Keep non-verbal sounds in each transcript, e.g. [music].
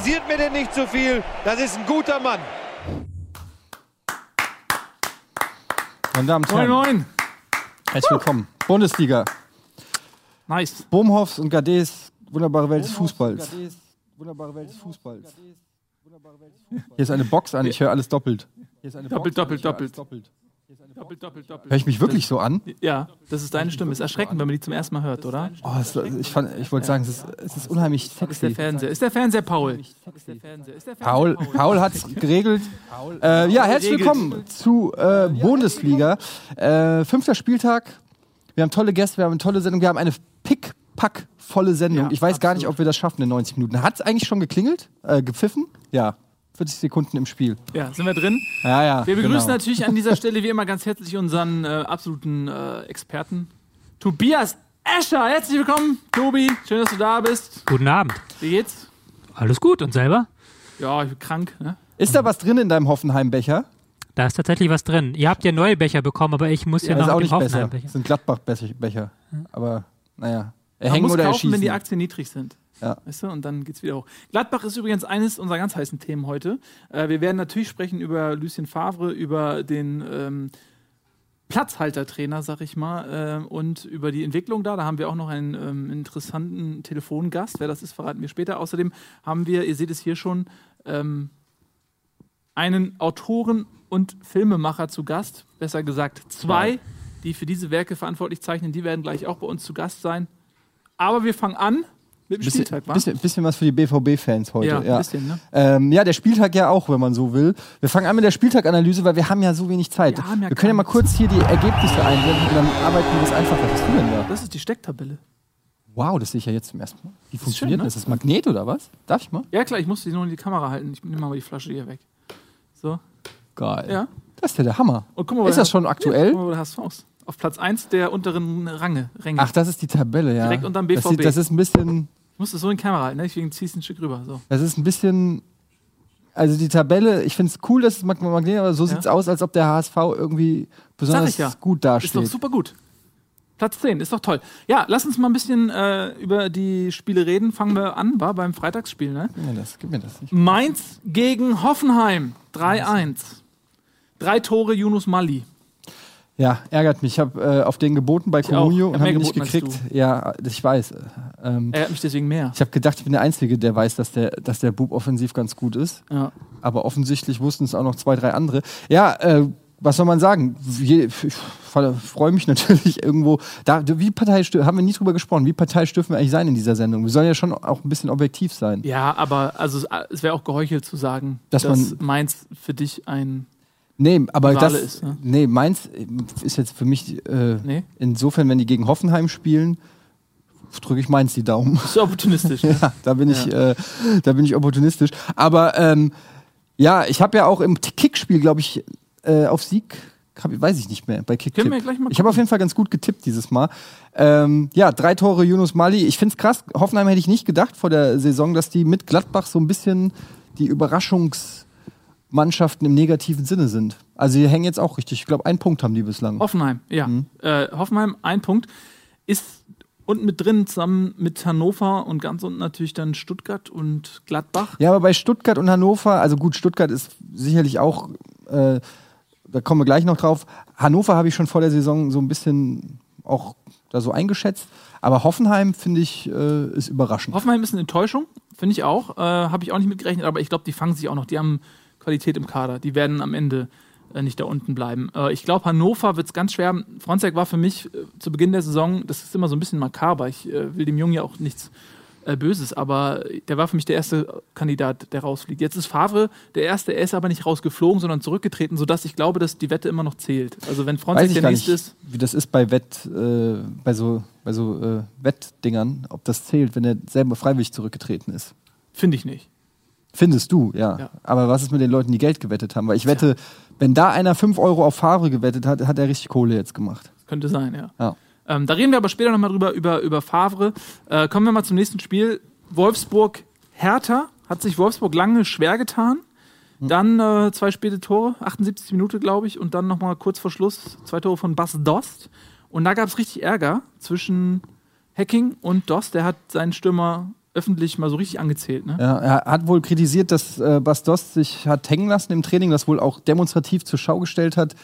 kritisiert mir denn nicht zu so viel. Das ist ein guter Mann. Meine Damen und Herren. Moin, moin. Herzlich willkommen. Bundesliga. Nice. Bohmhoffs und Gades, wunderbare Welt des Fußballs. Wunderbare Welt des Fußballs. Hier ist eine Box an, ich höre alles doppelt. Hier ist eine Doppelt, Box an, doppelt, ich höre alles doppelt. Doppelt, doppelt, doppelt. Höre ich mich wirklich so an? Ja, das ist deine Stimme. Ist erschreckend, wenn man die zum ersten Mal hört, oder? Oh, es, ich fand, ich wollte sagen, es ist, es ist unheimlich Ist der sexy. Fernseher. Ist der Fernseher Paul? Ist der Fernseher. Ist der Fernseher Paul, Paul hat es [laughs] geregelt. Äh, ja, herzlich willkommen zu äh, Bundesliga. Äh, fünfter Spieltag. Wir haben tolle Gäste, wir haben eine tolle Sendung. Wir haben eine pick-pack volle Sendung. Ja, ich weiß gar nicht, ob wir das schaffen in 90 Minuten. Hat es eigentlich schon geklingelt? Äh, gepfiffen? Ja. 40 Sekunden im Spiel. Ja, sind wir drin? Ja, ja. Wir begrüßen genau. natürlich an dieser [laughs] Stelle wie immer ganz herzlich unseren äh, absoluten äh, Experten, Tobias Escher. Herzlich willkommen, Tobi. Schön, dass du da bist. Guten Abend. Wie geht's? Alles gut und selber? Ja, ich bin krank. Ne? Ist da was drin in deinem Hoffenheim-Becher? Da ist tatsächlich was drin. Ihr habt ja neue Becher bekommen, aber ich muss ja, ist noch auch nicht. Hoffenheim-Becher. Das sind Gladbach-Becher. Aber, naja. Man Erhängen muss oder kaufen, wenn die Aktien niedrig sind. Ja. Weißt du? Und dann geht's wieder hoch. Gladbach ist übrigens eines unserer ganz heißen Themen heute. Äh, wir werden natürlich sprechen über Lucien Favre, über den ähm, Platzhaltertrainer, sag ich mal, äh, und über die Entwicklung da. Da haben wir auch noch einen ähm, interessanten Telefongast. Wer das ist, verraten wir später. Außerdem haben wir, ihr seht es hier schon, ähm, einen Autoren und Filmemacher zu Gast. Besser gesagt zwei, die für diese Werke verantwortlich zeichnen. Die werden gleich auch bei uns zu Gast sein. Aber wir fangen an mit dem Bisschen, Spieltag, wa? bisschen, bisschen was für die BVB-Fans heute. ja, Ja, bisschen, ne? Ähm, ja, der Spieltag ja auch, wenn man so will. Wir fangen an mit der Spieltaganalyse, weil wir haben ja so wenig Zeit. Ja wir können ja mal kurz hier die Ergebnisse einblenden und dann arbeiten wir das einfacher. Was hast du denn da? Das ist die Stecktabelle. Wow, das sehe ich ja jetzt zum ersten Mal. Wie funktioniert schön, ne? das? Ist das Magnet oder was? Darf ich mal? Ja, klar, ich musste die nur in die Kamera halten. Ich nehme mal die Flasche hier weg. So, Geil. ja. Das ist ja der Hammer. Und guck mal, Ist das schon Ja, aktuell? guck mal, HSV ist. Auf Platz 1 der unteren Range. Ränge. Ach, das ist die Tabelle, ja. Direkt unterm Das, BVB. sieht, das ist ein bisschen, ich musste so in die Kamera halten, ne? deswegen ziehst du ein Stück rüber. So. das ist ein bisschen, also die Tabelle, ich finde es cool, dass es Mag- Magnet, aber so Ja. sieht es aus, als ob der HSV irgendwie besonders ich ja. gut Ist doch dasteht. super gut. Platz 10, ist doch toll. Ja, lass uns mal ein bisschen äh, über die Spiele reden. Fangen wir an, war beim Freitagsspiel, ne? Gib mir das, gib mir das nicht. Mainz gegen Hoffenheim. 3-1. Drei Tore Yunus Mali. Ja, ärgert mich. Ich habe äh, auf den geboten bei. Comunio und habe ihn nicht gekriegt. Ja, ich weiß. Ähm, Er hat mich deswegen mehr. ich habe gedacht, ich bin der Einzige, der weiß, dass der, dass der Bub offensiv ganz gut ist. Ja. Aber offensichtlich wussten es auch noch zwei, drei andere. Ja, äh, was soll man sagen? Ich freue mich [laughs] natürlich irgendwo. Da, wie parteistift, haben wir nie drüber gesprochen, wie parteiisch dürfen wir eigentlich sein in dieser Sendung? Wir sollen ja schon auch ein bisschen objektiv sein. Ja, aber also es- wäre auch geheuchelt zu sagen, Dass dass, man- Mainz für dich ein. Nee, aber das. ist, ne? Nee, Mainz ist jetzt für mich äh, Nee. insofern, wenn die gegen Hoffenheim spielen, drücke ich Mainz die Daumen. Das ist opportunistisch. [laughs] ne? Ja, da bin ich, äh, da bin ich opportunistisch. Aber ähm, ja, ich habe ja auch im Kickspiel, glaube ich, äh, auf Sieg, hab, weiß ich nicht mehr, bei Kick. Können wir gleich mal Ich habe auf jeden Fall ganz gut getippt dieses Mal. Ähm, ja, drei Tore Yunus Mali. Ich finde es krass. Hoffenheim hätte ich nicht gedacht vor der Saison, dass die mit Gladbach so ein bisschen die Überraschungsmannschaften im negativen Sinne sind. Also die hängen jetzt auch richtig. Ich glaube, einen Punkt haben die bislang. Hoffenheim, ja. Mhm. Äh, Hoffenheim, ein Punkt. Ist unten mit drin, zusammen mit Hannover und ganz unten natürlich dann Stuttgart und Gladbach. Ja, aber bei Stuttgart und Hannover, also gut, Stuttgart ist sicherlich auch, äh, da kommen wir gleich noch drauf. Hannover habe ich schon vor der Saison so ein bisschen auch da so eingeschätzt. Aber Hoffenheim, finde ich, äh, ist überraschend. Hoffenheim ist eine Enttäuschung, finde ich auch. Äh, Habe ich auch nicht mitgerechnet, aber ich glaube, die fangen sich auch noch. Die haben Qualität im Kader. Die werden am Ende äh, nicht da unten bleiben. Äh, ich glaube, Hannover wird es ganz schwer. Fronzek war für mich äh, zu Beginn der Saison, das ist immer so ein bisschen makaber. Ich äh, will dem Jungen ja auch nichts äh, Böses, aber der war für mich der erste Kandidat, der rausfliegt. Jetzt ist Favre der erste, er ist aber nicht rausgeflogen, sondern zurückgetreten, sodass ich glaube, dass die Wette immer noch zählt. Also wenn Weiß Fronzek ich der gar nächste nicht, ist, wie das ist bei Wett, äh, bei so, bei so Wettdingern, ob das zählt, wenn er selber freiwillig zurückgetreten ist. finde ich nicht. Findest du, ja. Ja. Aber was ist mit den Leuten, die Geld gewettet haben? Weil ich wette, wenn da einer 5 Euro auf Favre gewettet hat, hat er richtig Kohle jetzt gemacht. Könnte sein, ja. Ja. Ähm, da reden wir aber später nochmal drüber, über, über Favre. Äh, kommen wir mal zum nächsten Spiel. Wolfsburg-Hertha. Hat sich Wolfsburg lange schwer getan. Dann äh, zwei späte Tore, 78 Minuten, glaube ich, und dann nochmal kurz vor Schluss zwei Tore von Bas Dost. Und da gab es richtig Ärger zwischen Hacking und Dost. Der hat seinen Stürmer öffentlich mal so richtig angezählt. Ne? Ja, er hat wohl kritisiert, dass äh, Bastos sich hat hängen lassen im Training, das wohl auch demonstrativ zur Schau gestellt hat,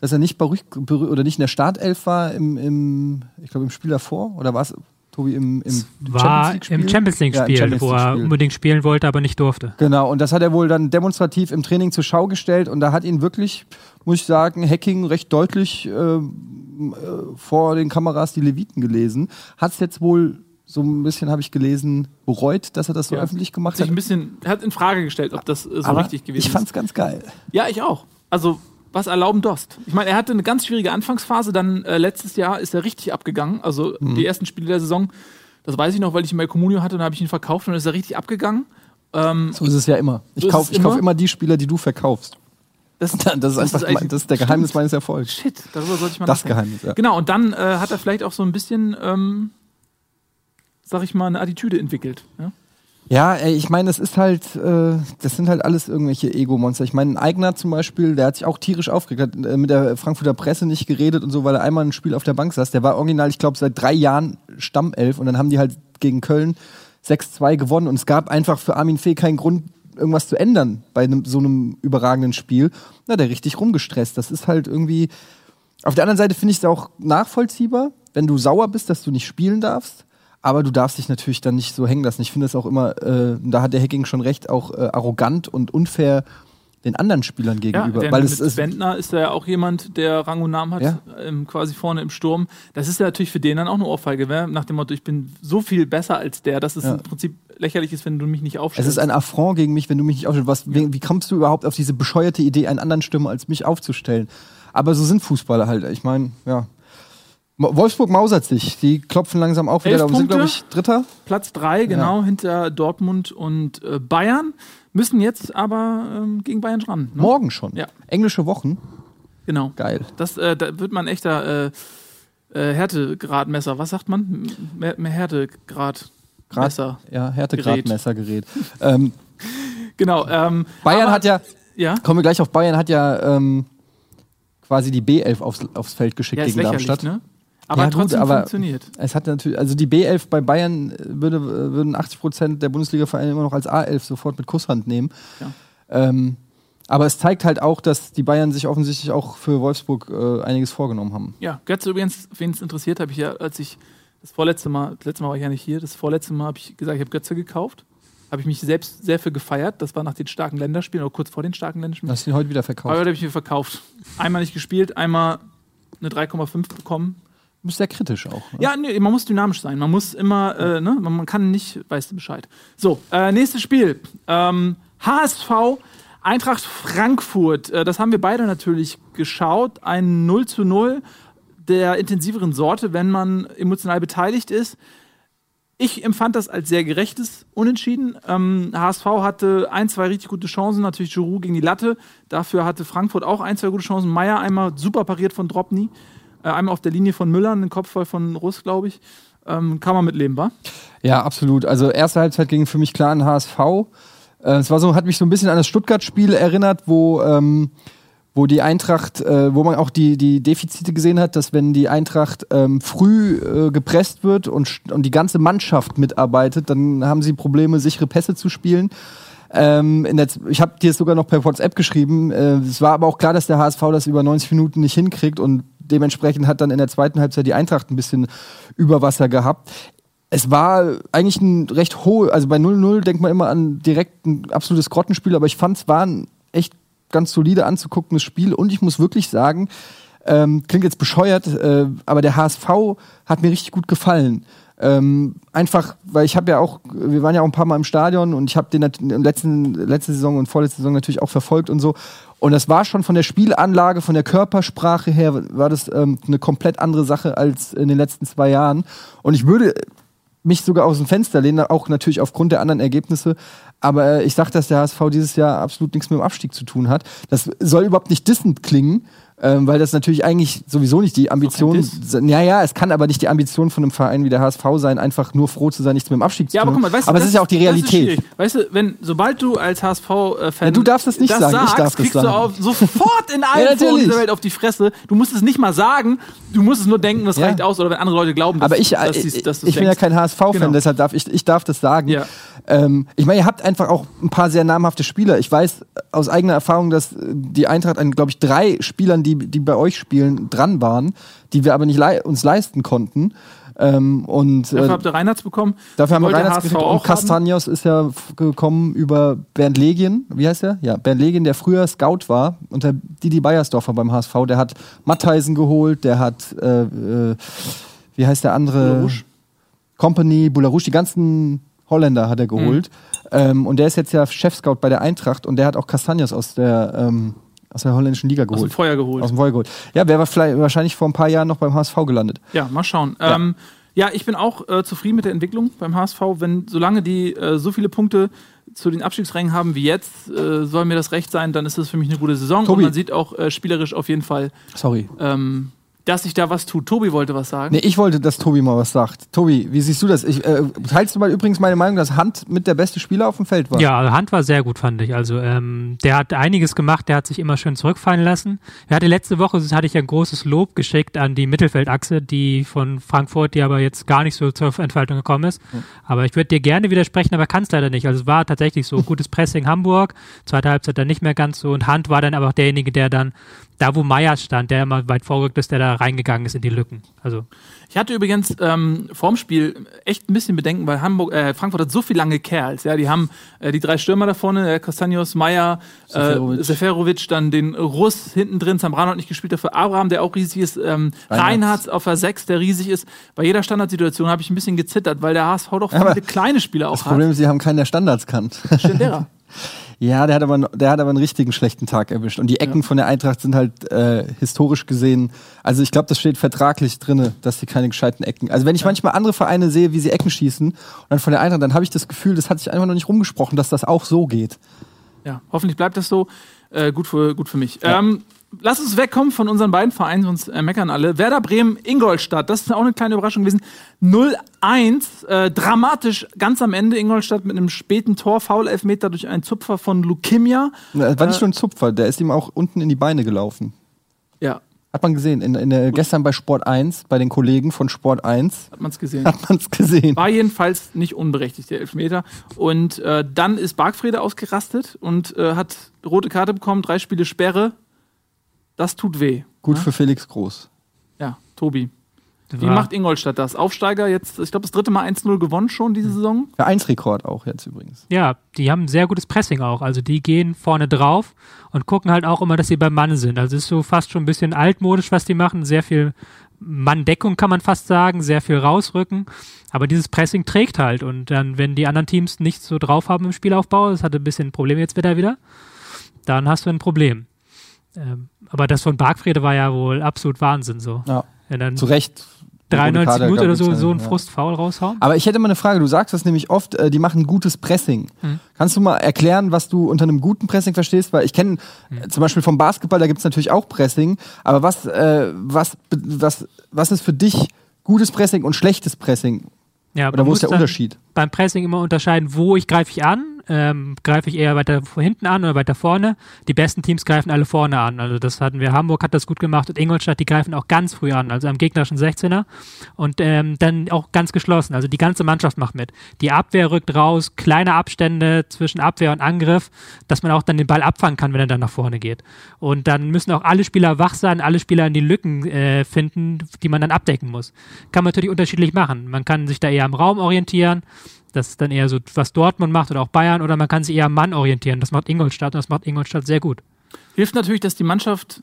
dass er nicht oder nicht in der Startelf war im, im ich glaube im Spiel davor oder war es Tobi im, im War League-Spiel? im Champions Ja, im League-Spiel, Champions wo er League-Spiel. unbedingt spielen wollte, aber nicht durfte. Genau, und das hat er wohl dann demonstrativ im Training zur Schau gestellt und da hat ihn wirklich, muss ich sagen, Hacking recht deutlich ähm, äh, vor den Kameras die Leviten gelesen. Hat es jetzt wohl so ein bisschen, habe ich gelesen, bereut, dass er das so Ja. öffentlich gemacht Sich hat. ein bisschen, er hat in Frage gestellt, ob das so Aber richtig gewesen ich ist. fand's ganz geil. Ja, ich auch. Also, was erlauben Dost? Ich meine, er hatte eine ganz schwierige Anfangsphase, dann äh, letztes Jahr ist er richtig abgegangen. Also, Mhm. die ersten Spiele der Saison, das weiß ich noch, weil ich ihn bei Comunio hatte und habe ich ihn verkauft und dann ist er richtig abgegangen. Ähm, So ist es ja immer. Ich So ist kaufe es ich kauf immer? immer die Spieler, die du verkaufst. das, [laughs] Das ist einfach eigentlich- mein, das ist der Geheimnis meines Erfolgs. Shit, darüber sollte ich mal Das. Geheimnis, ja. Genau, und dann äh, hat er vielleicht auch so ein bisschen, ähm, sag ich mal, eine Attitüde entwickelt. Ja? Ja, ey, ich meine, es ist halt, äh, das sind halt alles irgendwelche Ego-Monster. Ich meine, ein Eigner zum Beispiel, der hat sich auch tierisch aufgeregt, hat äh, mit der Frankfurter Presse nicht geredet und so, weil er einmal ein Spiel auf der Bank saß. Der war original, ich glaube, seit drei Jahren Stammelf und dann haben die halt gegen Köln 6-2 gewonnen und es gab einfach für Armin Fee keinen Grund, irgendwas zu ändern bei einem, so einem überragenden Spiel. Na, der richtig rumgestresst. Das ist halt irgendwie. Auf der anderen Seite finde ich es auch nachvollziehbar, wenn du sauer bist, dass du nicht spielen darfst. Aber du darfst dich natürlich dann nicht so hängen lassen. Ich finde es auch immer, äh, da hat der Hacking schon recht, auch äh, arrogant und unfair den anderen Spielern Ja, gegenüber. denn weil mit es ist, Bentner ist er ja auch jemand, der Rang und Namen hat, Ja. ähm, quasi vorne im Sturm. Das ist ja natürlich für den dann auch eine Ohrfeige, wär, nach dem Motto, ich bin so viel besser als der, dass es Ja. im Prinzip lächerlich ist, wenn du mich nicht es aufstellst. ist ein Affront gegen mich, wenn du mich nicht aufstellst. Was, wie, wie kommst du überhaupt auf diese bescheuerte Idee, einen anderen Stürmer als mich aufzustellen? Aber so sind Fußballer halt. Ich meine, ja. Wolfsburg mausert sich. Die klopfen langsam auch wieder. Elf da. Wir sind, glaube ich, Dritter. Platz drei, genau, hinter Dortmund und äh, Bayern. Müssen jetzt aber ähm, gegen Bayern ran. Ne? Morgen schon. Ja. Englische Wochen. Genau. Geil. Das äh, da wird man echter äh, äh, Härtegradmesser. Was sagt man? Mehr, mehr Härtegrad. Grad- Messer. Ja, Härtegradmessergerät. [laughs] ähm, Genau. Ähm, Bayern aber- hat ja, Ja, kommen wir gleich auf Bayern, hat ja ähm, quasi die B11 aufs, aufs Feld geschickt ja gegen Darmstadt. ne? Aber Ja, hat gut, trotzdem aber- funktioniert. Es hat natürlich, also die B11 bei Bayern würde, würden 80 Prozent der Bundesliga-Vereine immer noch als A11 sofort mit Kusshand nehmen. Ja. Ähm, aber es zeigt halt auch, dass die Bayern sich offensichtlich auch für Wolfsburg äh, einiges vorgenommen haben. Ja, Götze übrigens, wen es interessiert, habe ich ja, als ich das vorletzte Mal, das letzte Mal war ich ja nicht hier, das vorletzte Mal habe ich gesagt, ich habe Götze gekauft. Habe ich mich selbst sehr für gefeiert. Das war nach den starken Länderspielen oder kurz vor den starken Länderspielen. Hast du ihn heute wieder Aber verkauft? heute habe ich mir verkauft. Einmal nicht gespielt, einmal eine 3,5 bekommen. Du bist sehr kritisch auch. Ne? Ja, nee, man muss dynamisch sein. Man muss immer, äh, ne, man, man kann nicht, weißt du Bescheid. So, äh, nächstes Spiel. Ähm, HSV, Eintracht Frankfurt. Äh, das haben wir beide natürlich geschaut. Ein 0 zu 0 der intensiveren Sorte, wenn man emotional beteiligt ist. Ich empfand das als sehr gerechtes Unentschieden. Ähm, HSV hatte ein, zwei richtig gute Chancen, natürlich Giroud gegen die Latte. Dafür hatte Frankfurt auch ein, zwei gute Chancen. Meier einmal super pariert von Dropny. Äh, einmal auf der Linie von Müller, einen Kopfball von Russ, glaube ich. Ähm, kann man mitleben, wa? Ja, absolut. Also erste Halbzeit ging für mich klar an HSV. Äh, es war so, hat mich so ein bisschen an das Stuttgart-Spiel erinnert, wo, ähm, wo die Eintracht, äh, wo man auch die, die Defizite gesehen hat, dass wenn die Eintracht ähm, früh äh, gepresst wird und, und die ganze Mannschaft mitarbeitet, dann haben sie Probleme, sichere Pässe zu spielen. Ähm, der, ich habe dir es sogar noch per WhatsApp geschrieben. Äh, es war aber auch klar, dass der HSV das über 90 Minuten nicht hinkriegt und dementsprechend hat dann in der zweiten Halbzeit die Eintracht ein bisschen Überwasser gehabt. Es war eigentlich ein recht hohe, also bei 0-0 denkt man immer an direkt ein absolutes Grottenspiel, aber ich fand es war ein echt ganz solide anzuguckendes Spiel und ich muss wirklich sagen, ähm, klingt jetzt bescheuert, äh, aber der HSV hat mir richtig gut gefallen. Ähm, einfach, weil ich habe ja auch, wir waren ja auch ein paar Mal im Stadion und ich habe den letzten, letzte Saison und vorletzte Saison natürlich auch verfolgt und so. Und das war schon von der Spielanlage, von der Körpersprache her, war das ähm, eine komplett andere Sache als in den letzten zwei Jahren. Und ich würde mich sogar aus dem Fenster lehnen, auch natürlich aufgrund der anderen Ergebnisse. Aber äh, ich sag, dass der HSV dieses Jahr absolut nichts mit dem Abstieg zu tun hat. Das soll überhaupt nicht dissend klingen. Ähm, weil das natürlich eigentlich sowieso nicht die Ambition, Diss. ja, ja, es kann aber nicht die Ambition von einem Verein wie der HSV sein, einfach nur froh zu sein, nichts mit dem Abstieg zu Ja, tun. aber guck mal, weißt du, aber es das ist ja auch die das Realität. weißt du, wenn, sobald du als HSV-Fan. Ja, du darfst es nicht sagen, ich sagst, darf das kriegst sagen. du auf, sofort in [laughs] allen Ja, Foren dieser Welt auf die Fresse. Du musst es nicht mal sagen, du musst es nur denken, das Ja. reicht aus, oder wenn andere Leute glauben, dass, Aber ich, dass, ich, dass du's ich bin ja kein HSV-Fan, Genau. deshalb darf ich, ich darf das sagen. Ja. Ähm, ich meine, ihr habt einfach auch ein paar sehr namhafte Spieler. Ich weiß aus eigener Erfahrung, dass äh, die Eintracht an, glaube ich, drei Spielern, die, die bei euch spielen, dran waren, die wir aber nicht lei uns leisten konnten. Ähm, und äh, Dafür habt ihr Reinhardt bekommen. Dafür haben wir Reinhardt gekriegt und. Castanios ist ja gekommen über Bernd Legien. Wie heißt der? Ja, Bernd Legien, der früher Scout war unter Didi Beiersdorfer beim HSV. Der hat Mattheisen geholt, der hat, äh, äh, wie heißt der andere? Bularouche. Company, Bularouche, die ganzen Holländer hat er geholt. Mhm. Ähm, und der ist jetzt ja Chefscout bei der Eintracht und der hat auch Castanios aus der, ähm, aus der holländischen Liga Aus dem geholt. Feuer geholt. Aus dem Feuer geholt. Ja, wäre wahrscheinlich vor ein paar Jahren noch beim HSV gelandet. Ja, mal schauen. Ja, ähm, ja ich bin auch äh, zufrieden mit der Entwicklung beim HSV. Wenn, solange die äh, so viele Punkte zu den Abstiegsrängen haben wie jetzt, äh, soll mir das recht sein, dann ist das für mich eine gute Saison. Tobi. Und man sieht auch äh, spielerisch auf jeden Fall, Sorry. ähm, dass sich da was tut. Tobi wollte was sagen. Nee, ich wollte, dass Tobi mal was sagt. Tobi, wie siehst du das? Ich, äh, teilst du mal übrigens meine Meinung, dass Hand mit der beste Spieler auf dem Feld war? Ja, Hand war sehr gut, fand ich. Also ähm, der hat einiges gemacht, der hat sich immer schön zurückfallen lassen. Er hatte letzte Woche, das hatte ich ja ein großes Lob geschickt an die Mittelfeldachse, die von Frankfurt, die aber jetzt gar nicht so zur Entfaltung gekommen ist. Aber ich würde dir gerne widersprechen, aber kann es leider nicht. Also es war tatsächlich so gutes Pressing Hamburg, zweite Halbzeit dann nicht mehr ganz so und Hand war dann aber auch derjenige, der dann da, wo Meier stand, der immer weit vorgerückt ist, der da reingegangen ist in die Lücken. Also Ich hatte übrigens ähm, vorm Spiel echt ein bisschen Bedenken, weil Hamburg, äh, Frankfurt hat so viele lange Kerls. Ja, die haben äh, die drei Stürmer da vorne, äh, Castanios, Meyer, äh, Seferovic. Seferovic, dann den Russ hinten drin, Zambrano hat nicht gespielt, dafür Abraham, der auch riesig ist, ähm, Reinhardt. Auf der 6, der riesig ist. Bei jeder Standardsituation habe ich ein bisschen gezittert, weil der HSV doch Aber viele kleine Spieler auch Das Problem hat. ist, sie haben keinen der Standards kannt. Stendera. [laughs] ja, der hat, aber, der hat aber einen richtigen schlechten Tag erwischt. Und die Ecken von der Eintracht sind halt äh, historisch gesehen, also ich glaube, das steht vertraglich drinne, dass sie keine gescheiten Ecken. Also wenn ich manchmal andere Vereine sehe, wie sie Ecken schießen und dann von der Eintracht, dann habe ich das Gefühl, das hat sich einfach noch nicht rumgesprochen, dass das auch so geht. Ja, hoffentlich bleibt das so. Äh, gut, für, gut für mich. Ähm, lass uns wegkommen von unseren beiden Vereinen, sonst äh, meckern alle. Werder Bremen, Ingolstadt, das ist auch eine kleine Überraschung gewesen. 0-1, äh, dramatisch ganz am Ende. Ingolstadt mit einem späten Tor, Foul-Elfmeter durch einen Zupfer von Lukimia. Das war nicht nur ein Zupfer, der ist ihm auch unten in die Beine gelaufen. Ja, Hat man gesehen. In, in, der- gestern bei Sport 1, bei den Kollegen von Sport 1, hat man es gesehen. hat man es gesehen. War jedenfalls nicht unberechtigt, der Elfmeter. Und äh, dann ist Bargfrede ausgerastet und äh, hat rote Karte bekommen, drei Spiele Sperre. Das tut weh. Gut für Felix Groß. Ja, Tobi. Wie war- macht Ingolstadt das? Aufsteiger jetzt, ich glaube, das dritte Mal 1-0 gewonnen schon diese Saison. Vereinsrekord auch jetzt übrigens. Ja, die haben sehr gutes Pressing auch. Also die gehen vorne drauf und gucken halt auch immer, dass sie beim Mann sind. Also es ist so fast schon ein bisschen altmodisch, was die machen. Sehr viel Manndeckung kann man fast sagen, sehr viel rausrücken. Aber dieses Pressing trägt halt. Und dann, wenn die anderen Teams nicht so drauf haben im Spielaufbau, das hatte ein bisschen Probleme jetzt wieder wieder, dann hast du ein Problem. Ähm, aber das von Bargfrede war ja wohl absolut Wahnsinn so. Ja, dann zu Recht. 93 Rote Karte Minuten oder so, so ein ja. Frustfoul raushauen. Aber ich hätte mal eine Frage. Du sagst das nämlich oft, äh, die machen gutes Pressing. Mhm. Kannst du mal erklären, was du unter einem guten Pressing verstehst? Weil ich kenne äh, zum Beispiel vom Basketball, da gibt es natürlich auch Pressing. Aber was, äh, was, was, was ist für dich gutes Pressing und schlechtes Pressing? Ja, Oder wo ist der Unterschied? Beim Pressing immer unterscheiden, wo ich greife ich an. Ähm, greife ich eher weiter hinten an oder weiter vorne. Die besten Teams greifen alle vorne an. Also das hatten wir, Hamburg hat das gut gemacht und Ingolstadt, die greifen auch ganz früh an, also am gegnerischen 16er. Und ähm, dann auch ganz geschlossen. Also die ganze Mannschaft macht mit. Die Abwehr rückt raus, kleine Abstände zwischen Abwehr und Angriff, dass man auch dann den Ball abfangen kann, wenn er dann nach vorne geht. Und dann müssen auch alle Spieler wach sein, alle Spieler in die Lücken äh, finden, die man dann abdecken muss. Kann man natürlich unterschiedlich machen. Man kann sich da eher am Raum orientieren. Das ist dann eher so, was Dortmund macht oder auch Bayern, oder man kann sich eher am Mann orientieren. Das macht Ingolstadt und das macht Ingolstadt sehr gut. Hilft natürlich, dass die Mannschaft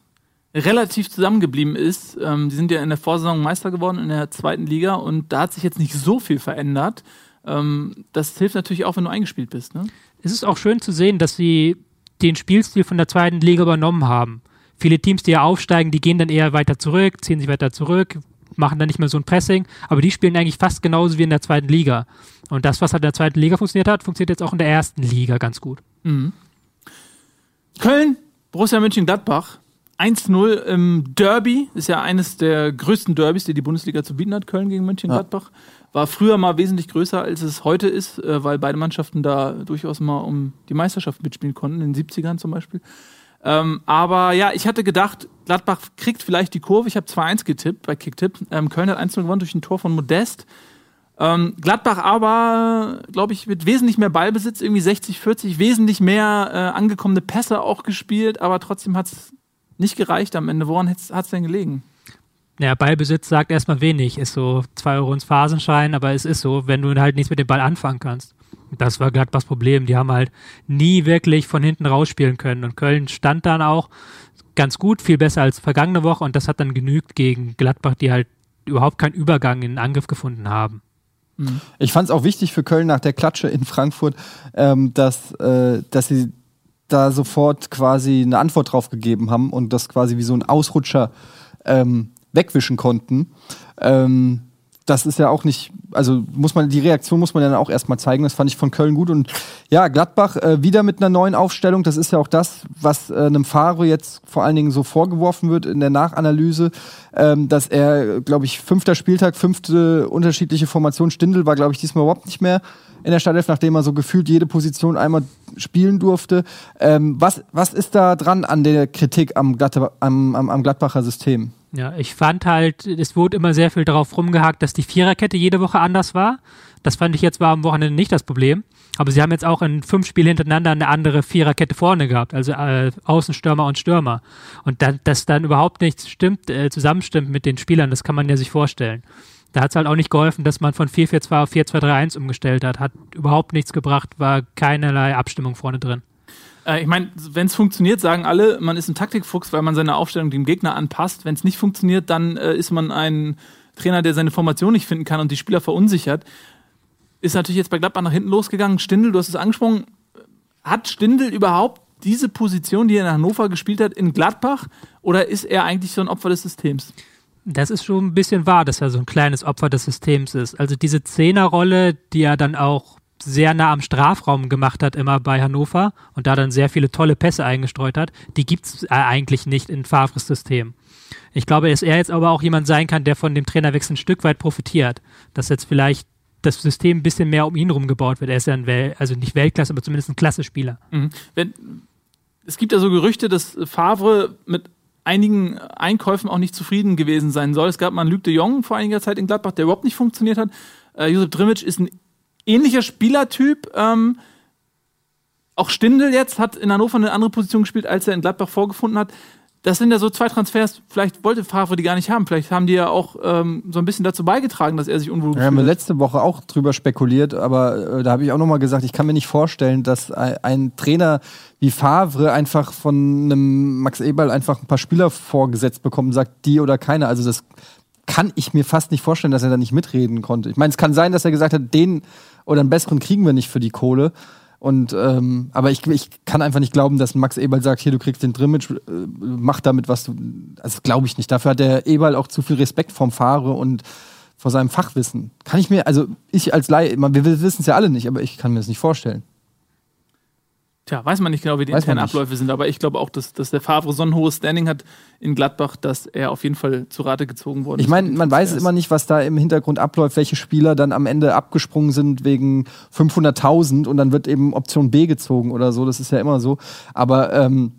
relativ zusammengeblieben ist. Ähm, die sind ja in der Vorsaison Meister geworden in der zweiten Liga und da hat sich jetzt nicht so viel verändert. Ähm, das hilft natürlich auch, wenn du eingespielt bist. Ne? Es ist auch schön zu sehen, dass sie den Spielstil von der zweiten Liga übernommen haben. Viele Teams, die ja aufsteigen, die gehen dann eher weiter zurück, ziehen sich weiter zurück, machen dann nicht mehr so ein Pressing, aber die spielen eigentlich fast genauso wie in der zweiten Liga. Und das, was halt in der zweiten Liga funktioniert hat, funktioniert jetzt auch in der ersten Liga ganz gut. Mhm. Köln, Borussia Mönchengladbach. 1-0 im Derby, ist ja eines der größten Derbys, die die Bundesliga zu bieten hat, Köln gegen Mönchengladbach. Ja. War früher mal wesentlich größer, als es heute ist, äh, weil beide Mannschaften da durchaus mal um die Meisterschaft mitspielen konnten, in den 70ern zum Beispiel. Ähm, aber ja, ich hatte gedacht, Gladbach kriegt vielleicht die Kurve. Ich habe 2-1 getippt bei Kicktipp. Ähm, Köln hat 1-0 gewonnen durch ein Tor von Modest. Ähm, Gladbach aber, glaube ich, mit wesentlich mehr Ballbesitz, irgendwie 60, 40, wesentlich mehr äh, angekommene Pässe auch gespielt, aber trotzdem hat es nicht gereicht am Ende. Woran hat es denn gelegen? Ja, Ballbesitz sagt erstmal wenig, ist so zwei Euro ins Phasenschein, aber es ist so, wenn du halt nichts mit dem Ball anfangen kannst. Das war Gladbachs Problem. Die haben halt nie wirklich von hinten rausspielen können. Und Köln stand dann auch ganz gut, viel besser als vergangene Woche. Und das hat dann genügt gegen Gladbach, die halt überhaupt keinen Übergang in den Angriff gefunden haben. Mhm. Ich fand es auch wichtig für Köln nach der Klatsche in Frankfurt, ähm, dass, äh, dass sie da sofort quasi eine Antwort drauf gegeben haben und das quasi wie so ein Ausrutscher ähm, wegwischen konnten. Ähm, das ist ja auch nicht, also muss man, die Reaktion muss man dann auch erstmal zeigen. Das fand ich von Köln gut. Und ja, Gladbach äh, wieder mit einer neuen Aufstellung. Das ist ja auch das, was äh, einem Fahrer jetzt vor allen Dingen so vorgeworfen wird in der Nachanalyse, ähm, dass er, glaube ich, fünfter Spieltag, fünfte unterschiedliche Formation. Stindel war, glaube ich, diesmal überhaupt nicht mehr in der Startelf, nachdem er so gefühlt jede Position einmal spielen durfte. Ähm, was, was ist da dran an der Kritik am, Gladbach, am, am, am Gladbacher System? Ja, ich fand halt, es wurde immer sehr viel darauf rumgehakt, dass die Viererkette jede Woche anders war. Das fand ich jetzt war am Wochenende nicht das Problem. Aber sie haben jetzt auch in fünf Spielen hintereinander eine andere Viererkette vorne gehabt, also äh, Außenstürmer und Stürmer. Und dann, dass dann überhaupt nichts stimmt, äh, zusammenstimmt mit den Spielern, das kann man ja sich vorstellen. Da hat es halt auch nicht geholfen, dass man von 4-4-2 auf 4-2-3-1 umgestellt hat. Hat überhaupt nichts gebracht, war keinerlei Abstimmung vorne drin. Äh, ich meine, wenn es funktioniert, sagen alle, man ist ein Taktikfuchs, weil man seine Aufstellung dem Gegner anpasst. Wenn es nicht funktioniert, dann äh, ist man ein Trainer, der seine Formation nicht finden kann und die Spieler verunsichert. Ist natürlich jetzt bei Gladbach nach hinten losgegangen. Stindel, du hast es angesprochen. Hat Stindel überhaupt diese Position, die er in Hannover gespielt hat, in Gladbach? Oder ist er eigentlich so ein Opfer des Systems? Das ist schon ein bisschen wahr, dass er so ein kleines Opfer des Systems ist. Also diese Zehnerrolle, die er dann auch sehr nah am Strafraum gemacht hat, immer bei Hannover und da dann sehr viele tolle Pässe eingestreut hat, die gibt es äh, eigentlich nicht in Favres System. Ich glaube, dass er jetzt aber auch jemand sein kann, der von dem Trainerwechsel ein Stück weit profitiert. Dass jetzt vielleicht das System ein bisschen mehr um ihn herum gebaut wird. Er ist ja ein, Wel also nicht Weltklasse, aber zumindest ein Klasse-Spieler. Mhm. es gibt ja so Gerüchte, dass Favre mit einigen Einkäufen auch nicht zufrieden gewesen sein soll. Es gab mal einen Luc de Jong vor einiger Zeit in Gladbach, der überhaupt nicht funktioniert hat. Äh, Josep Drimic ist ein ähnlicher Spielertyp. Ähm, auch Stindel jetzt hat in Hannover eine andere Position gespielt, als er in Gladbach vorgefunden hat. Das sind ja so zwei Transfers, vielleicht wollte Favre die gar nicht haben. Vielleicht haben die ja auch ähm, so ein bisschen dazu beigetragen, dass er sich unwohl fühlt. Wir haben letzte Woche auch drüber spekuliert, aber äh, da habe ich auch nochmal gesagt, ich kann mir nicht vorstellen, dass ein, ein, Trainer wie Favre einfach von einem Max Eberl einfach ein paar Spieler vorgesetzt bekommt und sagt, die oder keine. Also das kann ich mir fast nicht vorstellen, dass er da nicht mitreden konnte. Ich meine, es kann sein, dass er gesagt hat, den oder einen besseren kriegen wir nicht für die Kohle. Und ähm, aber ich, ich kann einfach nicht glauben, dass Max Eberl sagt, hier, du kriegst den Drimmitsch, äh, mach damit, was du. Also glaube ich nicht. Dafür hat der Eberl auch zu viel Respekt vom Fahrer und vor seinem Fachwissen. Kann ich mir, also ich als Laie, wir wissen es ja alle nicht, aber ich kann mir das nicht vorstellen. Tja, weiß man nicht genau, wie die weiß internen Abläufe sind, aber ich glaube auch, dass, dass der Favre so ein hohes Standing hat in Gladbach, dass er auf jeden Fall zu Rate gezogen worden ist. Ich meine, man weiß immer nicht, was da im Hintergrund abläuft, welche Spieler dann am Ende abgesprungen sind wegen 500.000 und dann wird eben Option B gezogen oder so. Das ist ja immer so. Aber ähm,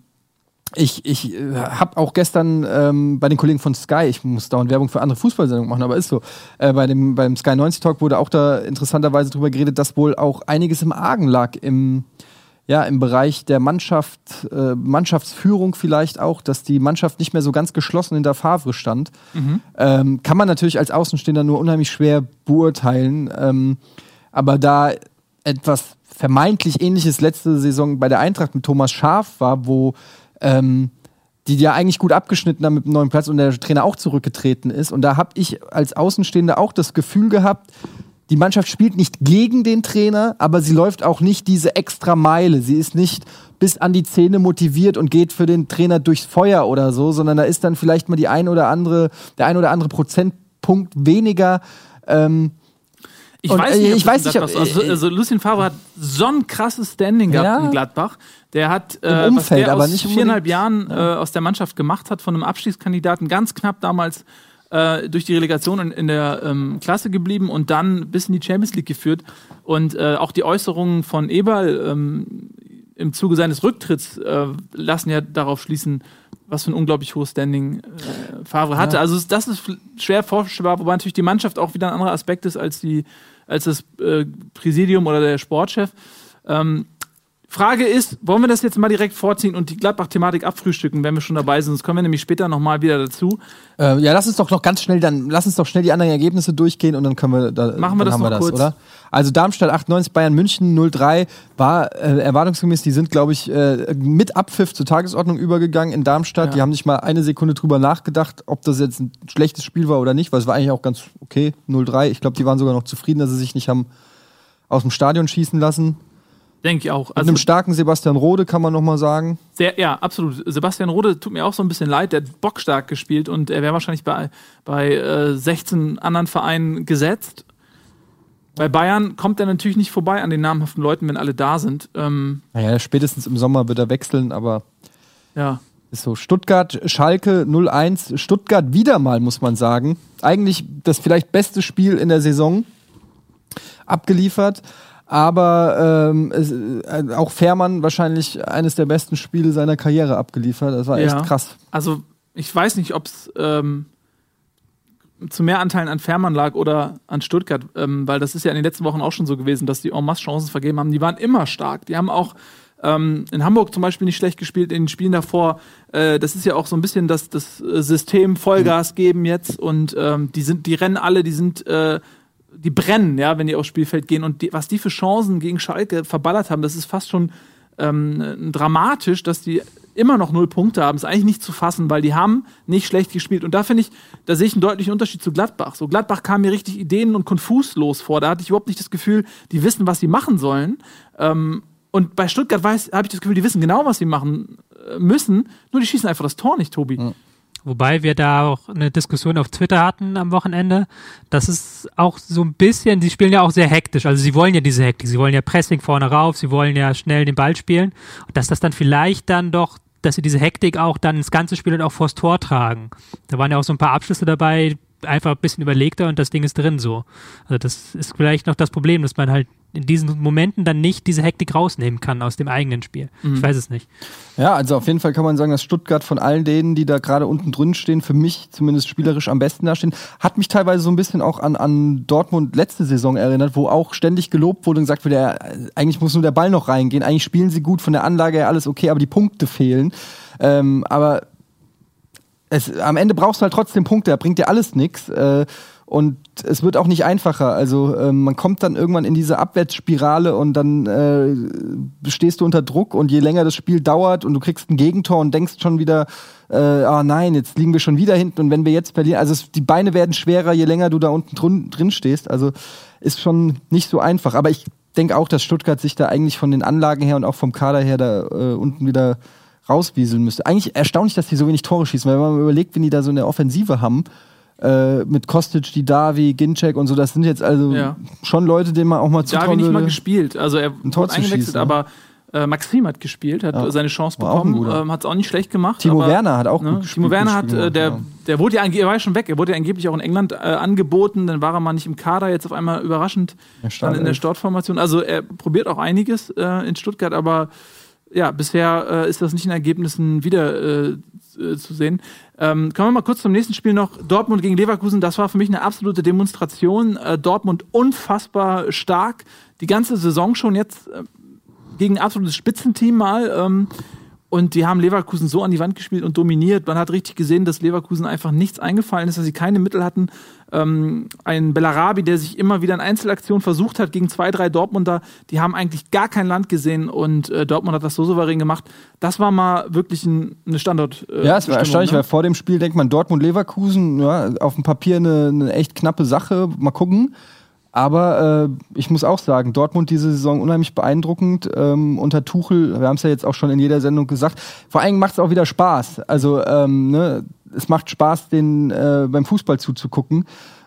ich, ich äh, habe auch gestern ähm, bei den Kollegen von Sky, ich muss dauernd Werbung für andere Fußballsendungen machen, aber ist so, äh, bei dem, beim Sky 90 Talk wurde auch da interessanterweise drüber geredet, dass wohl auch einiges im Argen lag im ja, im Bereich der Mannschaft, äh, Mannschaftsführung vielleicht auch, dass die Mannschaft nicht mehr so ganz geschlossen in der Favre stand. Mhm. Ähm, kann man natürlich als Außenstehender nur unheimlich schwer beurteilen. Ähm, aber da etwas vermeintlich ähnliches letzte Saison bei der Eintracht mit Thomas Schaf war, wo ähm, die ja eigentlich gut abgeschnitten haben mit dem neuen Platz und der Trainer auch zurückgetreten ist. Und da habe ich als Außenstehender auch das Gefühl gehabt, die Mannschaft spielt nicht gegen den Trainer, aber sie läuft auch nicht diese extra Meile. Sie ist nicht bis an die Zähne motiviert und geht für den Trainer durchs Feuer oder so, sondern da ist dann vielleicht mal die ein oder andere, der ein oder andere Prozentpunkt weniger. Ähm, Ich Und, weiß äh, nicht, ob ich weiß nicht, ob- Gladbach so- also, also Lucien Favre hat so ein krasses Standing gehabt Ja. in Gladbach. Der hat äh, Im was Umfeld, der aus nicht viereinhalb Jahren äh, aus der Mannschaft gemacht hat, von einem Abstiegskandidaten, ganz knapp damals äh, durch die Relegation in, in der ähm, Klasse geblieben und dann bis in die Champions League geführt. Und äh, auch die Äußerungen von Eberl ähm, im Zuge seines Rücktritts äh, lassen ja darauf schließen, was für ein unglaublich hohes Standing äh, Favre hatte. Also es- das ist schwer vorstellbar, wobei natürlich die Mannschaft auch wieder ein anderer Aspekt ist als die als das äh, Präsidium oder der Sportchef. Ähm, Frage ist, wollen wir das jetzt mal direkt vorziehen und die Gladbach-Thematik abfrühstücken, wenn wir schon dabei sind? Sonst kommen wir nämlich später nochmal wieder dazu. Äh, ja, lass uns doch noch ganz schnell dann, lass uns doch schnell die anderen Ergebnisse durchgehen und dann können wir da, Machen wir das haben noch kurz. oder? Also Darmstadt 98, Bayern München 03 war äh, erwartungsgemäß, die sind, glaube ich, äh, mit Abpfiff zur Tagesordnung übergegangen in Darmstadt. Ja. Die haben nicht mal eine Sekunde drüber nachgedacht, ob das jetzt ein schlechtes Spiel war oder nicht, weil es war eigentlich auch ganz okay, 03. Ich glaube, die waren sogar noch zufrieden, dass sie sich nicht haben aus dem Stadion schießen lassen. Denke ich auch. Mit Also einem starken Sebastian Rode kann man noch mal sagen. sehr, ja, absolut. Sebastian Rode tut mir auch so ein bisschen leid. Der hat bockstark gespielt und er wäre wahrscheinlich bei, bei äh, 16 anderen Vereinen gesetzt. Bei Bayern kommt er natürlich nicht vorbei an den namhaften Leuten, wenn alle da sind. Ähm, Naja, spätestens im Sommer wird er wechseln, aber ja. Ist so, Stuttgart, Schalke 01, Stuttgart wieder mal, muss man sagen. Eigentlich das vielleicht beste Spiel in der Saison abgeliefert. Aber ähm, es, äh, auch Fährmann wahrscheinlich eines der besten Spiele seiner Karriere abgeliefert. Das war echt Ja. krass. Also, ich weiß nicht, ob es ähm, zu mehr Anteilen an Fährmann lag oder an Stuttgart, ähm, weil das ist ja in den letzten Wochen auch schon so gewesen, dass die en masse Chancen vergeben haben. Die waren immer stark. Die haben auch ähm, in Hamburg zum Beispiel nicht schlecht gespielt, in den Spielen davor. Äh, das ist ja auch so ein bisschen das, das äh, System Vollgas geben jetzt und ähm, die sind, die rennen alle, die sind äh, die brennen, ja, wenn die aufs Spielfeld gehen. Und die, was die für Chancen gegen Schalke verballert haben, das ist fast schon ähm, dramatisch, dass die immer noch null Punkte haben. Ist eigentlich nicht zu fassen, weil die haben nicht schlecht gespielt. Und da finde ich, da sehe ich einen deutlichen Unterschied zu Gladbach. So Gladbach kam mir richtig ideen- und konfuslos vor. Da hatte ich überhaupt nicht das Gefühl, die wissen, was sie machen sollen. Ähm, und bei Stuttgart habe ich das Gefühl, die wissen genau, was sie machen äh, müssen. Nur die schießen einfach das Tor nicht, Tobi. Wobei wir da auch eine Diskussion auf Twitter hatten am Wochenende. Das ist auch so ein bisschen, sie spielen ja auch sehr hektisch. Also sie wollen ja diese Hektik, sie wollen ja Pressing vorne rauf, sie wollen ja schnell den Ball spielen. Und dass das dann vielleicht dann doch, dass sie diese Hektik auch dann ins ganze Spiel und auch vors Tor tragen. Da waren ja auch so ein paar Abschlüsse dabei, einfach ein bisschen überlegter und das Ding ist drin so. Also das ist vielleicht noch das Problem, dass man halt in diesen Momenten dann nicht diese Hektik rausnehmen kann aus dem eigenen Spiel. Ich weiß es nicht. Ja, also auf jeden Fall kann man sagen, dass Stuttgart von allen denen, die da gerade unten drin stehen, für mich zumindest spielerisch am besten dastehen. Hat mich teilweise so ein bisschen auch an, an Dortmund letzte Saison erinnert, wo auch ständig gelobt wurde und gesagt wurde, ja, eigentlich muss nur der Ball noch reingehen. Eigentlich spielen sie gut, von der Anlage her alles okay, aber die Punkte fehlen. Ähm, aber es, am Ende brauchst du halt trotzdem Punkte, da bringt dir alles nichts. Äh, und es wird auch nicht einfacher. Also ähm, man kommt dann irgendwann in diese Abwärtsspirale und dann äh, stehst du unter Druck und je länger das Spiel dauert und du kriegst ein Gegentor und denkst schon wieder, äh, ah nein, jetzt liegen wir schon wieder hinten und wenn wir jetzt verlieren, also es, die Beine werden schwerer, je länger du da unten drin, drin stehst. Also ist schon nicht so einfach. Aber ich denke auch, dass Stuttgart sich da eigentlich von den Anlagen her und auch vom Kader her da äh, unten wieder rauswieseln müsste. Eigentlich erstaunlich, dass die so wenig Tore schießen, weil wenn man überlegt, wenn die da so eine Offensive haben, äh, mit Kostic, Didavi, Ginczek und so, das sind jetzt also Ja. schon Leute, denen man auch mal zutrauen ich nicht mal würde. gespielt. Also er wurde eingewechselt, ne? aber äh, Maxim hat gespielt, hat Ja. seine Chance bekommen, ähm, hat es auch nicht schlecht gemacht. Timo aber, Werner hat auch ne, gut gespielt. Timo Werner hat, äh, der, der wurde ja, er war ja schon weg, er wurde ja angeblich auch in England äh, angeboten, dann war er mal nicht im Kader, jetzt auf einmal überraschend Ja, dann in der Startformation. Also er probiert auch einiges äh, in Stuttgart, aber ja, bisher äh, ist das nicht in Ergebnissen wieder äh, äh, zu sehen. Ähm, kommen wir mal kurz zum nächsten Spiel noch. Dortmund gegen Leverkusen, das war für mich eine absolute Demonstration. Äh, Dortmund unfassbar stark. Die ganze Saison schon jetzt äh, gegen ein absolutes Spitzenteam mal. Ähm, und die haben Leverkusen so an die Wand gespielt und dominiert. Man hat richtig gesehen, dass Leverkusen einfach nichts eingefallen ist, dass sie keine Mittel hatten. Ähm, ein Bellarabi, der sich immer wieder in Einzelaktionen versucht hat gegen zwei, drei Dortmunder, die haben eigentlich gar kein Land gesehen und äh, Dortmund hat das so souverän gemacht. Das war mal wirklich ein, eine Standort. Äh, Ja, es war erstaunlich, ne? weil vor dem Spiel denkt man Dortmund-Leverkusen, ja, auf dem Papier eine, eine echt knappe Sache. Mal gucken. Aber äh, ich muss auch sagen, Dortmund diese Saison unheimlich beeindruckend. Ähm, unter Tuchel, wir haben es ja jetzt auch schon in jeder Sendung gesagt, vor allem macht es auch wieder Spaß. Also ähm, ne, es macht Spaß, den äh, beim Fußball zuzugucken.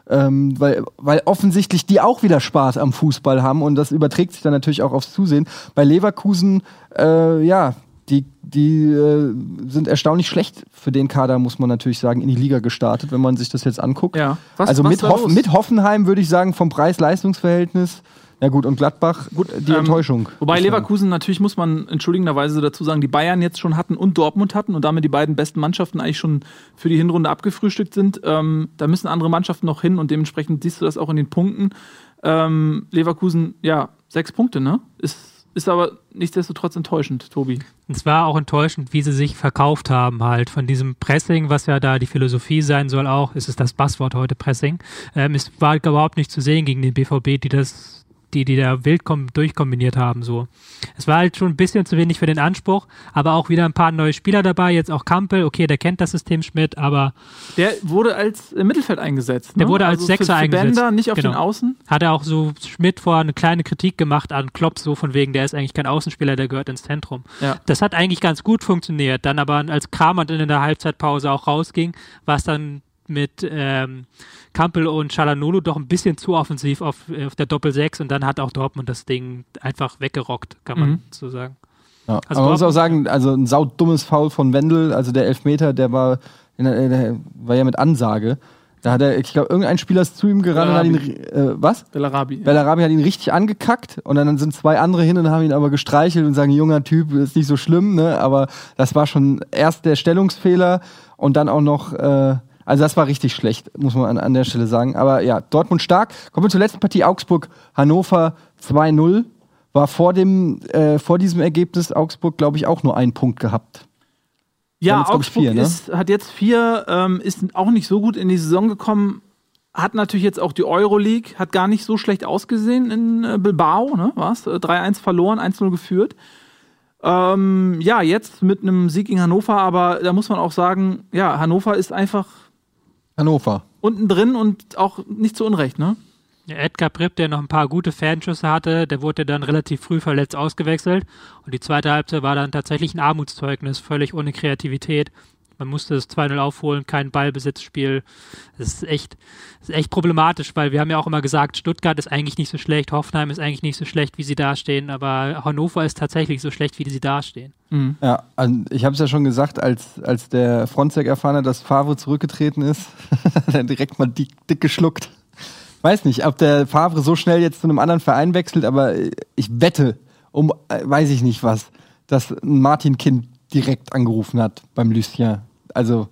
Ähm, weil, weil offensichtlich die auch wieder Spaß am Fußball haben und das überträgt sich dann natürlich auch aufs Zusehen. Bei Leverkusen, äh, ja, die, die äh, sind erstaunlich schlecht für den Kader, muss man natürlich sagen, in die Liga gestartet, wenn man sich das jetzt anguckt. Ja. Was, also was mit, Hoff mit Hoffenheim würde ich sagen, vom Preis-Leistungs-Verhältnis. Ja gut, und Gladbach, Gut, die ähm, Enttäuschung. Wobei Leverkusen natürlich, muss man entschuldigenderweise dazu sagen, die Bayern jetzt schon hatten und Dortmund hatten und damit die beiden besten Mannschaften eigentlich schon für die Hinrunde abgefrühstückt sind. Ähm, da müssen andere Mannschaften noch hin und dementsprechend siehst du das auch in den Punkten. Ähm, Leverkusen, ja, sechs Punkte, ne? Ist, ist aber nichtsdestotrotz enttäuschend, Tobi. Es war auch enttäuschend, wie sie sich verkauft haben, halt von diesem Pressing, was ja da die Philosophie sein soll auch. Es ist das Passwort heute Pressing. Ähm, es war überhaupt nicht zu sehen gegen den BVB, die das die, die da wild kom durchkombiniert haben, so. Es war halt schon ein bisschen zu wenig für den Anspruch, aber auch wieder ein paar neue Spieler dabei, jetzt auch Kampel, okay, der kennt das System Schmidt, aber Der wurde als äh, Mittelfeld eingesetzt. Der ne? wurde als also Sechser für, für eingesetzt. Bender, nicht auf Genau. den Außen. hat er auch so Schmidt vor eine kleine Kritik gemacht an Klopp, so von wegen, der ist eigentlich kein Außenspieler, der gehört ins Zentrum. Ja. Das hat eigentlich ganz gut funktioniert. Dann aber, als Kramer dann in der Halbzeitpause auch rausging, war es dann mit ähm, Kampel und Chalanolo doch ein bisschen zu offensiv auf, auf der Doppel-6 und dann hat auch Dortmund das Ding einfach weggerockt, kann man Mhm. so sagen. Ja. Also Aber man muss auch sagen, also ein saudummes Foul von Wendel, also der Elfmeter, der war, in der, der war ja mit Ansage. Da hat er, ich glaube, irgendein Spieler ist zu ihm gerannt und hat ihn, äh, was? Bellarabi. ja. Bellarabi hat ihn richtig angekackt und dann sind zwei andere hin und haben ihn aber gestreichelt und sagen, junger Typ, ist nicht so schlimm, ne? Aber das war schon erst der Stellungsfehler und dann auch noch, äh, also das war richtig schlecht, muss man an, an der Stelle sagen. Aber ja, Dortmund stark. Kommen wir zur letzten Partie, Augsburg, Hannover 2-0. War vor dem, äh, vor diesem Ergebnis Augsburg, glaube ich, auch nur einen Punkt gehabt. Ja, jetzt, Augsburg vier, ne? ist, hat jetzt vier, ähm, ist auch nicht so gut in die Saison gekommen. Hat natürlich jetzt auch die Euroleague, hat gar nicht so schlecht ausgesehen in äh, Bilbao, ne? Was? 3-1 verloren, 1-0 geführt. Ähm, ja, jetzt mit einem Sieg gegen Hannover, aber da muss man auch sagen, ja, Hannover ist einfach Hannover. unten drin und auch nicht zu Unrecht, ne? Ja, Edgar Pripp, der noch ein paar gute Fanschüsse hatte, der wurde dann relativ früh verletzt ausgewechselt. Und die zweite Halbzeit war dann tatsächlich ein Armutszeugnis, völlig ohne Kreativität. Man musste das 2-0 aufholen, kein Ballbesitzspiel. Das ist echt, das ist echt problematisch, weil wir haben ja auch immer gesagt, Stuttgart ist eigentlich nicht so schlecht, Hoffenheim ist eigentlich nicht so schlecht, wie sie dastehen, aber Hannover ist tatsächlich so schlecht, wie sie dastehen. Ja, also ich habe es ja schon gesagt, als, als der Fronzek erfahren hat, dass Favre zurückgetreten ist, [laughs] hat er direkt mal dick, dick geschluckt. Weiß nicht, ob der Favre so schnell jetzt zu einem anderen Verein wechselt, aber ich wette, um äh, weiß ich nicht was, dass ein Martin Kind direkt angerufen hat beim Lucien. Also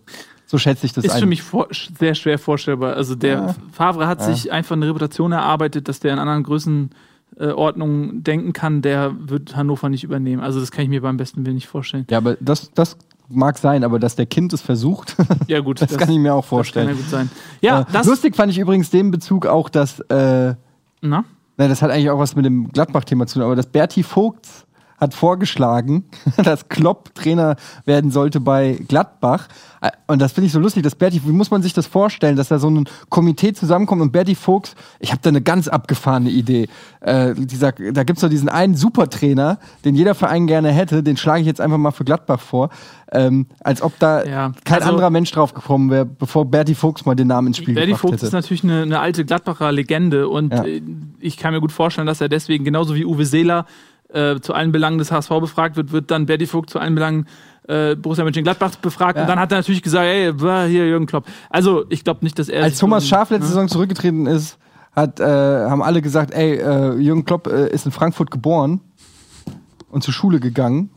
so schätze ich das Ist ein. für mich vor, sehr schwer vorstellbar. Also der Ja. Favre hat Ja. sich einfach eine Reputation erarbeitet, dass der in anderen Größenordnungen denken kann, der wird Hannover nicht übernehmen. Also das kann ich mir beim besten Willen nicht vorstellen. ja, aber das, das mag sein, aber dass der Kind es versucht, [laughs] Ja gut, das, kann ich mir auch Das kann vorstellen. ja gut sein. Ja, Äh, das. Lustig fand ich übrigens den Bezug auch, dass äh, Na? Na, das hat eigentlich auch was mit dem Gladbach-Thema zu tun, aber dass Berti Vogts hat vorgeschlagen, [laughs] dass Klopp Trainer werden sollte bei Gladbach. Und das finde ich so lustig, dass Berti, wie muss man sich das vorstellen, dass da so ein Komitee zusammenkommt und Berti Vogts, ich habe da eine ganz abgefahrene Idee. Äh, dieser, da gibt's doch diesen einen Supertrainer, den jeder Verein gerne hätte, den schlage ich jetzt einfach mal für Gladbach vor. Ähm, als ob da Ja, kein also- anderer Mensch drauf gekommen wäre, bevor Berti Vogts mal den Namen ins Spiel Berti Vogt hätte. ist natürlich eine, eine alte Gladbacher Legende und Ja. äh, ich kann mir gut vorstellen, dass er deswegen genauso wie Uwe Seeler äh, zu allen Belangen des HSV befragt wird, wird dann Berti Vogt zu allen Belangen äh, Borussia Mönchengladbach befragt Ja. und dann hat er natürlich gesagt, ey, war hier Jürgen Klopp. Also ich glaube nicht, dass er Als Thomas Schaaf letzte ne? Saison zurückgetreten ist, hat, äh, haben alle gesagt, ey, äh, Jürgen Klopp äh, ist in Frankfurt geboren und zur Schule gegangen.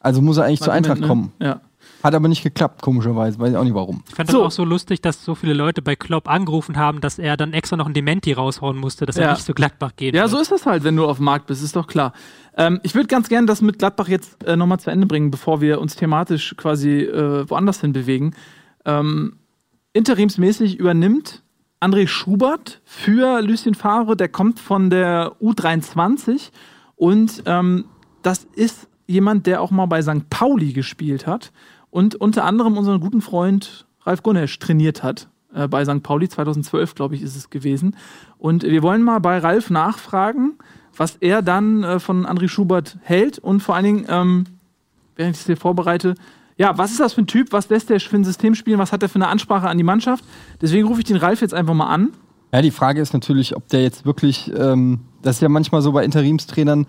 Also muss er eigentlich zur Eintracht ne? kommen. Ja. Hat aber nicht geklappt, komischerweise. Weiß ich auch nicht warum. Ich fand So. das auch so lustig, dass so viele Leute bei Klopp angerufen haben, dass er dann extra noch ein Dementi raushauen musste, dass Ja. er nicht zu Gladbach geht. Ja, so ist das halt, wenn du auf dem Markt bist, ist doch klar. Ähm, ich würde ganz gerne das mit Gladbach jetzt äh, nochmal zu Ende bringen, bevor wir uns thematisch quasi äh, woanders hin bewegen. Ähm, interimsmäßig übernimmt André Schubert für Lucien Favre, der kommt von der U23 und ähm, das ist jemand, der auch mal bei St. Pauli gespielt hat und unter anderem unseren guten Freund Ralf Gunesch trainiert hat. äh, bei St. Pauli. 2012, glaube ich, ist es gewesen. Und wir wollen mal bei Ralf nachfragen, was er dann äh, von André Schubert hält und vor allen Dingen, ähm, während ich es hier vorbereite, ja, was ist das für ein Typ? Was lässt der für ein System spielen? Was hat er für eine Ansprache an die Mannschaft? Deswegen rufe ich den Ralf jetzt einfach mal an. Ja, die Frage ist natürlich, ob der jetzt wirklich, ähm, das ist ja manchmal so bei Interimstrainern,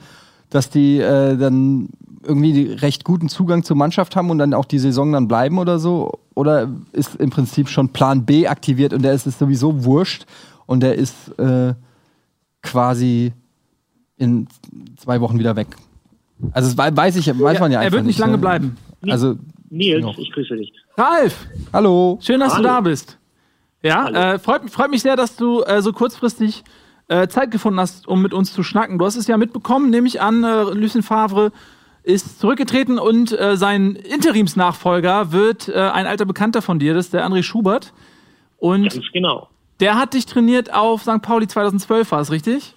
dass die äh, dann irgendwie recht guten Zugang zur Mannschaft haben und dann auch die Saison dann bleiben oder so? Oder ist im Prinzip schon Plan B aktiviert und der ist es sowieso wurscht und der ist äh, quasi in zwei Wochen wieder weg? Also das weiß ich, weiß man ja einfach Er wird nicht lange ne? bleiben. Also Nils, Ja. ich grüße dich. Ralf, hallo. schön, dass Hallo. du da bist. Ja, äh, freut, freut mich sehr, dass du äh, so kurzfristig äh, Zeit gefunden hast, um mit uns zu schnacken. Du hast es ja mitbekommen, nehme ich an, äh, Lucien Favre ist zurückgetreten und äh, sein Interimsnachfolger wird äh, ein alter Bekannter von dir, das ist der André Schubert. Und Ganz genau. der hat dich trainiert auf St. Pauli 2012, war es richtig?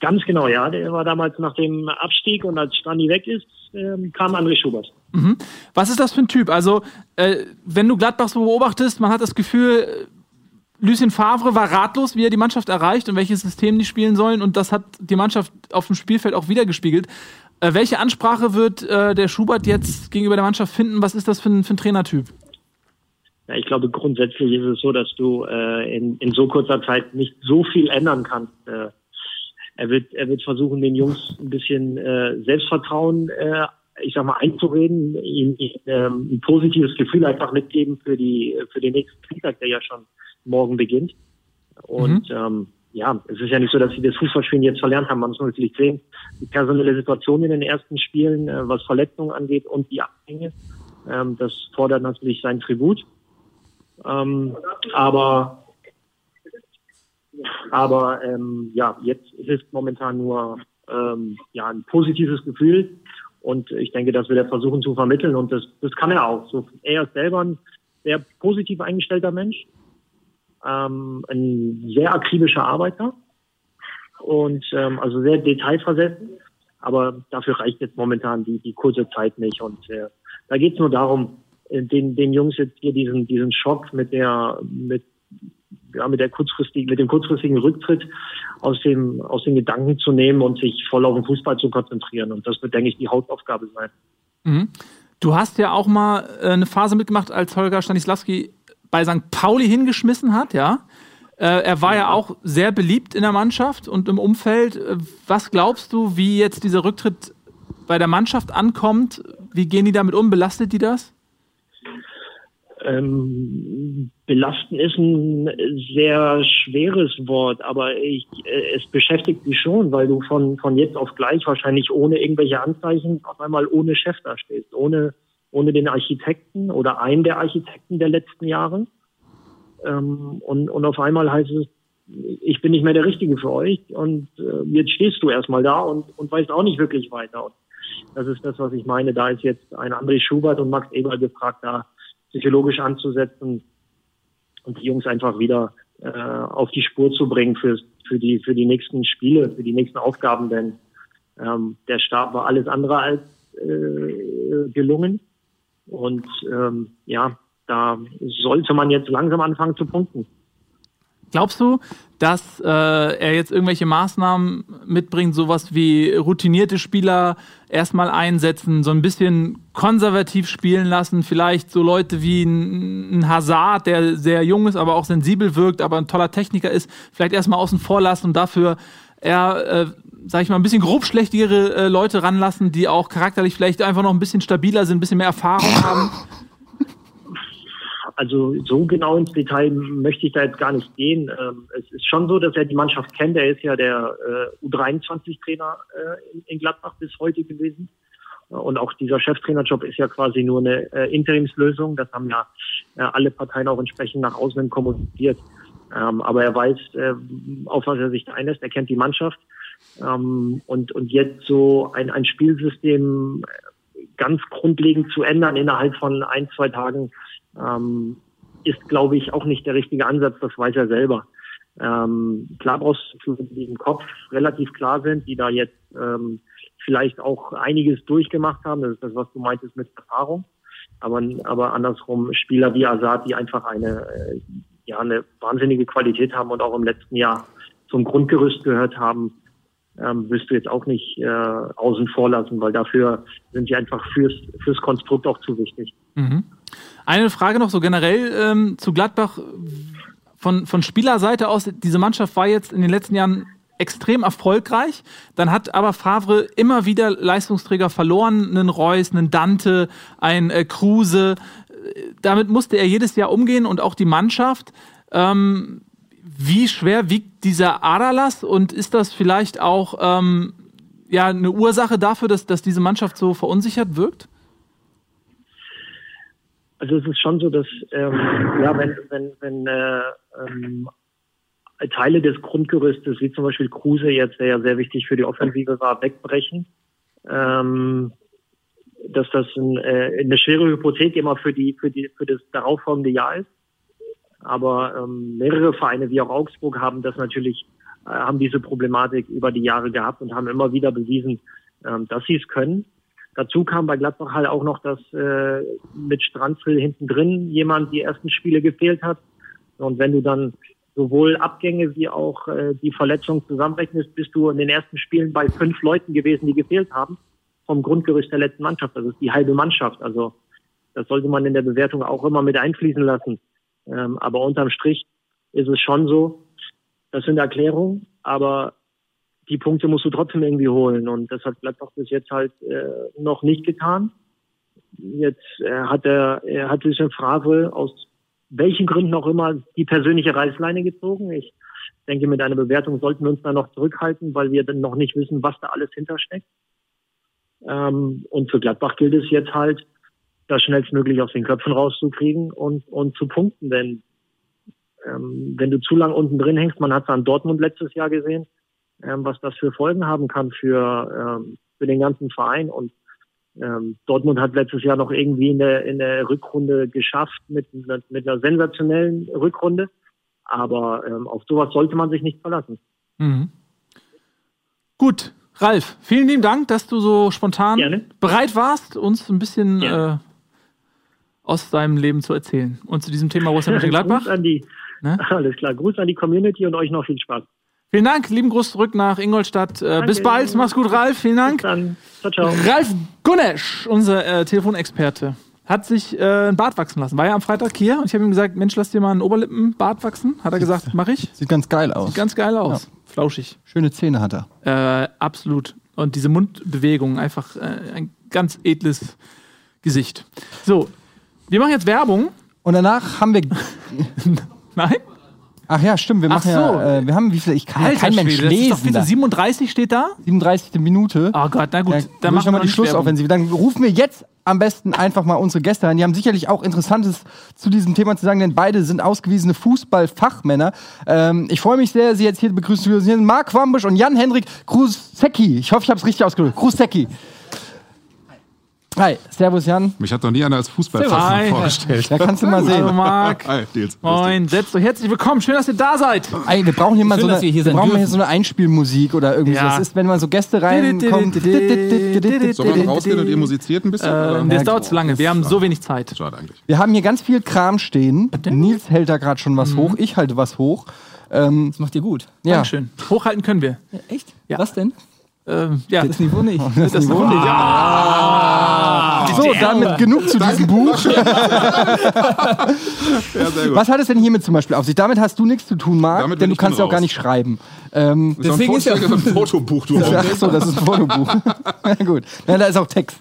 Ganz genau, ja. Der war damals nach dem Abstieg und als Strandi weg ist, ähm, kam André Schubert. Was ist das für ein Typ? Also, äh, wenn du Gladbach so beobachtest, man hat das Gefühl, Lucien Favre war ratlos, wie er die Mannschaft erreicht und welches System die spielen sollen. Und das hat die Mannschaft auf dem Spielfeld auch wiedergespiegelt. Äh, welche Ansprache wird äh, der Schubert jetzt gegenüber der Mannschaft finden? Was ist das für ein, für ein Trainertyp? Ja, ich glaube, grundsätzlich ist es so, dass du äh, in, in so kurzer Zeit nicht so viel ändern kannst. Äh, er wird, er wird versuchen, den Jungs ein bisschen äh, Selbstvertrauen, äh, ich sag mal, einzureden, ihnen ihnen, ähm, ein positives Gefühl einfach mitgeben für die für den nächsten Spieltag, der ja schon morgen beginnt. Und ähm, ja, es ist ja nicht so, dass sie das Fußballspielen jetzt verlernt haben. Man muss natürlich sehen, die personelle Situation in den ersten Spielen, äh, was Verletzungen angeht und die Abgänge, ähm, das fordert natürlich seinen Tribut. Ähm, aber aber ähm, ja, jetzt hilft momentan nur ähm, ja ein positives Gefühl und ich denke, das will er versuchen zu vermitteln und das das kann er auch. So, er ist selber ein sehr positiv eingestellter Mensch, ähm, ein sehr akribischer Arbeiter und ähm, also sehr detailversessen. Aber dafür reicht jetzt momentan die, die kurze Zeit nicht. Und äh, da geht es nur darum, äh, den, den Jungs jetzt hier diesen, diesen Schock mit der, mit, ja, mit der kurzfristigen, mit dem kurzfristigen Rücktritt aus dem, aus den Gedanken zu nehmen und sich voll auf den Fußball zu konzentrieren. Und das wird, denke ich, die Hauptaufgabe sein. Mhm. Du hast ja auch mal äh, eine Phase mitgemacht, als Holger Stanislawski bei St. Pauli hingeschmissen hat, ja. Äh, er war ja auch sehr beliebt in der Mannschaft und im Umfeld. Äh, Was glaubst du, wie jetzt dieser Rücktritt bei der Mannschaft ankommt? Wie gehen die damit um? Belastet die das? Ähm, belasten ist ein sehr schweres Wort, aber ich, äh, es beschäftigt mich schon, weil du von, von jetzt auf gleich wahrscheinlich ohne irgendwelche Anzeichen auf einmal ohne Chef da stehst, ohne, ohne den Architekten oder einen der Architekten der letzten Jahre. Ähm, und, und auf einmal heißt es, ich bin nicht mehr der Richtige für euch und äh, jetzt stehst du erstmal da und, und weißt auch nicht wirklich weiter. Und das ist das, was ich meine. Da ist jetzt ein André Schubert und Max Eberl gefragt, da psychologisch anzusetzen und die Jungs einfach wieder äh, auf die Spur zu bringen für, für, die, für die nächsten Spiele, für die nächsten Aufgaben, denn ähm, der Start war alles andere als äh, gelungen. Und ähm, ja, da sollte man jetzt langsam anfangen zu punkten. Glaubst du, dass äh, er jetzt irgendwelche Maßnahmen mitbringt, sowas wie routinierte Spieler erstmal einsetzen, so ein bisschen konservativ spielen lassen, vielleicht so Leute wie ein, ein Hazard, der sehr jung ist, aber auch sensibel wirkt, aber ein toller Techniker ist, vielleicht erstmal außen vor lassen und dafür eher, äh, sag ich mal, ein bisschen grobschlächtigere äh, Leute ranlassen, die auch charakterlich vielleicht einfach noch ein bisschen stabiler sind, ein bisschen mehr Erfahrung [laughs] haben? Also so genau ins Detail möchte ich da jetzt gar nicht gehen. Ähm, es ist schon so, dass er die Mannschaft kennt. Er ist ja der äh, U23-Trainer äh, in, in Gladbach bis heute gewesen. Und auch dieser Cheftrainerjob ist ja quasi nur eine äh, Interimslösung. Das haben ja äh, alle Parteien auch entsprechend nach außen kommuniziert. Ähm, aber er weiß, äh, auf was er sich da einlässt. Er kennt die Mannschaft. Ähm, und, und jetzt so ein, ein Spielsystem ganz grundlegend zu ändern innerhalb von ein, zwei Tagen, ähm, ist, glaube ich, auch nicht der richtige Ansatz. Das weiß er selber. Ähm, klar brauchst du, die im Kopf relativ klar sind, die da jetzt ähm, vielleicht auch einiges durchgemacht haben. Das ist das, was du meintest mit Erfahrung. Aber, aber andersrum Spieler wie Azad, die einfach eine, äh, ja, eine wahnsinnige Qualität haben und auch im letzten Jahr zum Grundgerüst gehört haben, ähm, wirst du jetzt auch nicht äh, außen vor lassen, weil dafür sind sie einfach fürs, fürs Konstrukt auch zu wichtig. Mhm. Eine Frage noch so generell ähm, zu Gladbach. Von, von Spielerseite aus, diese Mannschaft war jetzt in den letzten Jahren extrem erfolgreich. Dann hat aber Favre immer wieder Leistungsträger verloren, einen Reus, einen Dante, ein äh, Kruse. Damit musste er jedes Jahr umgehen und auch die Mannschaft. Ähm, wie schwer wiegt dieser Aderlass und ist das vielleicht auch ähm, ja, eine Ursache dafür, dass, dass diese Mannschaft so verunsichert wirkt? Also es ist schon so, dass ähm, ja, wenn, wenn, wenn äh, ähm, Teile des Grundgerüstes, wie zum Beispiel Kruse jetzt, der ja sehr wichtig für die Offensive war, wegbrechen, ähm, dass das ein, äh, eine schwere Hypothek immer für die für die für das darauffolgende Jahr ist. Aber ähm, mehrere Vereine wie auch Augsburg haben das natürlich, äh, haben diese Problematik über die Jahre gehabt und haben immer wieder bewiesen, ähm, dass sie es können. Dazu kam bei Gladbach halt auch noch, dass äh, mit Stranzel hinten drin jemand die ersten Spiele gefehlt hat. Und wenn du dann sowohl Abgänge wie auch äh, die Verletzung zusammenrechnest, bist du in den ersten Spielen bei fünf Leuten gewesen, die gefehlt haben vom Grundgerüst der letzten Mannschaft. Das ist die halbe Mannschaft. Also das sollte man in der Bewertung auch immer mit einfließen lassen. Ähm, aber unterm Strich ist es schon so, das sind Erklärungen, aber die Punkte musst du trotzdem irgendwie holen. Und das hat Gladbach bis jetzt halt äh, noch nicht getan. Jetzt äh, hat er, er hat sich in Favre aus welchen Gründen auch immer die persönliche Reißleine gezogen. Ich denke, mit einer Bewertung sollten wir uns da noch zurückhalten, weil wir dann noch nicht wissen, was da alles hintersteckt. Ähm, und für Gladbach gilt es jetzt halt, das schnellstmöglich aus den Köpfen rauszukriegen und, und zu punkten. Denn ähm, wenn du zu lang unten drin hängst, man hat es an Dortmund letztes Jahr gesehen, ähm, was das für Folgen haben kann für, ähm, für den ganzen Verein. Und ähm, Dortmund hat letztes Jahr noch irgendwie in der, in der Rückrunde geschafft mit, mit einer sensationellen Rückrunde. Aber ähm, auf sowas sollte man sich nicht verlassen. Mhm. Gut, Ralf, vielen lieben Dank, dass du so spontan Gerne. bereit warst, uns ein bisschen äh, aus deinem Leben zu erzählen. Und zu diesem Thema Borussia Mönchengladbach. Gruß an die, ne? Alles klar, Gruß an die Community und euch noch viel Spaß. Vielen Dank, lieben Gruß zurück nach Ingolstadt. Äh, bis bald, mach's gut, Ralf, vielen Dank. Bis dann. Ciao, ciao. Ralf Gunesch, unser äh, Telefonexperte, hat sich äh, ein Bart wachsen lassen. War ja am Freitag hier und ich habe ihm gesagt, Mensch, lass dir mal einen Oberlippenbart wachsen. Hat er gesagt, mach ich. Sieht ganz geil aus. Sieht ganz geil aus. Ja. Flauschig. Schöne Zähne hat er. Äh, absolut. Und diese Mundbewegung, einfach äh, ein ganz edles Gesicht. So, wir machen jetzt Werbung. Und danach haben wir. [laughs] Nein? Ach ja, stimmt. Wir machen so. ja, äh, wir haben wie viel? Ich kann Alter, ja kein Mensch Schwede, lesen. Das ist doch bitte 37 steht da? 37. Minute. Oh Gott, na gut. Ja, dann machen wir mal die Schlussoffensive. Dann rufen wir jetzt am besten einfach mal unsere Gäste an. Die haben sicherlich auch Interessantes zu diesem Thema zu sagen, denn beide sind ausgewiesene Fußballfachmänner. Ähm, ich freue mich sehr, Sie jetzt hier begrüßen zu dürfen. Marc Wambusch und Jan-Hendrik Krusecki. Ich hoffe, ich habe es richtig ausgedrückt. Krusecki. Hi, Servus Jan. Mich hat noch nie einer als Fußballfachmann vorgestellt. Da kannst du mal sehen. Hallo Marc. Hi, Nils. Moin, setzt euch herzlich willkommen. Schön, dass ihr da seid. Ey, wir brauchen hier mal Schön, so eine, wir hier wir sein brauchen dürfen. hier so eine Einspielmusik oder irgendwie Ja. so. Das ist, wenn man so Gäste reinkommt. Sollen wir rausgehen und ihr musiziert ein bisschen? Ähm, das dauert zu lange. Wir haben so wenig Zeit. Schade eigentlich. Wir haben hier ganz viel Kram stehen. Nils hält da gerade schon was hoch. Ich halte was hoch. Ähm, Das macht dir gut. ja. Dankeschön. Hochhalten können wir. Ja, echt? Ja. Was denn? Ähm, ja, Das Niveau nicht. [laughs] das ist Niveau nicht. So, damit genug zu diesem Buch. [laughs] Ja, sehr gut. Was hat es denn hiermit zum Beispiel auf sich? Damit hast du nichts zu tun, Marc, Damit denn du kannst ja auch gar nicht schreiben. Ähm, Das Deswegen ist ja- ist ein [laughs] Fotobuch, du ach so, das ist ein Fotobuch. Na gut, ja, da ist auch Text.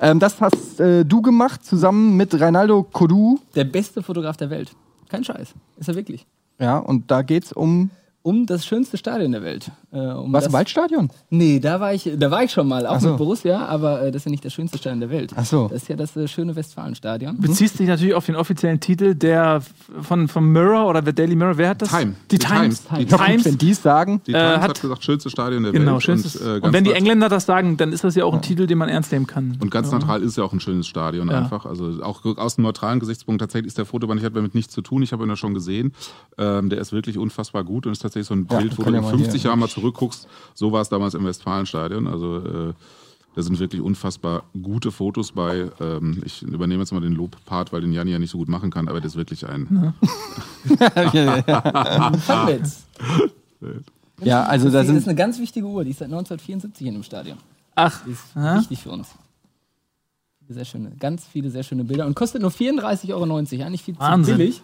Ähm, das hast äh, du gemacht, zusammen mit Reinaldo Kodu. Der beste Fotograf der Welt. Kein Scheiß. Ist er wirklich. Ja, und da geht's um Um das schönste Stadion der Welt. Äh, um was das, im Waldstadion? Nee, da war ich, da war ich schon mal, auch Ach so. mit Borussia, aber äh, das ist ja nicht das schönste Stadion der Welt. Ach so. Das ist ja das äh, schöne Westfalenstadion. beziehst dich natürlich auf den offiziellen Titel der von vom Mirror oder der Daily Mirror. Wer hat das? Time. Die, Die Times. Times. Die Ja, Times. wenn die es sagen. Die Äh, Times hat- hat, gesagt, schönste Stadion der Genau, Welt. schönstes. Und, äh, Und, ganz wenn die Engländer das sagen, dann ist das ja auch ein Titel, den man ernst nehmen kann. Und ganz neutral ist ja auch ein schönes Stadion Ja. einfach. Also auch aus einem neutralen Gesichtspunkt tatsächlich ist der Fotoband, ich habe damit nichts zu tun, ich habe ihn ja schon gesehen. Ähm, der ist wirklich unfassbar gut und ist tatsächlich so ein Ja, Bild, wir wo du ja in mal 50 hier- Jahren mal zurückguckst. So war es damals im Westfalenstadion. Also äh, da sind wirklich unfassbar gute Fotos bei. Ähm, ich übernehme jetzt mal den Lobpart, weil den Janni ja nicht so gut machen kann, aber das ist wirklich ein Funbits. [laughs] Ja, also da das ist sind eine ganz wichtige Uhr, die ist seit 1974 in dem Stadion. Ach, Die ist Aha. wichtig für uns. Sehr schöne, ganz viele sehr schöne Bilder und kostet nur 34,90 Euro. Eigentlich viel zu Wahnsinn. billig,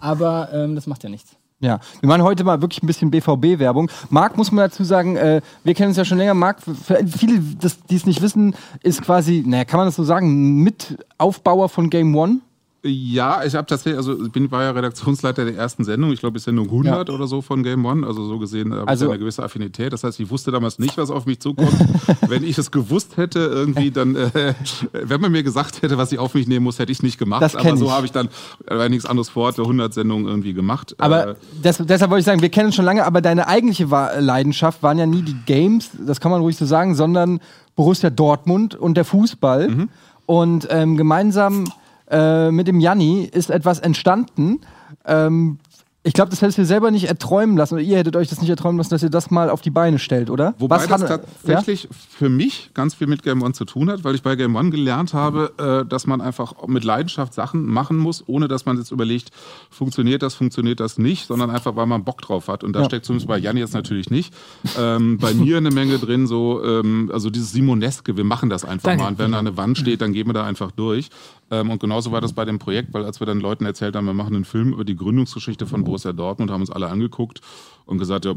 aber ähm, das macht ja nichts. Ja, wir machen heute mal wirklich ein bisschen BVB-Werbung. Marc, muss man dazu sagen, äh, wir kennen uns ja schon länger. Marc, für viele, die es nicht wissen, ist quasi, naja, kann man das so sagen, Mitaufbauer von Game One. Ja, ich habe tatsächlich, also ich bin, war ja Redaktionsleiter der ersten Sendung. Ich glaube, sind nur 100 oder so von Game One. Also so gesehen habe Also- ich eine gewisse Affinität. Das heißt, ich wusste damals nicht, was auf mich zukommt. [laughs] Wenn ich es gewusst hätte, irgendwie, dann, äh, wenn man mir gesagt hätte, was ich auf mich nehmen muss, hätte ich es nicht gemacht. Das Aber so habe ich dann, äh, weil nichts anderes vor, 100 Sendungen irgendwie gemacht. Aber äh, das, deshalb wollte ich sagen, wir kennen uns schon lange, aber deine eigentliche Leidenschaft waren ja nie die Games, das kann man ruhig so sagen, sondern Borussia Dortmund und der Fußball. Mhm. Und ähm, gemeinsam äh, mit dem Janni ist etwas entstanden. Ähm, ich glaube, das hättest du dir selber nicht erträumen lassen, oder ihr hättet euch das nicht erträumen lassen, dass ihr das mal auf die Beine stellt, oder? Wobei Was das hat- tatsächlich für mich ganz viel mit Game One zu tun hat, weil ich bei Game One gelernt habe, äh, dass man einfach mit Leidenschaft Sachen machen muss, ohne dass man jetzt überlegt, funktioniert das, funktioniert das nicht, sondern einfach, weil man Bock drauf hat. Und da Ja. steckt zumindest bei Jan jetzt natürlich nicht. Ähm, bei mir eine Menge drin, so, ähm, also dieses Simoneske, wir machen das einfach Danke. mal. Und wenn da eine Wand steht, dann gehen wir da einfach durch. Ähm, und genauso war das bei dem Projekt, weil als wir dann Leuten erzählt haben, wir machen einen Film über die Gründungsgeschichte von Borussia Dortmund, haben uns alle angeguckt und gesagt, ja,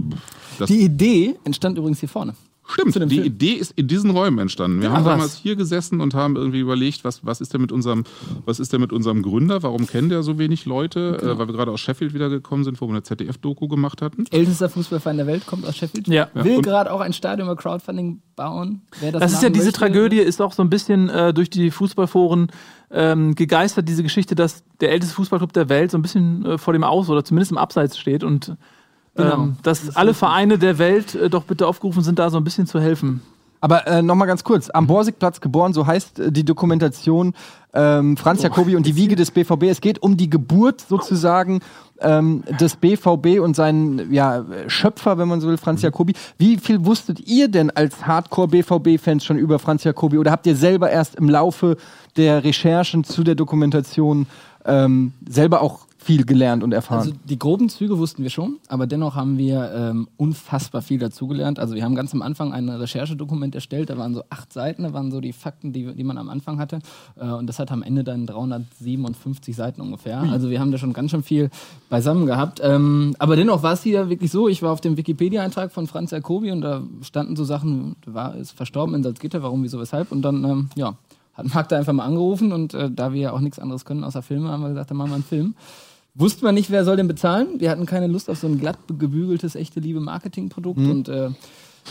das Die Idee entstand übrigens hier vorne. Stimmt, die Film. Idee ist in diesen Räumen entstanden. Wir Ach, haben was. damals hier gesessen und haben irgendwie überlegt, was, was ist denn mit unserem, was ist denn mit unserem Gründer? Warum kennen der so wenig Leute? Genau. Äh, weil wir gerade aus Sheffield wiedergekommen sind, wo wir eine ZDF-Doku gemacht hatten. Ältester Fußballverein der Welt kommt aus Sheffield. Ja. Will gerade auch ein Stadion über Crowdfunding bauen. Wer das Das ist ja diese möchte, Tragödie, ist auch so ein bisschen äh, durch die Fußballforen ähm, gegeistert, diese Geschichte, dass der älteste Fußballclub der Welt so ein bisschen äh, vor dem Aus oder zumindest im Abseits steht und ähm, Genau. dass alle Vereine der Welt äh, doch bitte aufgerufen sind, da so ein bisschen zu helfen. Aber äh, nochmal ganz kurz, am Borsigplatz geboren, so heißt äh, die Dokumentation ähm, Franz Jacobi und die Wiege des BVB. Es geht um die Geburt sozusagen ähm, des BVB und seinen ja, Schöpfer, wenn man so will, Franz Jacobi. Wie viel wusstet ihr denn als Hardcore-BVB-Fans schon über Franz Jacobi oder habt ihr selber erst im Laufe der Recherchen zu der Dokumentation ähm, selber auch viel gelernt und erfahren? Also die groben Züge wussten wir schon, aber dennoch haben wir ähm, unfassbar viel dazugelernt. Also wir haben ganz am Anfang ein Recherchedokument erstellt, da waren so acht Seiten, da waren so die Fakten, die, die man am Anfang hatte. Äh, und das hat am Ende dann 357 Seiten ungefähr. Also wir haben da schon ganz schön viel beisammen gehabt. Ähm, aber dennoch war es hier wirklich so, ich war auf dem Wikipedia-Eintrag von Franz Jacobi und da standen so Sachen, war, ist verstorben in Salzgitter, warum, wieso, weshalb. Und dann, ähm, ja, hat Marc da einfach mal angerufen und äh, da wir ja auch nichts anderes können außer Filme, haben wir gesagt, dann machen wir einen Film. Wussten wir nicht, wer soll denn bezahlen. Wir hatten keine Lust auf so ein glatt gebügeltes, echte Liebe Marketingprodukt und äh,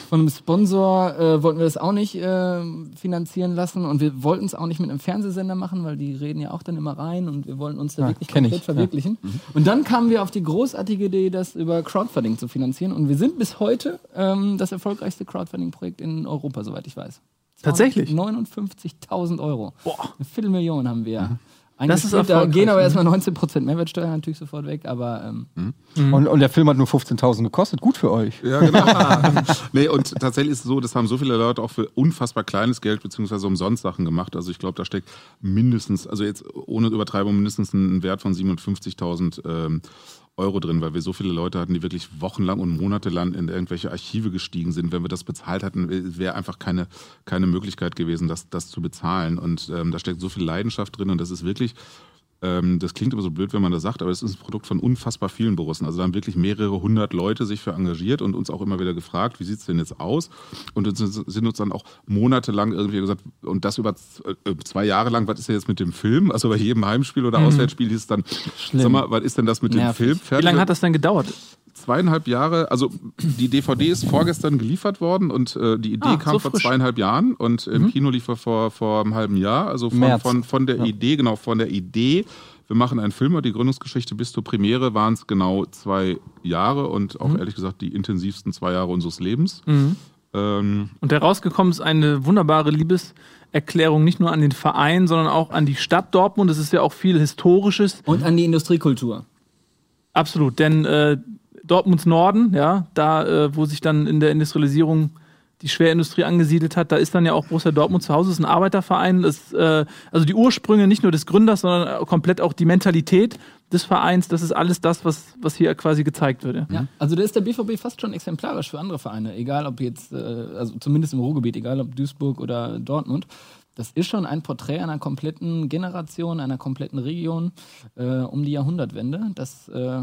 von einem Sponsor äh, wollten wir das auch nicht äh, finanzieren lassen und wir wollten es auch nicht mit einem Fernsehsender machen, weil die reden ja auch dann immer rein und wir wollen uns da Ja, wirklich komplett ich, ja. verwirklichen. Und dann kamen wir auf die großartige Idee, das über Crowdfunding zu finanzieren und wir sind bis heute ähm, das erfolgreichste Crowdfunding-Projekt in Europa, soweit ich weiß. Tatsächlich? 59.000 Euro. Boah. Eine Viertelmillion haben wir. Das ist. Da gehen aber ne? erstmal 19% Mehrwertsteuer natürlich sofort weg, aber ähm, und, und der Film hat nur 15.000 gekostet. Gut für euch. Ja, genau. [laughs] nee, und tatsächlich ist es so, das haben so viele Leute auch für unfassbar kleines Geld beziehungsweise umsonst Sachen gemacht. Also ich glaube, da steckt mindestens, also jetzt ohne Übertreibung, mindestens ein Wert von 57.000 ähm, Euro drin, weil wir so viele Leute hatten, die wirklich wochenlang und monatelang in irgendwelche Archive gestiegen sind. Wenn wir das bezahlt hatten, wäre einfach keine, keine Möglichkeit gewesen, das, das zu bezahlen. Und ähm, da steckt so viel Leidenschaft drin und das ist wirklich, das klingt immer so blöd, wenn man das sagt, aber es ist ein Produkt von unfassbar vielen Borussen. Also da haben wirklich mehrere hundert Leute sich für engagiert und uns auch immer wieder gefragt, wie sieht's denn jetzt aus? Und uns, sind uns dann auch monatelang irgendwie gesagt, und das über äh, zwei Jahre lang, was ist denn jetzt mit dem Film? Also bei jedem Heimspiel oder Auswärtsspiel hieß es dann, sag mal, was ist denn das mit dem Nervig. Film? Wie lange hat das denn gedauert? Zweieinhalb Jahre, also die DVD ist vorgestern geliefert worden und äh, die Idee Ah, kam so vor zweieinhalb Jahren und im Kino lief er vor, vor einem halben Jahr. Also von, März. von, von der Idee, genau, von der Idee, wir machen einen Film über die Gründungsgeschichte bis zur Premiere waren es genau zwei Jahre und auch ehrlich gesagt die intensivsten zwei Jahre unseres Lebens. Ähm, Und herausgekommen ist eine wunderbare Liebeserklärung nicht nur an den Verein, sondern auch an die Stadt Dortmund. Es ist ja auch viel Historisches. und an die Industriekultur. Absolut, denn äh, Dortmunds Norden, ja, da, äh, wo sich dann in der Industrialisierung die Schwerindustrie angesiedelt hat. Da ist dann ja auch Borussia Dortmund zu Hause, ist ein Arbeiterverein. Das, äh, also die Ursprünge nicht nur des Gründers, sondern komplett auch die Mentalität des Vereins. Das ist alles das, was, was hier quasi gezeigt wird. ja. Ja, also da ist der BVB fast schon exemplarisch für andere Vereine, egal ob jetzt, äh, also zumindest im Ruhrgebiet, egal ob Duisburg oder Dortmund. Das ist schon ein Porträt einer kompletten Generation, einer kompletten Region äh, um die Jahrhundertwende. Das äh,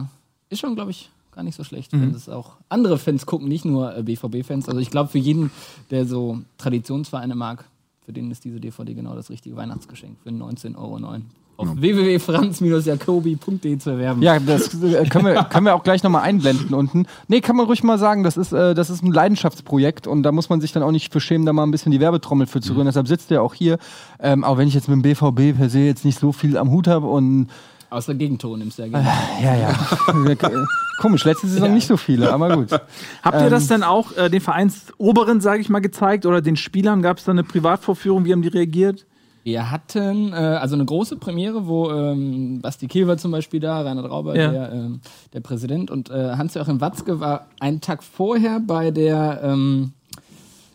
ist schon, glaube ich, gar nicht so schlecht, wenn es auch andere Fans gucken, nicht nur äh, BVB-Fans. Also ich glaube, für jeden, der so Traditionsvereine mag, für den ist diese DVD genau das richtige Weihnachtsgeschenk für 19,09 Euro. Auf www.franz-jacobi.de zu erwerben. Ja, das äh, können wir, können wir auch gleich nochmal einblenden unten. Nee, kann man ruhig mal sagen, das ist, äh, das ist ein Leidenschaftsprojekt und da muss man sich dann auch nicht für schämen, da mal ein bisschen die Werbetrommel für zu rühren. Deshalb sitzt er auch hier. Ähm, aber wenn ich jetzt mit dem BVB per se jetzt nicht so viel am Hut habe und Außer Gegenton nimmst du ja gerne. ja, ja. Komisch, letzte Saison nicht so viele, aber gut. Habt ihr das denn auch äh, den Vereinsoberen, sage ich mal, gezeigt oder den Spielern? Gab es da eine Privatvorführung? Wie haben die reagiert? Wir hatten äh, also eine große Premiere, wo ähm, Basti Kehl war zum Beispiel da, Rainer Rauber, Ja. der, ähm, der Präsident, und äh, Hans-Joachim Watzke war einen Tag vorher bei der ähm,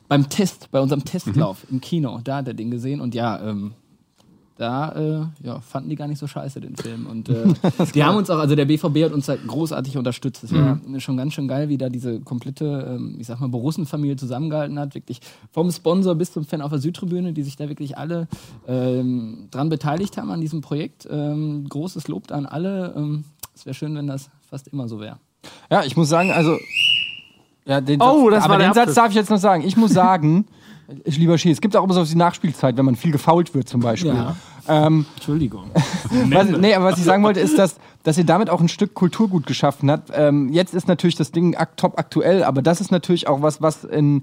beim Test, bei unserem Testlauf im Kino. Da hat er den gesehen und ja, ähm, da äh, ja, fanden die gar nicht so scheiße, den Film. Und [laughs] äh, die haben uns auch, also der BVB hat uns halt großartig unterstützt. Es war schon ganz schön geil, wie da diese komplette, ähm, ich sag mal, Borussenfamilie zusammengehalten hat. Wirklich vom Sponsor bis zum Fan auf der Südtribüne, die sich da wirklich alle ähm, dran beteiligt haben an diesem Projekt. Ähm, großes Lob an alle. Ähm, es wäre schön, wenn das fast immer so wäre. Ja, ich muss sagen, also. Ja, den Oh, Satz, das aber war der den Satz darf ich jetzt noch sagen. Ich muss sagen, [laughs] ich lieber Ski, es gibt auch immer so die Nachspielzeit, wenn man viel gefault wird zum Beispiel. Ja. Ähm, Entschuldigung. [laughs] was, nee, aber was ich sagen wollte, ist, dass, dass ihr damit auch ein Stück Kulturgut geschaffen habt. Ähm, jetzt ist natürlich das Ding ak top aktuell, aber das ist natürlich auch was, was in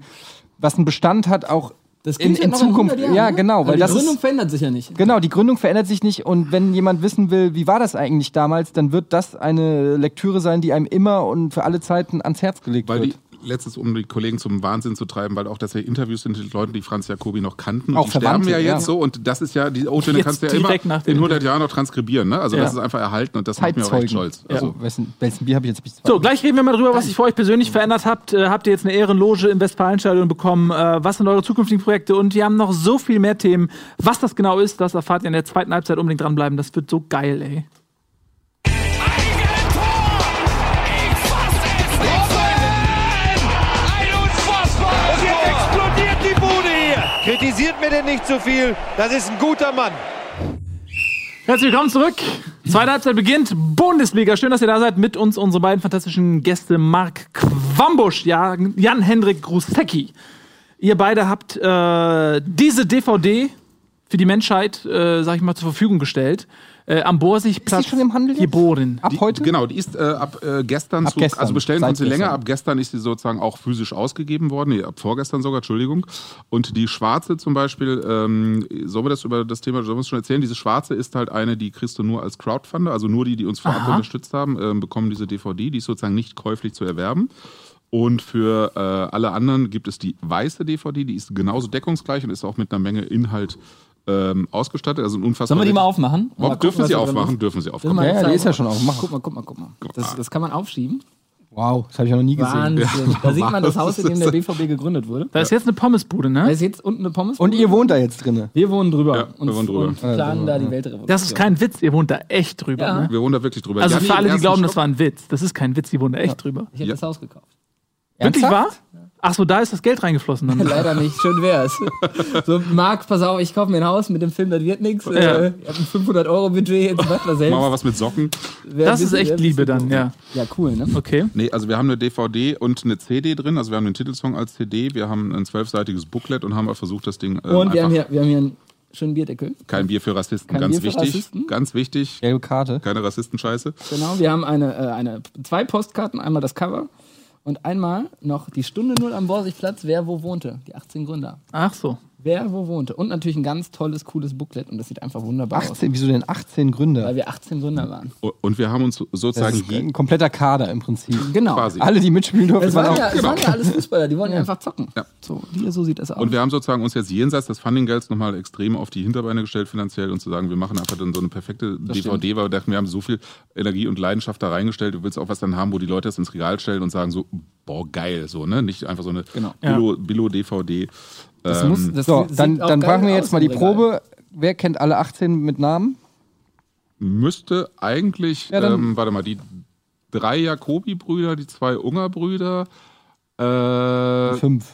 was einen Bestand hat, auch Das in, in Zukunft. 100 Jahren, ja, ne? genau, Aber weil die das Gründung ist, verändert sich ja nicht. Genau, die Gründung verändert sich nicht und wenn jemand wissen will, wie war das eigentlich damals, dann wird das eine Lektüre sein, die einem immer und für alle Zeiten ans Herz gelegt Weil wird. die letztens, um die Kollegen zum Wahnsinn zu treiben, weil auch das ja Interviews sind mit Leuten, die Franz Jacobi noch kannten. Auch und die sterben ja jetzt ja. so und das ist ja, die O-Töne kannst du ja immer in 100 Jahren noch transkribieren. Ne? Also Ja. das ist einfach erhalten und das macht mir auch echt stolz. Also, wessen, wessen Bier habe ich jetzt? So, gleich reden wir mal drüber, was sich für euch persönlich verändert habt. Äh, habt ihr jetzt eine Ehrenloge im Westfalenstadion bekommen? Äh, was sind eure zukünftigen Projekte? Und wir haben noch so viel mehr Themen. Was das genau ist, das erfahrt ihr in der zweiten Halbzeit. Unbedingt dranbleiben. Das wird so geil, ey. Kritisiert mir denn nicht zu viel. Das ist ein guter Mann. Herzlich willkommen zurück. Zweite Halbzeit beginnt. Bundesliga. Schön, dass ihr da seid. Mit uns unsere beiden fantastischen Gäste Marc Quambusch, ja, Jan-Hendrik Grusecki. Ihr beide habt äh, diese DVD für die Menschheit, äh, sag ich mal, zur Verfügung gestellt. Äh, am Borsigplatz Ist schon im Handel jetzt? geboren. Ab die, heute? Genau, die ist äh, ab äh, gestern, Ab zu, gestern, also bestellen konnte sie länger, ab gestern ist sie sozusagen auch physisch ausgegeben worden, nee, ab vorgestern sogar, Entschuldigung. Und die schwarze zum Beispiel, ähm, sollen wir das über das Thema, sollen wir es schon erzählen? Diese schwarze ist halt eine, die kriegst du nur als Crowdfunder, also nur die, die uns vorab unterstützt haben, ähm, bekommen diese DVD, die ist sozusagen nicht käuflich zu erwerben. Und für äh, alle anderen gibt es die weiße DVD, die ist genauso deckungsgleich und ist auch mit einer Menge Inhalt ähm, ausgestattet. Also ein unfassbar. Sollen wir die mal aufmachen? Mal gucken, dürfen sie da drin aufmachen, ist? dürfen sie aufmachen. mal Ja, ja, die ist ja schon auf. Mach. Guck mal, guck mal, guck mal. Das, das kann man aufschieben. Wow, das habe ich noch nie gesehen. Wahnsinn. Da sieht man das Haus, in dem der? [laughs] BVB gegründet wurde. Da ist jetzt eine Pommesbude, Da ne? ist jetzt unten eine Pommes. Und ihr wohnt da jetzt drinne. Wir wohnen drüber. Ja, wir und, wohnen drüber. und planen da die Weltrevolution. Das ist kein Witz. Ihr wohnt da echt drüber, Ja. ne? Wir wohnen da wirklich drüber. Also für alle, die glauben, ersten das war ein Witz. Das ist kein Witz. Die wohnen da echt drüber. Ich hätte Ja. das Haus gekauft. Wirklich wahr? Ach so, da ist das Geld reingeflossen dann. [laughs] Leider nicht, schön wär's. So, Marc, pass auf, ich kaufe mir ein Haus mit dem Film, das wird nichts. Ja. Äh, ich hab ein 500-Euro-Budget, jetzt macht er Stock. selbst. Machen wir was mit Socken. Wär Das ein ist bisschen- echt ein Liebe bisschen dann, ja. Ja, cool, ne? Okay. Nee, also wir haben eine DVD und eine CD drin. Also wir haben den Titelsong als CD, wir haben ein zwölfseitiges Booklet und haben versucht, das Ding ähm, Und wir haben, hier, wir haben hier einen schönen Bierdeckel. kein Bier für Rassisten, Kein ganz Bier für wichtig, Rassisten? ganz wichtig. Gelbe Karte. Keine Rassistenscheiße. Genau, wir haben eine, äh, eine, zwei Postkarten, einmal das Cover und einmal noch die Stunde Null am Borsigplatz, wer wo wohnte. Die 18 Gründer. Ach so. Wer wo wohnte. Und natürlich ein ganz tolles, cooles Booklet und das sieht einfach wunderbar aus. 18, wieso denn 18 Gründer? Weil wir 18 Gründer waren. Und wir haben uns Das sozusagen ist je, ein kompletter Kader im Prinzip. Genau. quasi. Alle, die mitspielen durften, Es waren waren, auch. ja, es waren ja alles Fußballer, die wollen ja einfach zocken. Ja. So, die, so sieht das aus. Und wir haben sozusagen uns jetzt jenseits des Funding-Gelds nochmal extrem auf die Hinterbeine gestellt finanziell und zu sagen, wir machen einfach dann so eine perfekte DVD, weil wir dachten, wir haben so viel Energie und Leidenschaft da reingestellt. Du willst auch was dann haben, wo die Leute das ins Regal stellen und sagen so, boah, geil, so, ne? Nicht einfach so eine Genau. Billo- Billo-DVD. Das ähm, muss, das So, dann, dann machen wir jetzt mal die Regal. Probe. Wer kennt alle 18 mit Namen? müsste eigentlich, Ja, dann- ähm, warte mal, die drei Jacobi-Brüder, die zwei Unger-Brüder, äh, Fünf.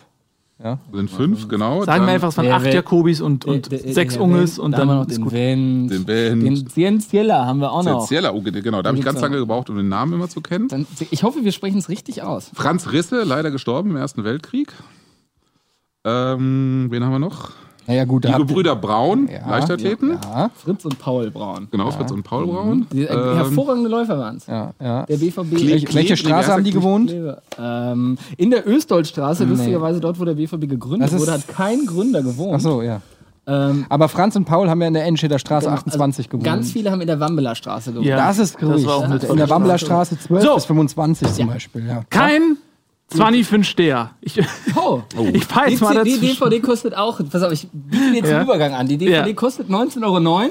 Ja. sind fünf, genau. Sagen wir Dann einfach, es waren acht Welt- Jakobis und, und Der- der- sechs Unges und da haben wir dann noch den. Wendt, Den Wendt. den Cienziella haben wir auch noch. Oh, genau, da habe ich ganz lange gebraucht, um den Namen immer zu kennen. Dann, ich hoffe, wir sprechen es richtig aus. Franz Risse, leider gestorben im Ersten Weltkrieg. Ähm, wen haben wir noch? Naja, gut. Die Gebrüder Braun, Ja, Leichtathleten. Ja, Fritz und Paul Braun. Genau, Fritz und Paul Braun. Die, äh, Ähm, hervorragende Läufer waren es. ja, ja. Der BVB. Kle- Welche, Kle- Straße haben die gewohnt? Ähm, in der Östdeutschstraße, Nee. lustigerweise dort, wo der BVB gegründet wurde, hat kein Gründer gewohnt. Ach so, ja. Ähm, Aber Franz und Paul haben ja in der Enscheder Straße genau, 28 also gewohnt. Ganz viele haben in der Wambeler Straße gewohnt. Ja. Das ist eine in der tolle Bambeler Straße 12 So. bis 25 zum Beispiel. Ja. Kein 20 für einen Steher. Ich, Oh. [laughs] ich fahr Die, jetzt mal die dazu. DVD kostet auch, pass auf, ich biete jetzt Ja. einen Übergang an. Die DVD Ja. kostet 19,09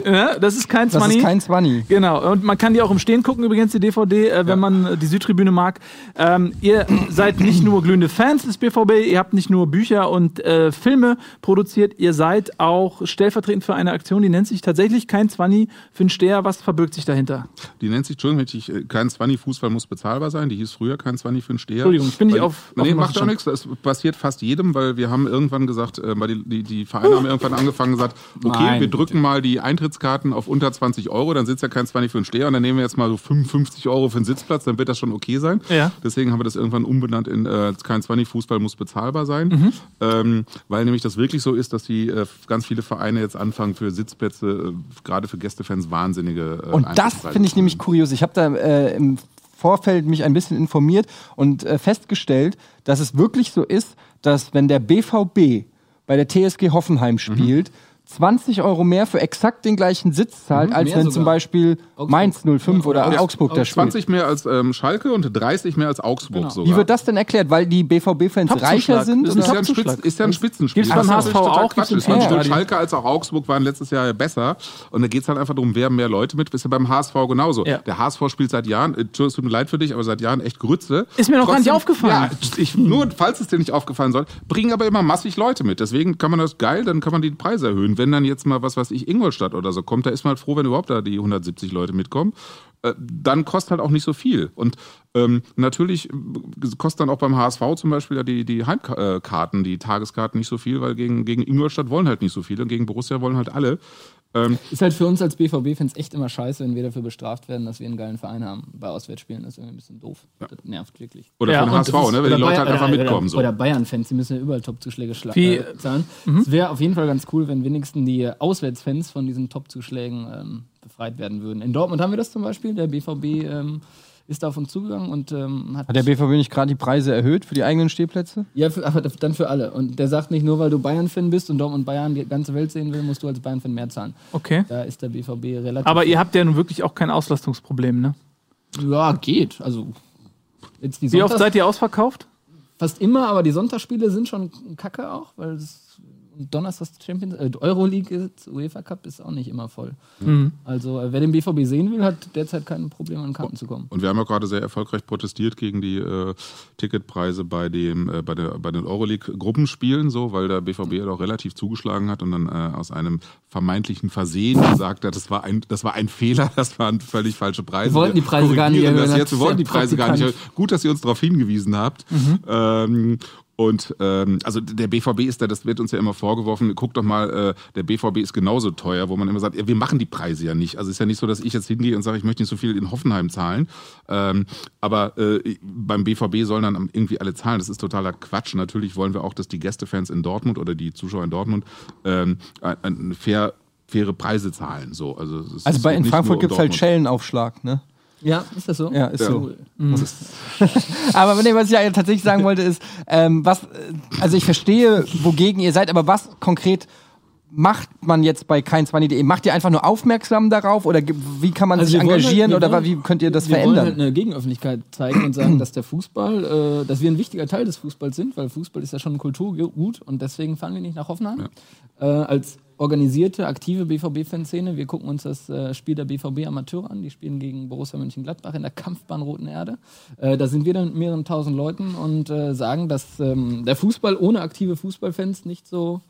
Euro. Ja, das ist kein Das 20. ist kein 20. Genau, und man kann die auch im Stehen gucken, übrigens, die DVD, äh, wenn man äh, die Südtribüne mag. Ähm, ihr [clears throat] seid nicht nur glühende Fans des BVB, ihr habt nicht nur Bücher und äh, Filme produziert, ihr seid auch stellvertretend für eine Aktion, die nennt sich tatsächlich kein 20 für einen Steher. Was verbirgt sich dahinter? Die nennt sich, Entschuldigung, ich, äh, kein 20 Fußball muss bezahlbar sein. Die hieß früher kein 20 für einen Steher. Entschuldigung, ich bin nicht auf- auf Nee, macht auch Stand. nichts. Das passiert fast jedem, weil wir haben irgendwann gesagt, äh, weil die, die, die Vereine haben irgendwann angefangen gesagt, okay, Nein, wir drücken mal die Eintrittskarten auf unter 20 Euro, dann sitzt ja kein 20 für einen Steher und dann nehmen wir jetzt mal so 55 Euro für einen Sitzplatz, dann wird das schon okay sein. Ja. Deswegen haben wir das irgendwann umbenannt in äh, kein 20 Fußball muss bezahlbar sein, Mhm. ähm, weil nämlich das wirklich so ist, dass die äh, ganz viele Vereine jetzt anfangen für Sitzplätze, äh, gerade für Gästefans wahnsinnige äh, Und das finde ich nämlich kurios. Ich habe da äh, im Vorfeld mich ein bisschen informiert und äh, festgestellt, dass es wirklich so ist, dass wenn der BVB bei der TSG Hoffenheim spielt, 20 Euro mehr für exakt den gleichen Sitz zahlt, als mehr wenn sogar. zum Beispiel Augsburg. Mainz 05 oder Ja, Augsburg da spielt. 20 mehr als ähm, Schalke und 30 mehr als Augsburg Genau. sogar. Wie wird das denn erklärt? Weil die BVB-fans reicher sind? Das Das ist ja, ein. Spitz, ist ja ein Spitzenspiel. Gibt's beim HSV auch, Quatsch ist. weil Stadion. Sowohl Schalke als auch Augsburg waren letztes Jahr besser. Und da geht es halt einfach darum, wer mehr Leute mit. Ist ja beim HSV genauso. Ja. Der HSV spielt seit Jahren, äh, es tut mir leid für dich, aber seit Jahren echt Grütze. Ist mir noch gar nicht Trotzdem- aufgefallen. Ja, ich, nur falls es dir nicht aufgefallen soll, bringen aber immer massig Leute mit. Deswegen kann man das geil, dann kann man die Preise erhöhen. Wenn dann jetzt mal, was weiß ich, Ingolstadt oder so kommt, da ist man halt froh, wenn überhaupt da die 170 Leute mitkommen. Äh, Dann kostet halt auch nicht so viel. Und ähm, natürlich äh, kostet dann auch beim HSV zum Beispiel ja die, die Heimkarten, die Tageskarten nicht so viel, weil gegen, gegen Ingolstadt wollen halt nicht so viele und gegen Borussia wollen halt alle. Ähm, Ist halt für uns als BVB-Fans echt immer scheiße, wenn wir dafür bestraft werden, dass wir einen geilen Verein haben. Bei Auswärtsspielen das ist irgendwie ein bisschen doof. Das nervt wirklich. oder Ja, für den und HSV, ist- ne, wenn oder die Leute Bayern- halt einfach oder, mitkommen. Oder, So. oder Bayern-Fans, die müssen ja überall Top-Zuschläge äh, zahlen. Es wäre auf jeden Fall ganz cool, wenn wenigstens die Auswärtsfans von diesen Top-Zuschlägen ähm, befreit werden würden. In Dortmund haben wir das zum Beispiel. Der BVB ähm, ist da auf uns zugegangen und ähm, hat, Hat der BVB nicht gerade die Preise erhöht für die eigenen Stehplätze? ja, für, aber dann für alle. Und der sagt nicht nur, weil du Bayern-Fan bist und Dortmund Bayern die ganze Welt sehen will, musst du als Bayern-Fan mehr zahlen. Okay. Da ist der BVB relativ. Aber ihr habt ja nun wirklich auch kein Auslastungsproblem, ne? ja, geht. Also jetzt die Wie oft seid ihr ausverkauft? Fast immer, aber die Sonntagsspiele sind schon kacke auch, weil es Donnerstags Champions äh, Euroleague ist, UEFA Cup ist auch nicht immer voll. Mhm. Also äh, wer den BVB sehen will, hat derzeit kein Problem an Karten zu kommen. Und wir haben ja gerade sehr erfolgreich protestiert gegen die äh, Ticketpreise bei dem äh, bei, der, bei den Euroleague-Gruppenspielen, so, weil der BVB ja doch relativ zugeschlagen hat und dann äh, aus einem vermeintlichen Versehen gesagt hat, das war ein das war ein Fehler, [laughs] das waren völlig falsche Preise. Wir wollten die Preise gar nicht erhöhen, Das hat jetzt. Wir wollten die Preise gar nicht erhöhen. Gut, dass ihr uns darauf hingewiesen habt. Ähm, und ähm, also der BVB ist da, das wird uns ja immer vorgeworfen, guck doch mal, äh, der BVB ist genauso teuer, wo man immer sagt, ja, wir machen die Preise ja nicht. Also es ist ja nicht so, dass ich jetzt hingehe und sage, ich möchte nicht so viel in Hoffenheim zahlen. Ähm, aber äh, beim BVB sollen dann irgendwie alle zahlen. Das ist totaler Quatsch. Natürlich wollen wir auch, dass die Gästefans in Dortmund oder die Zuschauer in Dortmund ähm, ein, ein fair, faire Preise zahlen. So, also Also bei, geht in Frankfurt gibt es halt. Schellenaufschlag, ne? Ja, ist das so? Ja, ist Ja. so. [laughs] aber nee, was ich ja tatsächlich sagen wollte, ist, ähm, was, äh, also ich verstehe, wogegen ihr seid, aber was konkret macht man jetzt bei kein20.de? Macht ihr einfach nur aufmerksam darauf oder wie kann man Also sich wir halt- engagieren wir oder wollen- wie könnt ihr das wir wollen halt verändern? eine Gegenöffentlichkeit zeigen und sagen, dass der Fußball, äh, dass wir ein wichtiger Teil des Fußballs sind, weil Fußball ist ja schon ein Kulturgut und deswegen fahren wir nicht nach Hoffenheim. Äh, als organisierte, aktive BVB-Fanszene, wir gucken uns das äh, Spiel der BVB Amateure an, die spielen gegen Borussia Mönchengladbach in der Kampfbahn Roten Erde. Äh, da sind wir dann mit mehreren tausend Leuten und äh, sagen, dass ähm, der Fußball ohne aktive Fußballfans nicht so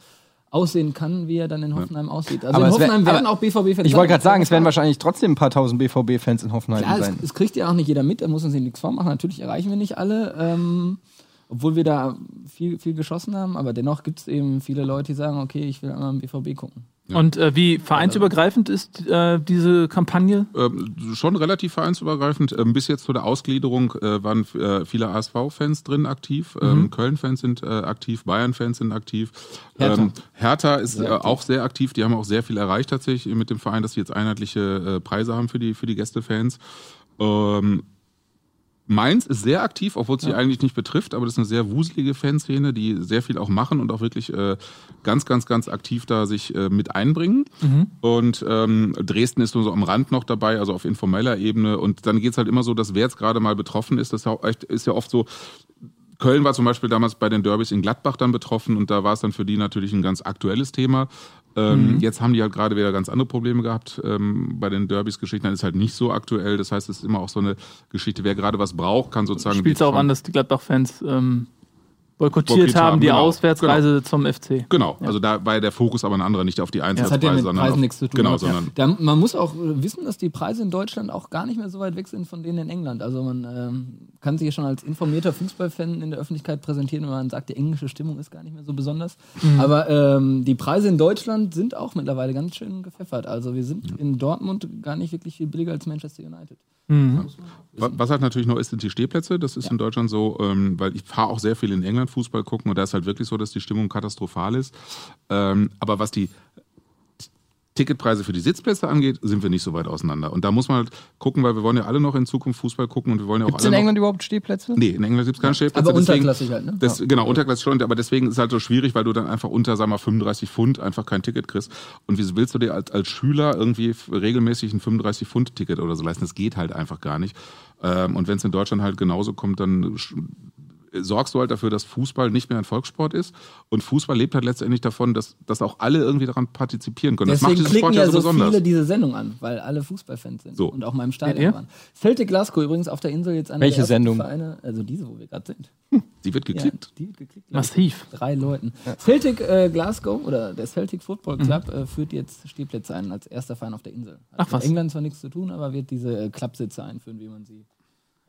aussehen kann, wie er dann in Hoffenheim aussieht. Also Aber in es wär- Hoffenheim werden auch BVB-Fans Ich wollte gerade sagen, es werden wahrscheinlich trotzdem ein paar tausend BVB-Fans in Hoffenheim Klar, es, sein. es kriegt ja auch nicht jeder mit, da muss uns nichts vormachen. Natürlich erreichen wir nicht alle, ähm, obwohl wir da viel, viel geschossen haben, aber dennoch gibt es eben viele Leute, die sagen, okay, ich will einmal im BVB gucken. Und äh, wie vereinsübergreifend ist äh, diese Kampagne? Ähm, schon relativ vereinsübergreifend. Ähm, bis jetzt zu der Ausgliederung äh, waren äh, viele ASV-Fans drin aktiv, ähm, Köln-Fans sind äh, aktiv, Bayern-Fans sind aktiv. Hertha. Ähm, Hertha ist Sehr äh, auch sehr aktiv. Die haben auch sehr viel erreicht tatsächlich mit dem Verein, dass sie jetzt einheitliche äh, Preise haben für die, für die Gästefans. Ähm, Mainz ist sehr aktiv, obwohl es sie eigentlich nicht betrifft, aber das ist eine sehr wuselige Fanszene, die sehr viel auch machen und auch wirklich äh, ganz, ganz, ganz aktiv da sich äh, mit einbringen. Und ähm, Dresden ist nur so am Rand noch dabei, also auf informeller Ebene. Und dann geht's halt immer so, dass wer jetzt gerade mal betroffen ist, das ja ist ja oft so, Köln war zum Beispiel damals bei den Derbys in Gladbach dann betroffen und da war es dann für die natürlich ein ganz aktuelles Thema. Ähm, Jetzt haben die halt gerade wieder ganz andere Probleme gehabt ähm, bei den Derbys-Geschichten. Ist halt nicht so aktuell. Das heißt, es ist immer auch so eine Geschichte, wer gerade was braucht, kann sozusagen. Spielt es auch an, dass die Gladbach-Fans ähm, boykottiert haben, die genau. Auswärtsreise zum FC. Genau, also da war der Fokus aber ein anderer, nicht auf die Das hat ja mit sondern Preisen auf, nichts zu tun. Genau, Ja. sondern Da, man muss auch wissen, dass die Preise in Deutschland auch gar nicht mehr so weit weg sind von denen in England. Also man ähm, kann sich ja schon als informierter Fußballfan in der Öffentlichkeit präsentieren, wenn man sagt, die englische Stimmung ist gar nicht mehr so besonders. Aber ähm, die Preise in Deutschland sind auch mittlerweile ganz schön gepfeffert. Also wir sind in Dortmund gar nicht wirklich viel billiger als Manchester United. Wa- Was halt natürlich noch ist, sind die Stehplätze. Das ist in Deutschland so, ähm, weil ich fahre auch sehr viel in England Fußball gucken und da ist halt wirklich so, dass die Stimmung katastrophal ist. Ähm, aber was die Ticketpreise für die Sitzplätze angeht, sind wir nicht so weit auseinander. Und da muss man halt gucken, weil wir wollen ja alle noch in Zukunft Fußball gucken und wir wollen ja auch Gibt es alle in England überhaupt Stehplätze? Nee, in England gibt es keine Stehplätze. Aber deswegen- unterklassig halt, ne? Das, Genau, unterklassig schon, aber deswegen ist es halt so schwierig, weil du dann einfach unter, sagen wir, 35 Pfund einfach kein Ticket kriegst. Und wie willst du dir als, als Schüler irgendwie regelmäßig ein 35 Pfund Ticket oder so leisten? Das geht halt einfach gar nicht. Ähm, und wenn es in Deutschland halt genauso kommt, dann sorgst du halt dafür, dass Fußball nicht mehr ein Volkssport ist. Und Fußball lebt halt letztendlich davon, dass, dass auch alle irgendwie daran partizipieren können. das macht Deswegen diesen klicken Sport ja ja so so besonders. viele diese Sendung an, weil alle Fußballfans sind So. und auch mal im Stadion Ja. waren. Celtic Glasgow übrigens auf der Insel jetzt eine Welche der ersten Sendung? Vereine, also diese, wo wir gerade sind. Die wird Ja, geklickt. die wird geklickt. Massiv. Drei Leuten. Celtic äh, Glasgow oder der Celtic Football Mhm. Club äh, führt jetzt Stehplätze ein als erster Verein auf der Insel. Hat Ach, was. Mit England zwar nichts zu tun, aber wird diese äh, Klappsitze einführen, wie man sie.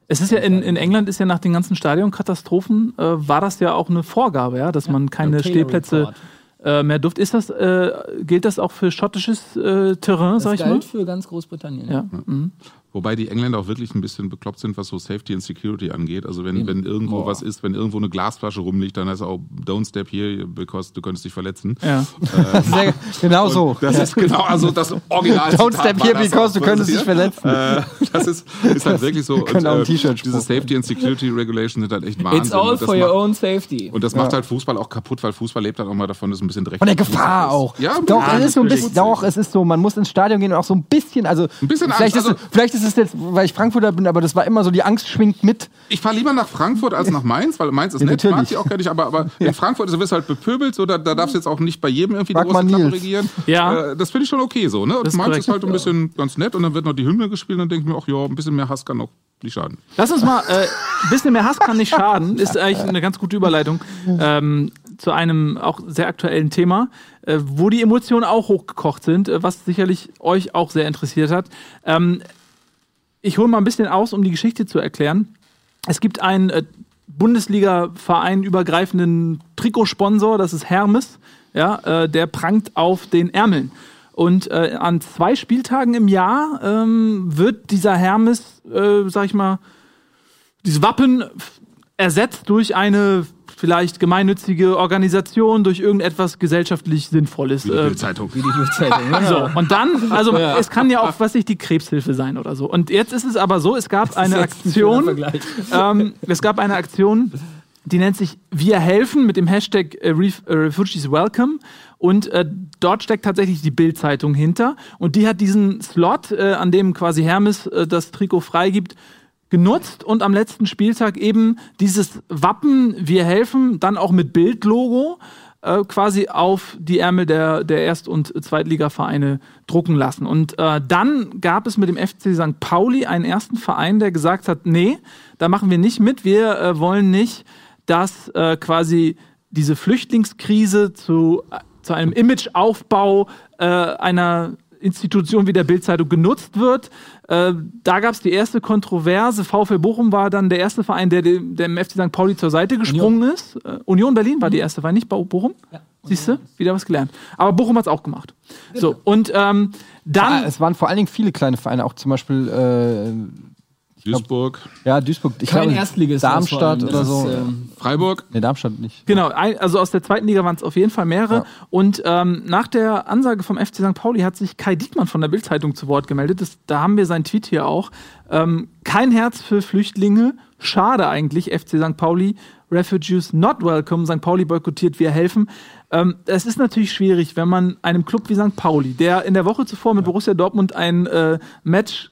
Es ist ja in, in England ist ja nach den ganzen Stadionkatastrophen äh, war das ja auch eine Vorgabe, ja, dass man keine Stehplätze äh, mehr durft. Ist das äh, gilt das auch für schottisches äh, Terrain, Das sag ich mal? galt für ganz Großbritannien. Ja. Mhm. Wobei die Engländer auch wirklich ein bisschen bekloppt sind, was so Safety and Security angeht. Also wenn, Eben. wenn irgendwo Boah. was ist, wenn irgendwo eine Glasflasche rumliegt, dann heißt es auch, don't step here, because du könntest dich verletzen. Ja. Sehr, genau so. Das ist genau, also das Original. [laughs] Don't step here because du könntest dich verletzen. Äh, das ist, ist halt wirklich so. können auch ein äh, Diese. Safety and Security Regulations sind halt echt Wahnsinn. It's all Und das for your macht- own safety. Und das macht halt Fußball auch kaputt, weil Fußball lebt halt auch mal davon, dass ein bisschen Dreck Von der Gefahr ist. auch. Ja, doch, ja, es ist so ein bisschen, doch, es ist so, man muss ins Stadion gehen und auch so ein bisschen, also Ein bisschen vielleicht, Angst, ist, also- es, vielleicht ist es jetzt, weil ich Frankfurter bin, aber das war immer so, die Angst schwingt mit. Ich fahre lieber nach Frankfurt als nach Mainz, weil Mainz ist Ja, nett, natürlich. mag ich auch gar nicht, aber, aber in Frankfurt ist- wirst du halt bepöbelt, so, da, da darfst du jetzt auch nicht bei jedem irgendwie die Frag große mal Klappe regieren. Ja. Äh, das finde ich schon okay so, ne? Und Das ist Mainz korrekt. ist halt ein bisschen ganz nett und dann wird noch die Hymne gespielt und dann denke ich mir auch, ja, ein bisschen mehr Hass kann auch nicht schaden. Lass uns mal, äh, ein bisschen mehr Hass kann nicht schaden, ist eigentlich eine ganz gute Überleitung ähm, zu einem auch sehr aktuellen Thema, äh, wo die Emotionen auch hochgekocht sind, äh, was sicherlich euch auch sehr interessiert hat. Ähm, ich hole mal ein bisschen aus, um die Geschichte zu erklären. Es gibt einen äh, Bundesliga-Verein übergreifenden Trikotsponsor, das ist Hermes, ja, äh, der prangt auf den Ärmeln. Und äh, an zwei Spieltagen im Jahr ähm, wird dieser Hermes, äh, sag ich mal, dieses Wappen ersetzt durch eine vielleicht gemeinnützige Organisation durch irgendetwas gesellschaftlich Sinnvolles. Wie die äh, Bildzeitung. Wie die Bildzeitung. genau. so, und dann, also es kann ja auch, was ich, die Krebshilfe sein oder so. Und jetzt ist es aber so, es gab eine ein Aktion, Vergleich. ähm, es gab eine Aktion, die nennt sich Wir helfen mit dem Hashtag äh, Ref äh, Refugees Welcome. Und äh, dort steckt tatsächlich die Bild-Zeitung hinter. Und die hat diesen Slot, äh, an dem quasi Hermes äh, das Trikot freigibt, genutzt und am letzten Spieltag eben dieses Wappen Wir helfen, dann auch mit Bildlogo äh, quasi auf die Ärmel der, der Erst- und Zweitligavereine drucken lassen. Und äh, dann gab es mit dem FC St. Pauli einen ersten Verein, der gesagt hat, nee, da machen wir nicht mit, wir äh, wollen nicht, dass äh, quasi diese Flüchtlingskrise zu, zu einem Imageaufbau äh, einer Institution wie der Bildzeitung genutzt wird. Äh, da gab es die erste Kontroverse. VfL Bochum war dann der erste Verein, der dem, dem FC St. Pauli zur Seite gesprungen ist. Äh, Union Berlin war die erste Verein, nicht Bo- Bochum. Siehst du? Wieder was gelernt. Aber Bochum hat es auch gemacht. So, und ähm, dann. es waren vor allen Dingen viele kleine Vereine, auch zum Beispiel äh, Duisburg, ja, Duisburg, ich Kein glaube, Erstligist. Darmstadt oder so. Ist, ähm, Freiburg. nee, Darmstadt nicht. Genau, ein, also aus der zweiten Liga waren es auf jeden Fall mehrere. Ja. Und ähm, nach der Ansage vom FC St. Pauli hat sich Kai Diekmann von der Bildzeitung zu Wort gemeldet. Das, da haben wir seinen Tweet hier auch. Ähm, kein Herz für Flüchtlinge. Schade eigentlich, FC St. Pauli. Refugees not welcome. St. Pauli boykottiert, wir helfen. Ähm, es ist natürlich schwierig, wenn man einem Club wie St. Pauli, der in der Woche zuvor mit Borussia Dortmund ein äh, Match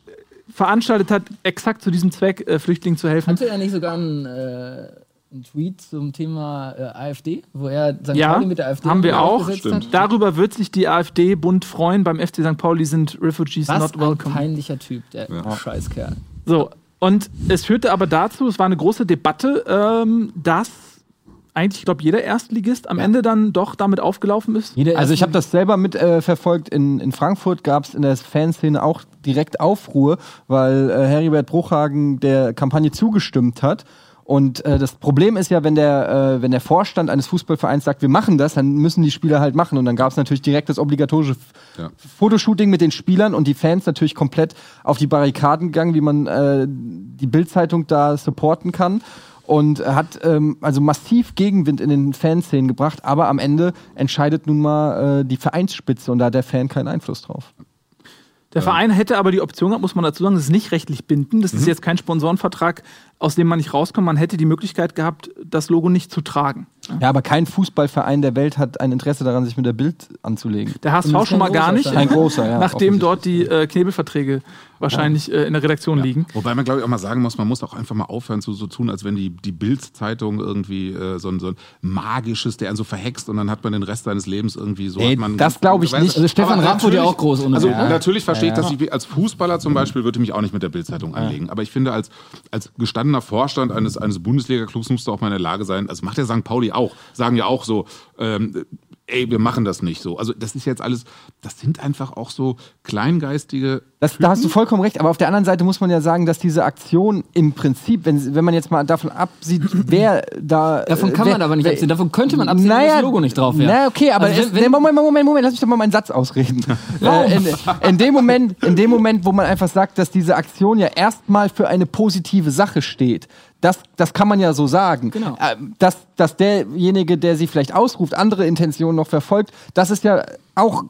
veranstaltet hat, exakt zu diesem Zweck, äh, Flüchtlingen zu helfen. Hatte er nicht sogar einen, äh, einen Tweet zum Thema äh, AfD, wo er St. Ja, Pauli mit der AfD haben wir auch. Stimmt. Hat? Darüber wird sich die AfD-Bund freuen. Beim FC St. Pauli sind Refugees Was not ein welcome. peinlicher Typ, der Scheißkerl. So, und es führte aber dazu, es war eine große Debatte, ähm, dass eigentlich, ich glaube, jeder Erstligist am Ende dann doch damit aufgelaufen ist. Jeder Also ich habe das selber mit äh, verfolgt. In, in Frankfurt gab es in der Fanszene auch direkt Aufruhr, weil äh, Heribert Bruchhagen der Kampagne zugestimmt hat. Und äh, das Problem ist ja, wenn der, äh, wenn der Vorstand eines Fußballvereins sagt, wir machen das, dann müssen die Spieler halt machen. Und dann gab es natürlich direkt das obligatorische F- Ja. Fotoshooting mit den Spielern und die Fans natürlich komplett auf die Barrikaden gegangen, wie man äh, die Bildzeitung da supporten kann. Und hat ähm, also massiv Gegenwind in den Fanszenen gebracht, aber am Ende entscheidet nun mal äh, die Vereinsspitze und da hat der Fan keinen Einfluss drauf. Der Verein hätte aber die Option gehabt, muss man dazu sagen, das ist nicht rechtlich bindend. Das ist jetzt kein Sponsorenvertrag, aus dem man nicht rauskommt. Man hätte die Möglichkeit gehabt, das Logo nicht zu tragen. Ja, aber kein Fußballverein der Welt hat ein Interesse daran, sich mit der Bild anzulegen. Der HSV schon mal gar nicht. Ein großer, ja. nachdem dort die äh, Knebelverträge wahrscheinlich äh, in der Redaktion liegen. Wobei man, glaube ich, auch mal sagen muss, man muss auch einfach mal aufhören zu so tun, als wenn die, die Bild-Zeitung irgendwie äh, so, ein, so ein magisches, der einen so verhext und dann hat man den Rest seines Lebens irgendwie so. Ey, hat man das glaube ich nicht. Also Stefan Rapp wurde ja auch groß ohne Also ne? natürlich verstehe ich, dass ich als Fußballer zum Beispiel würde mich auch nicht mit der Bildzeitung anlegen. Aber ich finde, als, als gestandener Vorstand eines, eines Bundesliga-Clubs musst du auch mal in der Lage sein, also macht der St. Pauli auch, sagen ja auch so, ähm, ey, wir machen das nicht so. Also das ist jetzt alles, das sind einfach auch so kleingeistige Das, da hast du vollkommen recht, aber auf der anderen Seite muss man ja sagen, dass diese Aktion im Prinzip, wenn, wenn man jetzt mal davon absieht, [clears throat] wer da. Davon kann wer, man aber nicht wer- absehen. Davon könnte man absehen, naja, wenn das Logo nicht drauf wäre. Na, okay, aber Also es, wenn- Moment, Moment, Moment, lass mich doch mal meinen Satz ausreden. [laughs] äh, in, in, dem Moment, in dem Moment, wo man einfach sagt, dass diese Aktion ja erstmal für eine positive Sache steht, das, das kann man ja so sagen. Genau. Äh, Dass, dass derjenige, der sie vielleicht ausruft, andere Intentionen noch verfolgt, das ist ja auch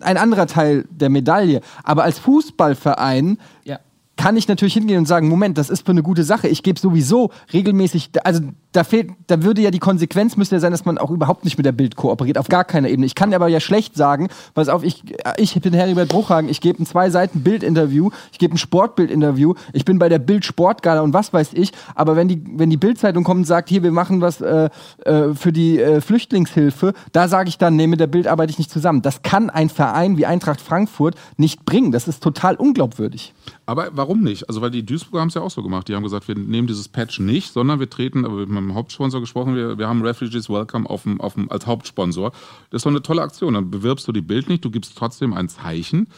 ein anderer Teil der Medaille. Aber als Fußballverein Ja. Kann ich natürlich hingehen und sagen, Moment, das ist für eine gute Sache. Ich gebe sowieso regelmäßig, also da fehlt, da würde ja die Konsequenz müsste ja sein, dass man auch überhaupt nicht mit der Bild kooperiert, auf gar keiner Ebene. Ich kann aber ja schlecht sagen, pass auf, ich, ich bin Heribert Bruchhagen, ich gebe ein zwei Seiten Bildinterview, ich gebe ein Sportbildinterview, ich bin bei der Bild Sportgala und was weiß ich, aber wenn die, wenn die Bildzeitung kommt und sagt, hier, wir machen was äh, äh, für die äh, Flüchtlingshilfe, da sage ich dann, nee, mit der Bild arbeite ich nicht zusammen. Das kann ein Verein wie Eintracht Frankfurt nicht bringen. Das ist total unglaubwürdig. Aber warum nicht? Also, weil die Duisburger haben es ja auch so gemacht. Die haben gesagt, wir nehmen dieses Patch nicht, sondern wir treten, aber mit meinem Hauptsponsor gesprochen, wir, wir haben Refugees Welcome auf dem, auf dem, als Hauptsponsor. Das ist doch eine tolle Aktion. Dann bewirbst du die Bild nicht, du gibst trotzdem ein Zeichen.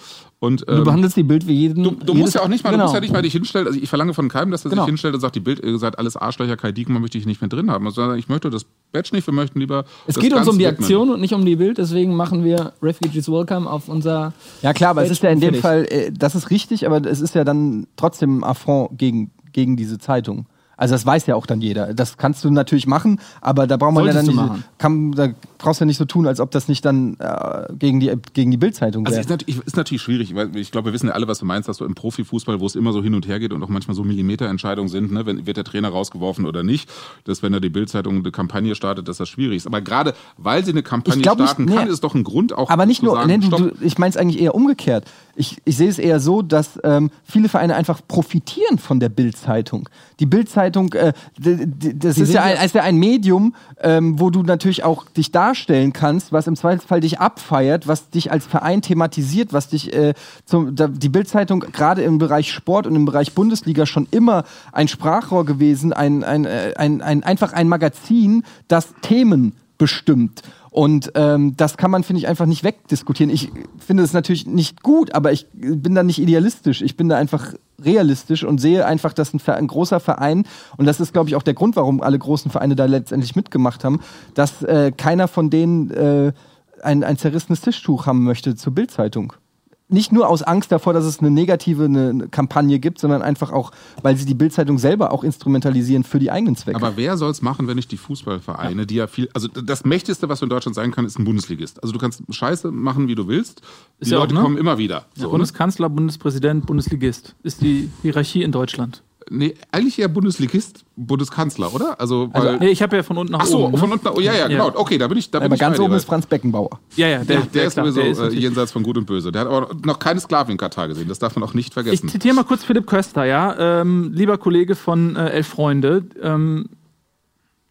Und, Du ähm, behandelst die Bild wie jeden. Du, du musst ja auch nicht mal, genau. du musst ja nicht mal dich hinstellen. Also ich verlange von keinem, dass er Genau. sich hinstellt und sagt, die Bild, ihr seid alles Arschlöcher, Kai Diekmann möchte ich nicht mehr drin haben. Also ich möchte das Badge nicht, wir möchten lieber. Es das geht uns um die widmen. Aktion und nicht um die Bild, deswegen machen wir Refugees Welcome auf unser. Ja klar, aber es ist ja in dem. Fall, äh, das ist richtig, aber es ist ja dann trotzdem ein Affront gegen, gegen diese Zeitung. Also das weiß ja auch dann jeder. Das kannst du natürlich machen, aber da braucht man ja dann Solltest nicht, kann, da brauchst du ja nicht so tun, als ob das nicht dann äh, gegen die gegen die Bildzeitung Also wäre. ist natürlich, ist natürlich schwierig, weil ich glaube, wir wissen ja alle, was du meinst, dass du im Profifußball, wo es immer so hin und her geht und auch manchmal so Millimeterentscheidungen sind, ne, wenn, wird der Trainer rausgeworfen oder nicht, dass wenn da die Bildzeitung eine Kampagne startet, dass das schwierig ist. Aber gerade weil sie eine Kampagne Ich glaub nicht- starten nee. kann, ist es doch ein Grund auch Aber nicht zu nur, sagen, nee, du, ich meine es eigentlich eher umgekehrt. Ich, ich sehe es eher so, dass ähm, viele Vereine einfach profitieren von der Bildzeitung. Die Bildzeitung, äh, das ist ja ein, ist ja ein Medium, ähm, wo du natürlich auch dich darstellen kannst, was im Zweifelsfall dich abfeiert, was dich als Verein thematisiert, was dich äh, zum, da, die Bildzeitung gerade im Bereich Sport und im Bereich Bundesliga schon immer ein Sprachrohr gewesen, ein, ein, äh, ein, ein einfach ein Magazin, das Themen bestimmt. Und ähm, das kann man, finde ich, einfach nicht wegdiskutieren. Ich finde es natürlich nicht gut, aber ich bin da nicht idealistisch. Ich bin da einfach realistisch und sehe einfach, dass ein, ein großer Verein, und das ist, glaube ich, auch der Grund, warum alle großen Vereine da letztendlich mitgemacht haben, dass äh, keiner von denen äh, ein, ein zerrissenes Tischtuch haben möchte zur Bildzeitung. Nicht nur aus Angst davor, dass es eine negative eine, Kampagne gibt, sondern einfach auch, weil sie die Bildzeitung selber auch instrumentalisieren für die eigenen Zwecke. Aber wer soll es machen, wenn nicht die Fußballvereine, die ja viel, also das Mächtigste, was du in Deutschland sein kann, ist ein Bundesligist. Also du kannst Scheiße machen, wie du willst. Die ja auch, Leute ne? kommen immer wieder. So, ne? Bundeskanzler, Bundespräsident, Bundesligist ist die Hierarchie in Deutschland. Nee, eigentlich eher Bundesligist, Bundeskanzler, oder? Also, weil, Nee, ich habe ja von unten nach ach so, oben. ne? von unten, oh, ja, ja, genau. Okay, da bin ich, da bin aber ich ganz oben ist Franz Beckenbauer. Ja, ja, Der, der, ist klar, sowieso der ist äh, natürlich- jenseits von Gut und Böse. Der hat aber noch keine Sklaven in Katar gesehen. Das darf man auch nicht Ich vergessen. zitiere mal kurz Philipp Köster, ja, ähm, lieber Kollege von äh, Elf Freunde. Ähm,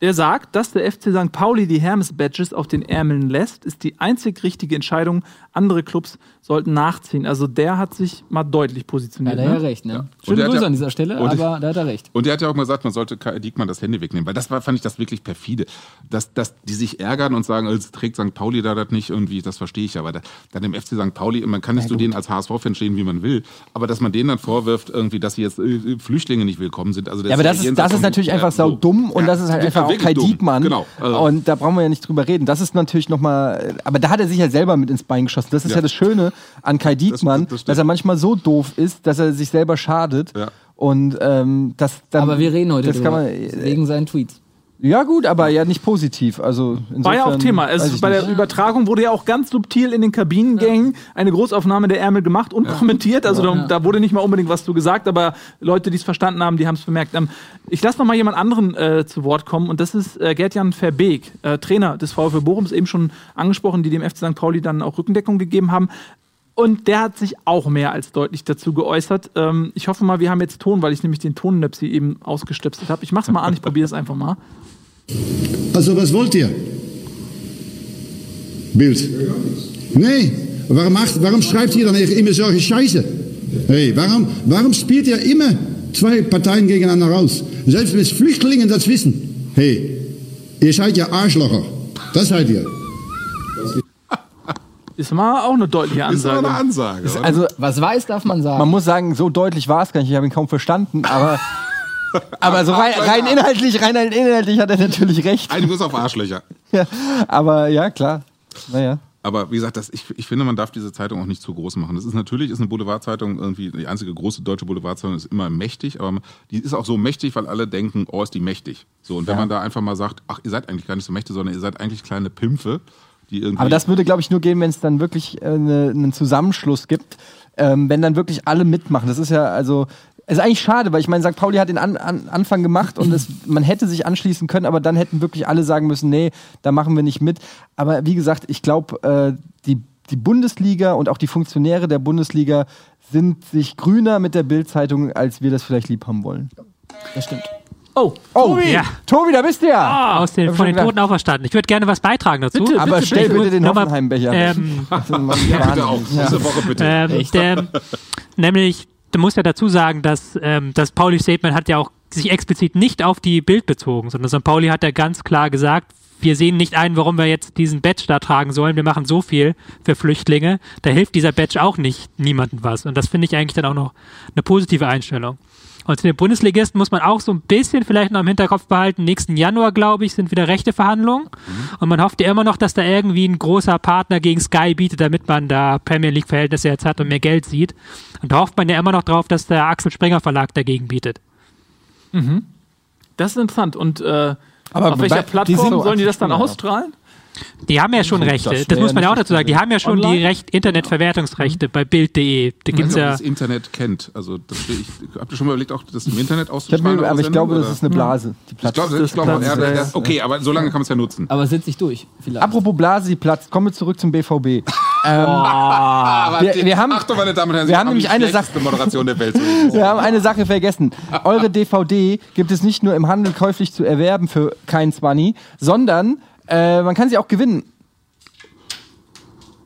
der sagt, dass der FC St. Pauli die Hermes-Badges auf den Ärmeln lässt, ist die einzig richtige Entscheidung. Andere Clubs sollten nachziehen. Also der hat sich mal deutlich Da positioniert. hat er ja ne? recht, ne? Und Schöne Grüße ja- an dieser Stelle, und- aber da hat er recht. Und der hat ja auch mal gesagt, man sollte Kai Diekmann das Handy wegnehmen, weil das war, fand ich das wirklich perfide. Dass, dass die sich ärgern und sagen, als trägt St. Pauli da das nicht irgendwie, das verstehe ich, aber da, dann im FC St. Pauli, man kann nicht so den als HSV-Fan stehen, wie man will, aber dass man denen dann vorwirft, irgendwie, dass sie jetzt äh, Flüchtlinge nicht willkommen sind. Also Ja, aber das ist, das ist natürlich einfach so. sau dumm und Ja, das ist halt wirklich einfach auch Kai dumm. Diekmann. Genau. Also- Und da brauchen wir ja nicht drüber reden. Das ist natürlich nochmal, aber da hat er sich ja selber mit ins Bein geschossen. Das ist ja, Ja. das Schöne an Kai Diekmann, das stimmt. dass er manchmal so doof ist, dass er sich selber schadet. Ja. Und ähm, das dann, Aber wir reden heute das kann drüber, man, wegen seinen Tweets. Ja gut, aber ja nicht positiv. Also insofern, War ja auch Thema. ich bei der nicht. Übertragung wurde ja auch ganz subtil in den Kabinengängen eine Großaufnahme der Ärmel gemacht und kommentiert. Also da, da wurde nicht mal unbedingt was zu gesagt, aber Leute, die es verstanden haben, die haben es bemerkt. Ähm, ich lasse noch mal jemand anderen äh, zu Wort kommen und das ist äh, Gerd-Jan Verbeek, äh, Trainer des VfL Bochums, eben schon angesprochen, die dem FC St. Pauli dann auch Rückendeckung gegeben haben. Und der hat sich auch mehr als deutlich dazu geäußert. Ähm, ich hoffe mal, wir haben jetzt Ton, weil ich nämlich den Tonnöpsi eben ausgestöpselt habe. Ich mach's mal an, ich probiere es einfach mal. Also was wollt ihr? Bild. Nee, warum, macht, warum schreibt ihr dann immer solche Scheiße? Hey, warum, warum spielt ihr immer zwei Parteien gegeneinander raus? Selbst wenn Flüchtlinge das wissen. Hey, ihr seid ja Arschlocher. Das seid ihr. Ist mal auch eine deutliche Ist doch Ansage. eine Ansage. oder? Also Was weiß, darf man sagen. man muss sagen, so deutlich war es gar nicht. Ich habe ihn kaum verstanden, aber [laughs] aber so rein, rein inhaltlich, rein inhaltlich hat er natürlich recht. Einiges auf Arschlöcher. [laughs] Ja, aber ja klar. Naja. Aber wie gesagt, das, ich, ich finde, man darf diese Zeitung auch nicht zu groß machen. Das ist natürlich ist eine Boulevardzeitung irgendwie die einzige große deutsche Boulevardzeitung ist immer mächtig, aber die ist auch so mächtig, weil alle denken, oh, ist die mächtig. So und wenn man da einfach mal sagt, ach, ihr seid eigentlich gar nicht so mächtig, sondern ihr seid eigentlich kleine Pimpfe, die irgendwie Aber das würde, glaube ich, nur gehen, wenn es dann wirklich äh, ne, einen Zusammenschluss gibt, ähm, wenn dann wirklich alle mitmachen. Das ist ja also. ist eigentlich schade, weil ich meine, St. Pauli hat den an, an, Anfang gemacht und es, [laughs] man hätte sich anschließen können, aber dann hätten wirklich alle sagen müssen, nee, da machen wir nicht mit. Aber wie gesagt, ich glaube, äh, die, die Bundesliga und auch die Funktionäre der Bundesliga sind sich grüner mit der Bildzeitung, als wir das vielleicht lieb haben wollen. Das stimmt. Oh, Oh, Tobi! Ja. Tobi, da bist du ja! Aus den, von den Toten auferstanden. Ich würde gerne was beitragen dazu. Bitte, aber bitte, stell bitte. bitte den Hoffenheim-Becher. Ähm, ja, bitte auch. Ja. Diese Woche bitte. ähm, der, nämlich, du musst ja dazu sagen, dass ähm, das Pauli-Statement hat ja auch sich explizit nicht auf die Bild bezogen, sondern St. Pauli hat ja ganz klar gesagt, wir sehen nicht ein, warum wir jetzt diesen Badge da tragen sollen. Wir machen so viel für Flüchtlinge. Da hilft dieser Badge auch nicht niemandem was. Und das finde ich eigentlich dann auch noch eine positive Einstellung. Und zu den Bundesligisten muss man auch so ein bisschen vielleicht noch im Hinterkopf behalten. Nächsten Januar, glaube ich, sind wieder rechte Verhandlungen. Und man hofft ja immer noch, dass da irgendwie ein großer Partner gegen Sky bietet, damit man da Premier League-Verhältnisse jetzt hat und mehr Geld sieht. Und da hofft man ja immer noch drauf, dass der Axel Springer Verlag dagegen bietet. Das ist interessant. Und äh, Aber auf welcher die Plattform sind so sollen die das dann ausstrahlen? Die haben ja schon Rechte. Das, muss man ja auch dazu sagen. Die haben ja schon die Online? Recht, Internetverwertungsrechte bei Bild.de. Da Ich gibt's ob ja. das Internet kennt. Also das, ich, habt ihr schon mal überlegt, auch das im Internet Ich auszustrahlen? aber ich glaube, das oder? ist eine Blase. Die Ich platzt. glaube, ich glaube, ja, okay, aber so lange kann man es ja nutzen. Aber setz dich durch. Vielleicht. Apropos Blase, die platzt. Kommen wir zurück zum BVB. [laughs] Aber wir- die- wir haben- Achtung, meine Damen und Herren, wir Sie haben nämlich die eine Sache- Moderation der Welt. [laughs] Wir haben eine Sache vergessen. Eure DVD gibt es nicht nur im Handel käuflich zu erwerben für kein Zwanni, sondern äh, man kann sie auch gewinnen.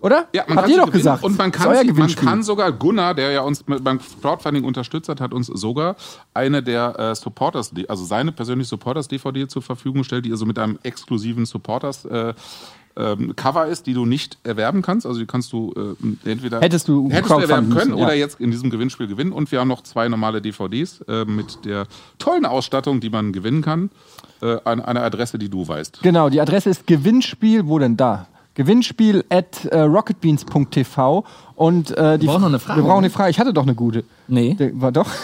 Oder? Ja, man Habt kann ihr sie doch gesagt. Und man kann, sie, man kann sogar, Gunnar, der ja uns mit- beim Crowdfunding unterstützt hat, hat uns sogar eine der äh, Supporters, also seine persönliche Supporters-DVD zur Verfügung gestellt, die also mit einem exklusiven Supporters äh, ähm, Cover ist, die du nicht erwerben kannst. Also die kannst du äh, entweder Hättest du hättest du erwerben können müssen, ja. oder jetzt in diesem Gewinnspiel gewinnen. Und wir haben noch zwei normale DVDs äh, mit der tollen Ausstattung, die man gewinnen kann, äh, an einer Adresse, die du weißt. Genau, die Adresse ist Gewinnspiel, wo denn da? Gewinnspiel at äh, rocketbeans.tv und äh, die Wir brauchen noch eine Frage, Wir brauchen ne? eine Frage. Ich hatte doch eine gute. Nee. Der, war doch. [laughs]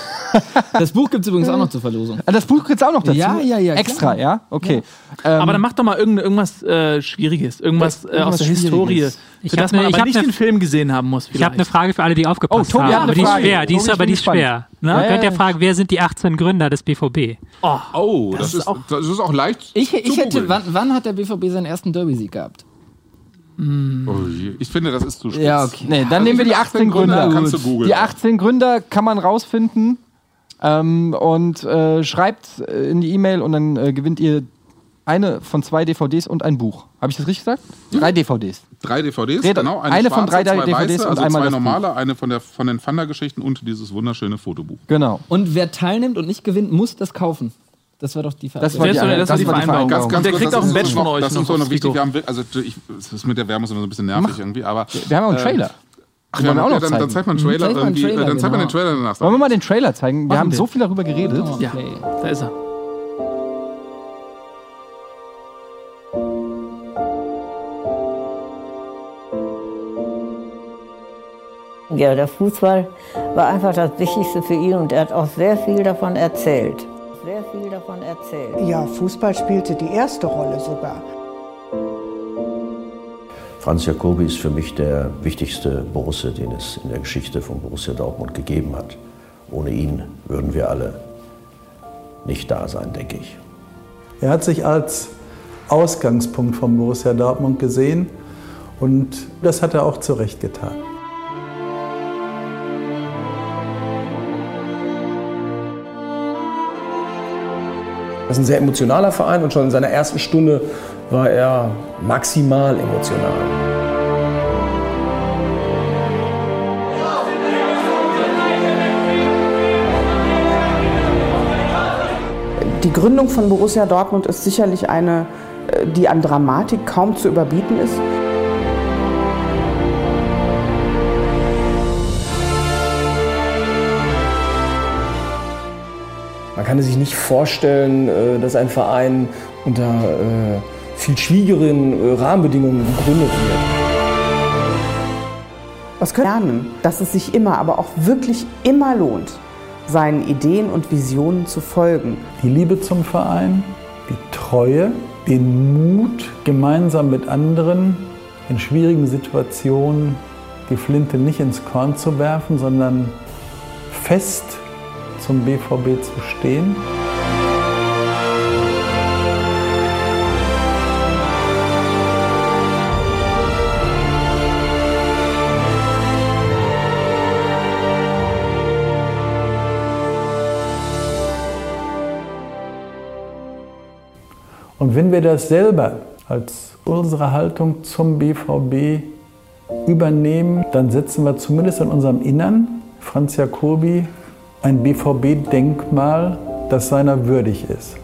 Das Buch gibt es übrigens auch noch zur Verlosung. Ah, Das Buch gibt's auch noch dazu. Ja, ja, ja, Extra, klar. ja? Okay. Ähm, Aber dann mach doch mal irgend, irgendwas äh, Schwieriges, irgendwas, äh, aus Irgendwas der Historie. Ich für hab das man ne- ich aber nicht ne- den Film gesehen haben muss. Ich habe eine vielleicht. Frage für alle, die aufgepasst Oh, Tobi haben. aber die ist schwer. Die ist aber die ist schwer. Na? Man Ja, könnte ja ja. fragen, wer sind die 18 Gründer des BVB? Oh, das, Das ist auch- das ist auch leicht Ich, zu ich hätte, wann, wann hat der BVB seinen ersten Derby-Sieg gehabt? Oh je. Ich finde, das ist zu spitz. Ja, okay. nee, dann Also nehmen wir die finde 18 Gründer. kannst du googeln. Die 18 Gründer kann man rausfinden ähm, und äh, schreibt äh, in die E-Mail und dann äh, gewinnt ihr eine von zwei DVDs und ein Buch. Habe ich das richtig gesagt? Drei DVDs. Drei DVDs, Red- genau. eine von drei zwei DVDs weiße, und also einmal zwei normale, eine von, der, von den Thunder-Geschichten und dieses wunderschöne Fotobuch. Genau. Und wer teilnimmt und nicht gewinnt, muss das kaufen. Das war doch die Frage. Das war die, Das war- das die Vereinbarung. Ganz, Und ganz der kurz, kriegt das auch ein Badge von euch Das ist so noch wichtig. Wir haben, also ich, es ist mit der Werbung so ein bisschen nervig irgendwie, aber. Wir haben auch einen äh, Trailer. Ach, Den ja, wollen wir auch ja, noch dann, dann zeigt man einen Trailer Zeig mal einen irgendwie. Trailer, dann zeigt man den genau. Trailer danach. Wollen wir mal den Trailer zeigen? Wir Machen haben wir. so viel darüber geredet. Ja, Play. da ist er. Ja, der Fußball war einfach das Wichtigste für ihn und er hat auch sehr viel davon erzählt. Sehr viel davon erzählt. Ja, Fußball spielte die erste Rolle sogar. Franz Jacobi ist für mich der wichtigste Borusse, den es in der Geschichte von Borussia Dortmund gegeben hat. Ohne ihn würden wir alle nicht da sein, denke ich. Er hat sich als Ausgangspunkt von Borussia Dortmund gesehen und das hat er auch zu Recht getan. Das ist ein sehr emotionaler Verein und schon in seiner ersten Stunde war er maximal emotional. Die Gründung von Borussia Dortmund ist sicherlich eine, äh, die an Dramatik kaum zu überbieten ist. Man kann sich nicht vorstellen, äh, dass ein Verein unter äh, viel schwierigeren äh, Rahmenbedingungen gegründet wird. Was können wir lernen? Dass es sich immer, aber auch wirklich immer lohnt, seinen Ideen und Visionen zu folgen. Die Liebe zum Verein, die Treue, den Mut, gemeinsam mit anderen in schwierigen Situationen die Flinte nicht ins Korn zu werfen, sondern fest zum BVB zu stehen. Und wenn wir das selber als unsere Haltung zum BVB übernehmen, dann setzen wir zumindest in unserem Innern, Franz Jacobi, ein BVB-Denkmal, das seiner würdig ist.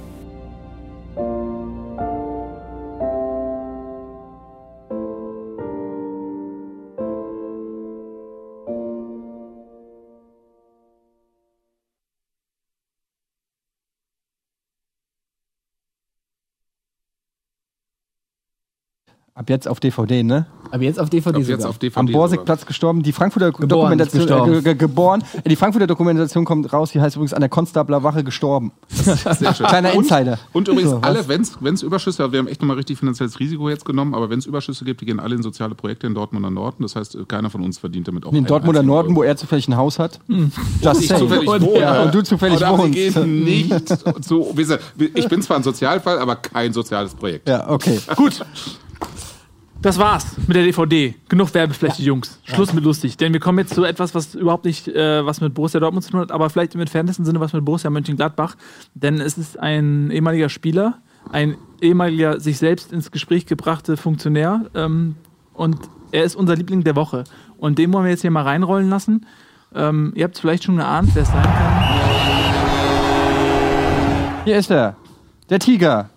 Ab jetzt auf DVD, ne? Aber jetzt auf DVD Ab jetzt sogar. auf DVD Am. Borsigplatz gestorben. Die Frankfurter Geboren, Dokumentation äh, ge- ge- geboren. Äh, Die Frankfurter Dokumentation kommt raus. Die heißt übrigens an der Konstabler Wache gestorben. Sehr schön. Kleiner und, Insider. Und übrigens, So, alle, wenn es Überschüsse, wir haben echt nochmal richtig finanzielles Risiko jetzt genommen, aber wenn es Überschüsse gibt, die gehen alle in soziale Projekte in Dortmunder Norden. Das heißt, keiner von uns verdient damit auch In Dortmunder Norden, Euro. wo er zufällig ein Haus hat. Und Just ich saying. zufällig und, wohne. ja, und du zufällig aber wohnst. [laughs] Nicht gesagt, ich bin zwar ein Sozialfall, aber kein soziales Projekt. Ja, okay. Gut. Das war's mit der DVD. Genug Werbefläche, Jungs. Schluss mit lustig. Denn wir kommen jetzt zu etwas, was überhaupt nicht äh, was mit Borussia Dortmund zu tun hat, aber vielleicht im entferntesten Sinne was mit Borussia Mönchengladbach. Denn es ist ein ehemaliger Spieler, ein ehemaliger sich selbst ins Gespräch gebrachte Funktionär. Ähm, und er ist unser Liebling der Woche. Und den wollen wir jetzt hier mal reinrollen lassen. Ähm, ihr habt es vielleicht schon geahnt, wer es sein kann. Hier ist er. Der Tiger.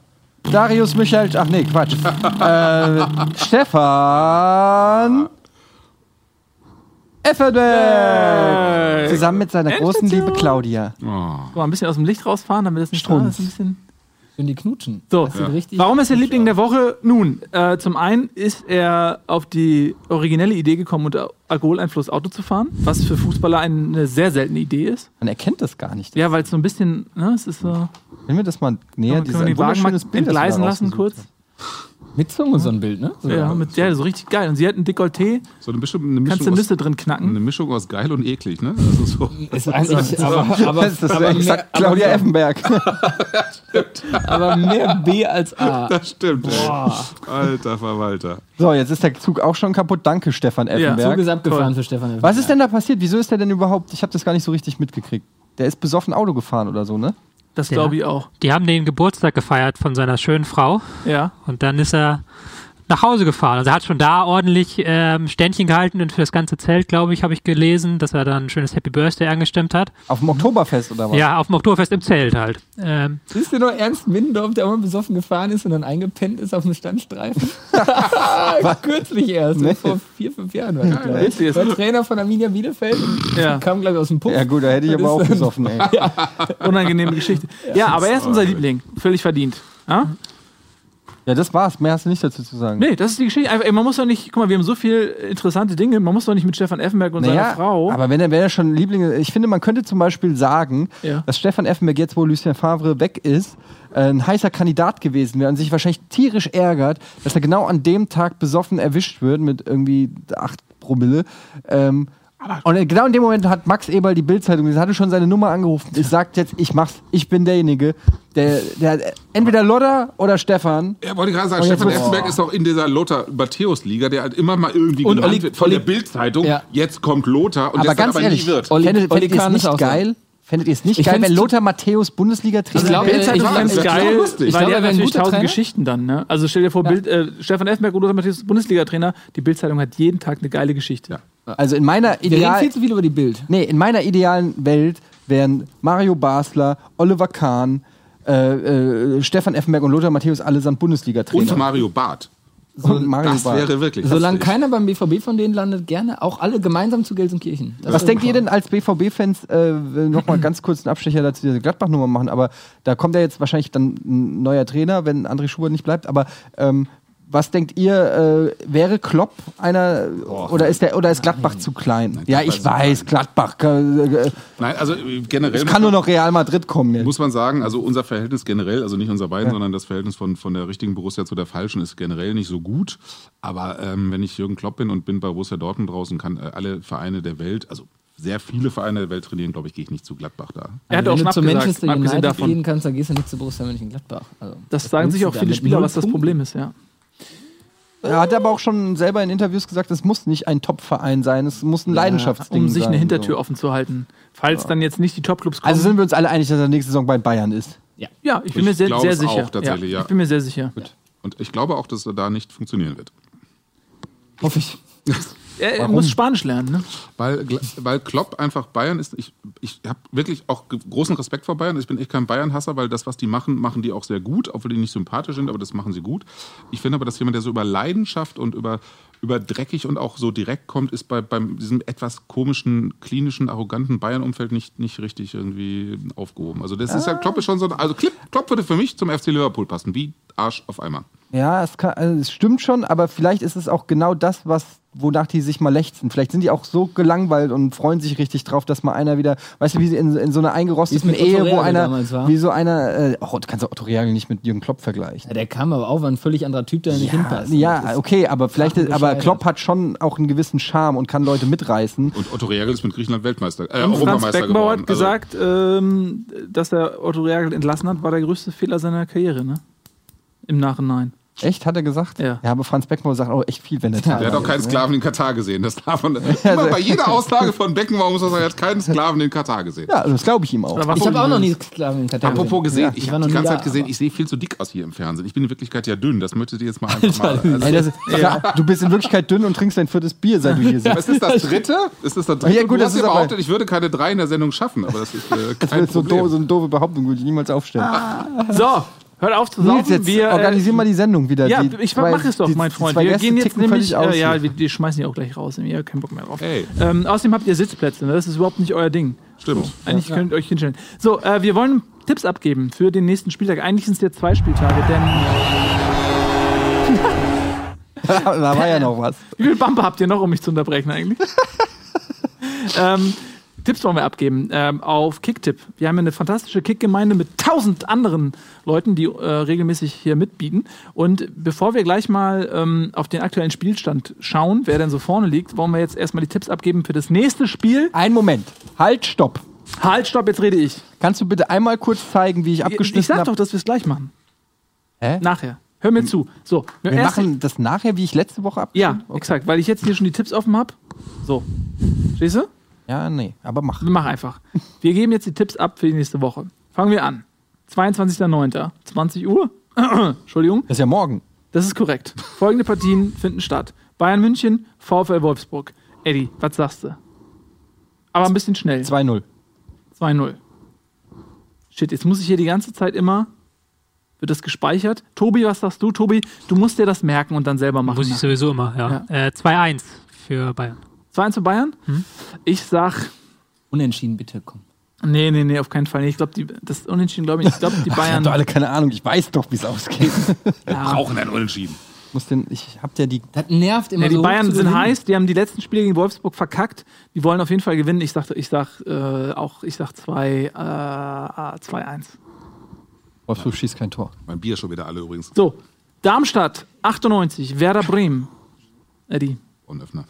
Darius Michael. Ach nee, Quatsch. [laughs] äh, Stefan. Effenberg. Zusammen mit seiner großen Liebe Claudia. Oh. Guck mal, ein bisschen aus dem Licht rausfahren, damit es nicht ist. Ein bisschen Schön die knutschen. So, richtig warum ist er hübsch Liebling der Woche? Nun, äh, zum einen ist er auf die originelle Idee gekommen, unter Alkoholeinfluss Auto zu fahren, was für Fußballer eine sehr seltene Idee ist. Man erkennt das gar nicht. Ja, weil es so ein bisschen, ne, es ist so. Wenn wir das mal näher, Können wir die Wagen mal entgleisen lassen kurz? Mit Zunge so ein Bild, ne? So. Ja, mit der so richtig geil. Und sie hat ein Dekolleté, So eine Mischung, eine kannst Mischung, du aus, Nüsse drin knacken. eine Mischung aus geil und eklig, ne? Also so. Ist eigentlich, aber, aber, Das ist aber, exakt mehr, Claudia aber, Effenberg. [laughs] aber mehr B als A. Das stimmt. Ey. Alter Verwalter. So, jetzt ist der Zug auch schon kaputt. Danke, Stefan Effenberg. Zug ist abgefahren Toll. für Stefan. Effenberg. Was ist denn da passiert? Wieso ist der denn überhaupt? Ich habe das gar nicht so richtig mitgekriegt. Der ist besoffen Auto gefahren oder so, ne? Das Ja. glaube ich auch. Die haben den Geburtstag gefeiert von seiner schönen Frau Ja. und dann ist er nach Hause gefahren. Also er hat schon da ordentlich ähm, Ständchen gehalten und für das ganze Zelt, glaube ich, habe ich gelesen, dass er dann ein schönes Happy Birthday angestimmt hat. Auf dem Oktoberfest oder was? Ja, auf dem Oktoberfest im Zelt halt. Ähm, Siehst du noch Ernst Middendorf, der mal besoffen gefahren ist und dann eingepennt ist auf dem Standstreifen? [laughs] [laughs] Kürzlich erst, Nee. vor vier, fünf Jahren war das, glaube ich. Ist- War Trainer von Arminia Bielefeld und Ja. kam, glaube ich, aus dem Puff. Ja gut, da hätte ich aber auch besoffen, ey. [laughs] Unangenehme Geschichte. Ja, aber er ist unser Liebling. Völlig verdient. Ja? Ja, das war's. Mehr hast du nicht dazu zu sagen. Nee, das ist die Geschichte. Einfach, ey, man muss doch nicht, guck mal, wir haben so viele interessante Dinge, man muss doch nicht mit Stefan Effenberg und seiner Frau. aber wenn er, wenn er schon Lieblinge, ich finde, man könnte zum Beispiel sagen, Ja. dass Stefan Effenberg jetzt, wo Lucien Favre weg ist, ein heißer Kandidat gewesen wäre und sich wahrscheinlich tierisch ärgert, dass er genau an dem Tag besoffen erwischt wird mit irgendwie acht Promille. Ähm, und genau in dem Moment hat Max Eberl die Bildzeitung, sie hatte schon seine Nummer angerufen. Ich sagt jetzt, ich mach's, ich bin derjenige, der, der entweder Lodder oder Stefan. Ja, wollte ich gerade sagen, Und Stefan Effenberg ist auch in dieser Lothar-Matthäus-Liga, der halt immer mal irgendwie Und genannt Olli- wird von der Olli- Bildzeitung. Ja. Jetzt kommt Lothar und aber ganz aber ehrlich, nie wird. Olli- fändet, fändet ihr es nicht auch so. geil? Fändet ihr es nicht Ich geil, wenn Lothar Matthäus Bundesliga-Trainer Ich glaube, wäre? Bildzeitung ich ist ganz glaub, geil, weil Ich glaube, die er natürlich tausend Trainer. Geschichten dann. Ne? Also stell dir vor, Bild, äh, Stefan Effenberg oder Matthias Bundesliga-Trainer, die Bildzeitung hat jeden Tag eine geile Geschichte. Also in meiner Wir reden ideal viel zu viel über die Bild. Nee, in meiner idealen Welt wären Mario Basler, Oliver Kahn, äh, äh, Stefan Effenberg und Lothar Matthäus allesamt Bundesliga-Trainer. Und Mario Barth. Und Mario Das Barth. wäre wirklich Solange keiner beim BVB von denen landet, gerne auch alle gemeinsam zu Gelsenkirchen. Das Was denkt ihr denn als BVB-Fans, äh, nochmal ganz kurz einen Abstecher dazu diese Gladbach-Nummer machen, aber da kommt ja jetzt wahrscheinlich dann ein neuer Trainer, wenn André Schubert nicht bleibt, aber ähm, was denkt ihr, äh, wäre Klopp einer oder ist der oder ist Gladbach zu klein? ja, ich weiß, Gladbach. Äh, äh, Nein, also äh, generell. es kann nur noch Real Madrid kommen jetzt. Muss man sagen, also unser Verhältnis generell, also nicht unser beiden, sondern das Verhältnis von, von der richtigen Borussia zu der falschen ist generell nicht so gut. Aber ähm, wenn ich Jürgen Klopp bin und bin bei Borussia Dortmund draußen, kann äh, alle Vereine der Welt, also sehr viele Vereine der Welt trainieren, glaube ich, gehe ich nicht zu Gladbach da. Er hat Also auch wenn schon du zu Manchester United davon. gehen kannst, dann gehst du nicht zu Borussia Mönchengladbach. Also, Das was sagen sich auch viele Spieler, was das? Problem ist, ja. Er hat aber auch schon selber in Interviews gesagt, es muss nicht ein Top-Verein sein, es muss ein Leidenschaftsding Um sich sein. eine Hintertür so. offen zu halten. Falls dann jetzt nicht die Top-Clubs kommen. Also sind wir uns alle einig, dass er nächste Saison bei Bayern ist. ja, ich bin Ich mir sehr, sehr es sicher. auch tatsächlich, ja. Ich bin mir sehr sicher. Und ich glaube auch, dass er da nicht funktionieren wird. Hoffe ich. [laughs] Er Warum? muss Spanisch lernen, ne? Weil, weil Klopp einfach Bayern ist. Ich, ich habe wirklich auch großen Respekt vor Bayern. Ich bin echt kein Bayern-Hasser, weil das, was die machen, machen die auch sehr gut, obwohl die nicht sympathisch sind, aber das machen sie gut. Ich finde aber, dass jemand, der so über Leidenschaft und über, über dreckig und auch so direkt kommt, ist bei, bei diesem etwas komischen, klinischen, arroganten Bayern-Umfeld nicht, nicht richtig irgendwie aufgehoben. Also das ist ja, Klopp ist schon so, also Klipp- Klopp würde für mich zum FC Liverpool passen, wie Arsch auf Eimer. Ja, es, kann, also es stimmt schon, aber vielleicht ist es auch genau das, was wonach die sich mal lechzen. Vielleicht sind die auch so gelangweilt und freuen sich richtig drauf, dass mal einer wieder, weißt du, wie sie in, in so einer eingerosteten Ehe, Otto wo einer, wie so einer, äh, oh, du kannst auch Otto Reagel nicht mit Jürgen Klopp vergleichen. Ja, der kam aber auch, war ein völlig anderer Typ, der nicht hinpasst. Ja, okay, aber vielleicht, aber. Klopp hat schon auch einen gewissen Charme und kann Leute mitreißen. Und Otto Reagel ist mit Griechenland Weltmeister, äh, Und Franz Europameister Beckenbauer geworden. hat gesagt, ähm, dass er Otto Reagel entlassen hat, war der größte Fehler seiner Karriere, ne? Im Nachhinein. Echt, hat er gesagt? Ja. Ja, aber Franz Beckenbauer sagt auch echt viel, wenn er Also, der hat auch keinen Sklaven in Katar gesehen. Das darf man, [laughs] immer bei jeder Aussage von Beckenbauer muss man sagen, er hat keinen Sklaven in Katar gesehen. Ja, das glaube ich ihm auch. Ich habe auch noch nie Sklaven in Katar Apropos gesehen, Ja, ich habe noch die ganze Zeit gesehen, ich sehe viel zu dick aus hier im Fernsehen. Ich bin in Wirklichkeit ja dünn. Das möchtet ihr jetzt mal einfach mal. Also, Ey, das, ja. Du bist in Wirklichkeit dünn und trinkst dein viertes Bier, seit du hier sitzt. Was ist das dritte? Ist das das dritte? Ja, gut, du das hast ist ja aber- behauptet, ich würde keine drei in der Sendung schaffen, aber das ist äh, Das kein so, Problem. doof, so eine doofe Behauptung, würde ich niemals aufstellen. So, hört auf zu saufen. jetzt Wir, äh, organisier mal die Sendung wieder. Ja, Die ich zwei- mach es doch, die- mein Freund. Wir Gäste gehen jetzt nämlich, äh, ja, wir, die schmeißen die auch gleich raus. Ihr habt keinen Bock mehr drauf. Ähm, außerdem habt ihr Sitzplätze, ne? das ist überhaupt nicht euer Ding. Stimmt. Eigentlich könnt ihr euch hinstellen. So, äh, wir wollen Tipps abgeben für den nächsten Spieltag. Eigentlich sind es jetzt zwei Spieltage, denn [laughs] da war ja noch was. wie viel Bumper habt ihr noch, um mich zu unterbrechen eigentlich? [laughs] ähm, Tipps wollen wir abgeben ähm, auf Kicktipp. Wir haben eine fantastische Kick-Gemeinde mit tausend anderen Leuten, die äh, regelmäßig hier mitbieten. Und bevor wir gleich mal ähm, auf den aktuellen Spielstand schauen, wer denn so vorne liegt, wollen wir jetzt erstmal die Tipps abgeben für das nächste Spiel. Ein Moment. Halt, stopp. Halt, stopp, jetzt rede ich. Kannst du bitte einmal kurz zeigen, wie ich abgeschnitten Ich sag habe? doch, dass wir es gleich machen. Hä? Nachher. Hör mir zu. So, Wir machen das nachher, wie ich letzte Woche ab. Ja, exakt, weil ich jetzt hier schon die Tipps offen habe. So. Stehst du? Ja, nee, aber mach. Mach einfach. Wir geben jetzt die Tipps ab für die nächste Woche. Fangen wir an. 22.09. 20 Uhr. [clears throat] Entschuldigung. Das ist ja morgen. Das ist korrekt. Folgende Partien [laughs] finden statt. Bayern München, VfL Wolfsburg. Eddie, was sagst du? Aber ein bisschen schnell. 2-0. 2-0. Shit, jetzt muss ich hier die ganze Zeit immer. Wird das gespeichert? Tobi, was sagst du? Tobi, du musst dir das merken und dann selber machen. Muss ich sowieso immer, ja. Äh, 2-1 für Bayern. 2-1 für Bayern? Ich sag. Unentschieden, bitte, komm. Nee, nee, nee, auf keinen Fall. Nee, Ich glaube, das ist Unentschieden, glaube ich. Ich glaube, die Bayern. habt doch alle keine Ahnung. Ich weiß doch, wie es ausgeht. [laughs] Wir brauchen ein Unentschieden. Muss denn, ich hab ja die. Das nervt immer Ja, die so. Bayern zu sind gewinnen. heiß, die haben die letzten Spiele gegen Wolfsburg verkackt. Die wollen auf jeden Fall gewinnen. Ich sag, ich sag äh, auch, ich sag 2 äh, 2-1. Wolfsburg schießt kein Tor. Mein Bier schon wieder alle übrigens. So, Darmstadt 98, Werder Bremen. Eddie. Und Öffner.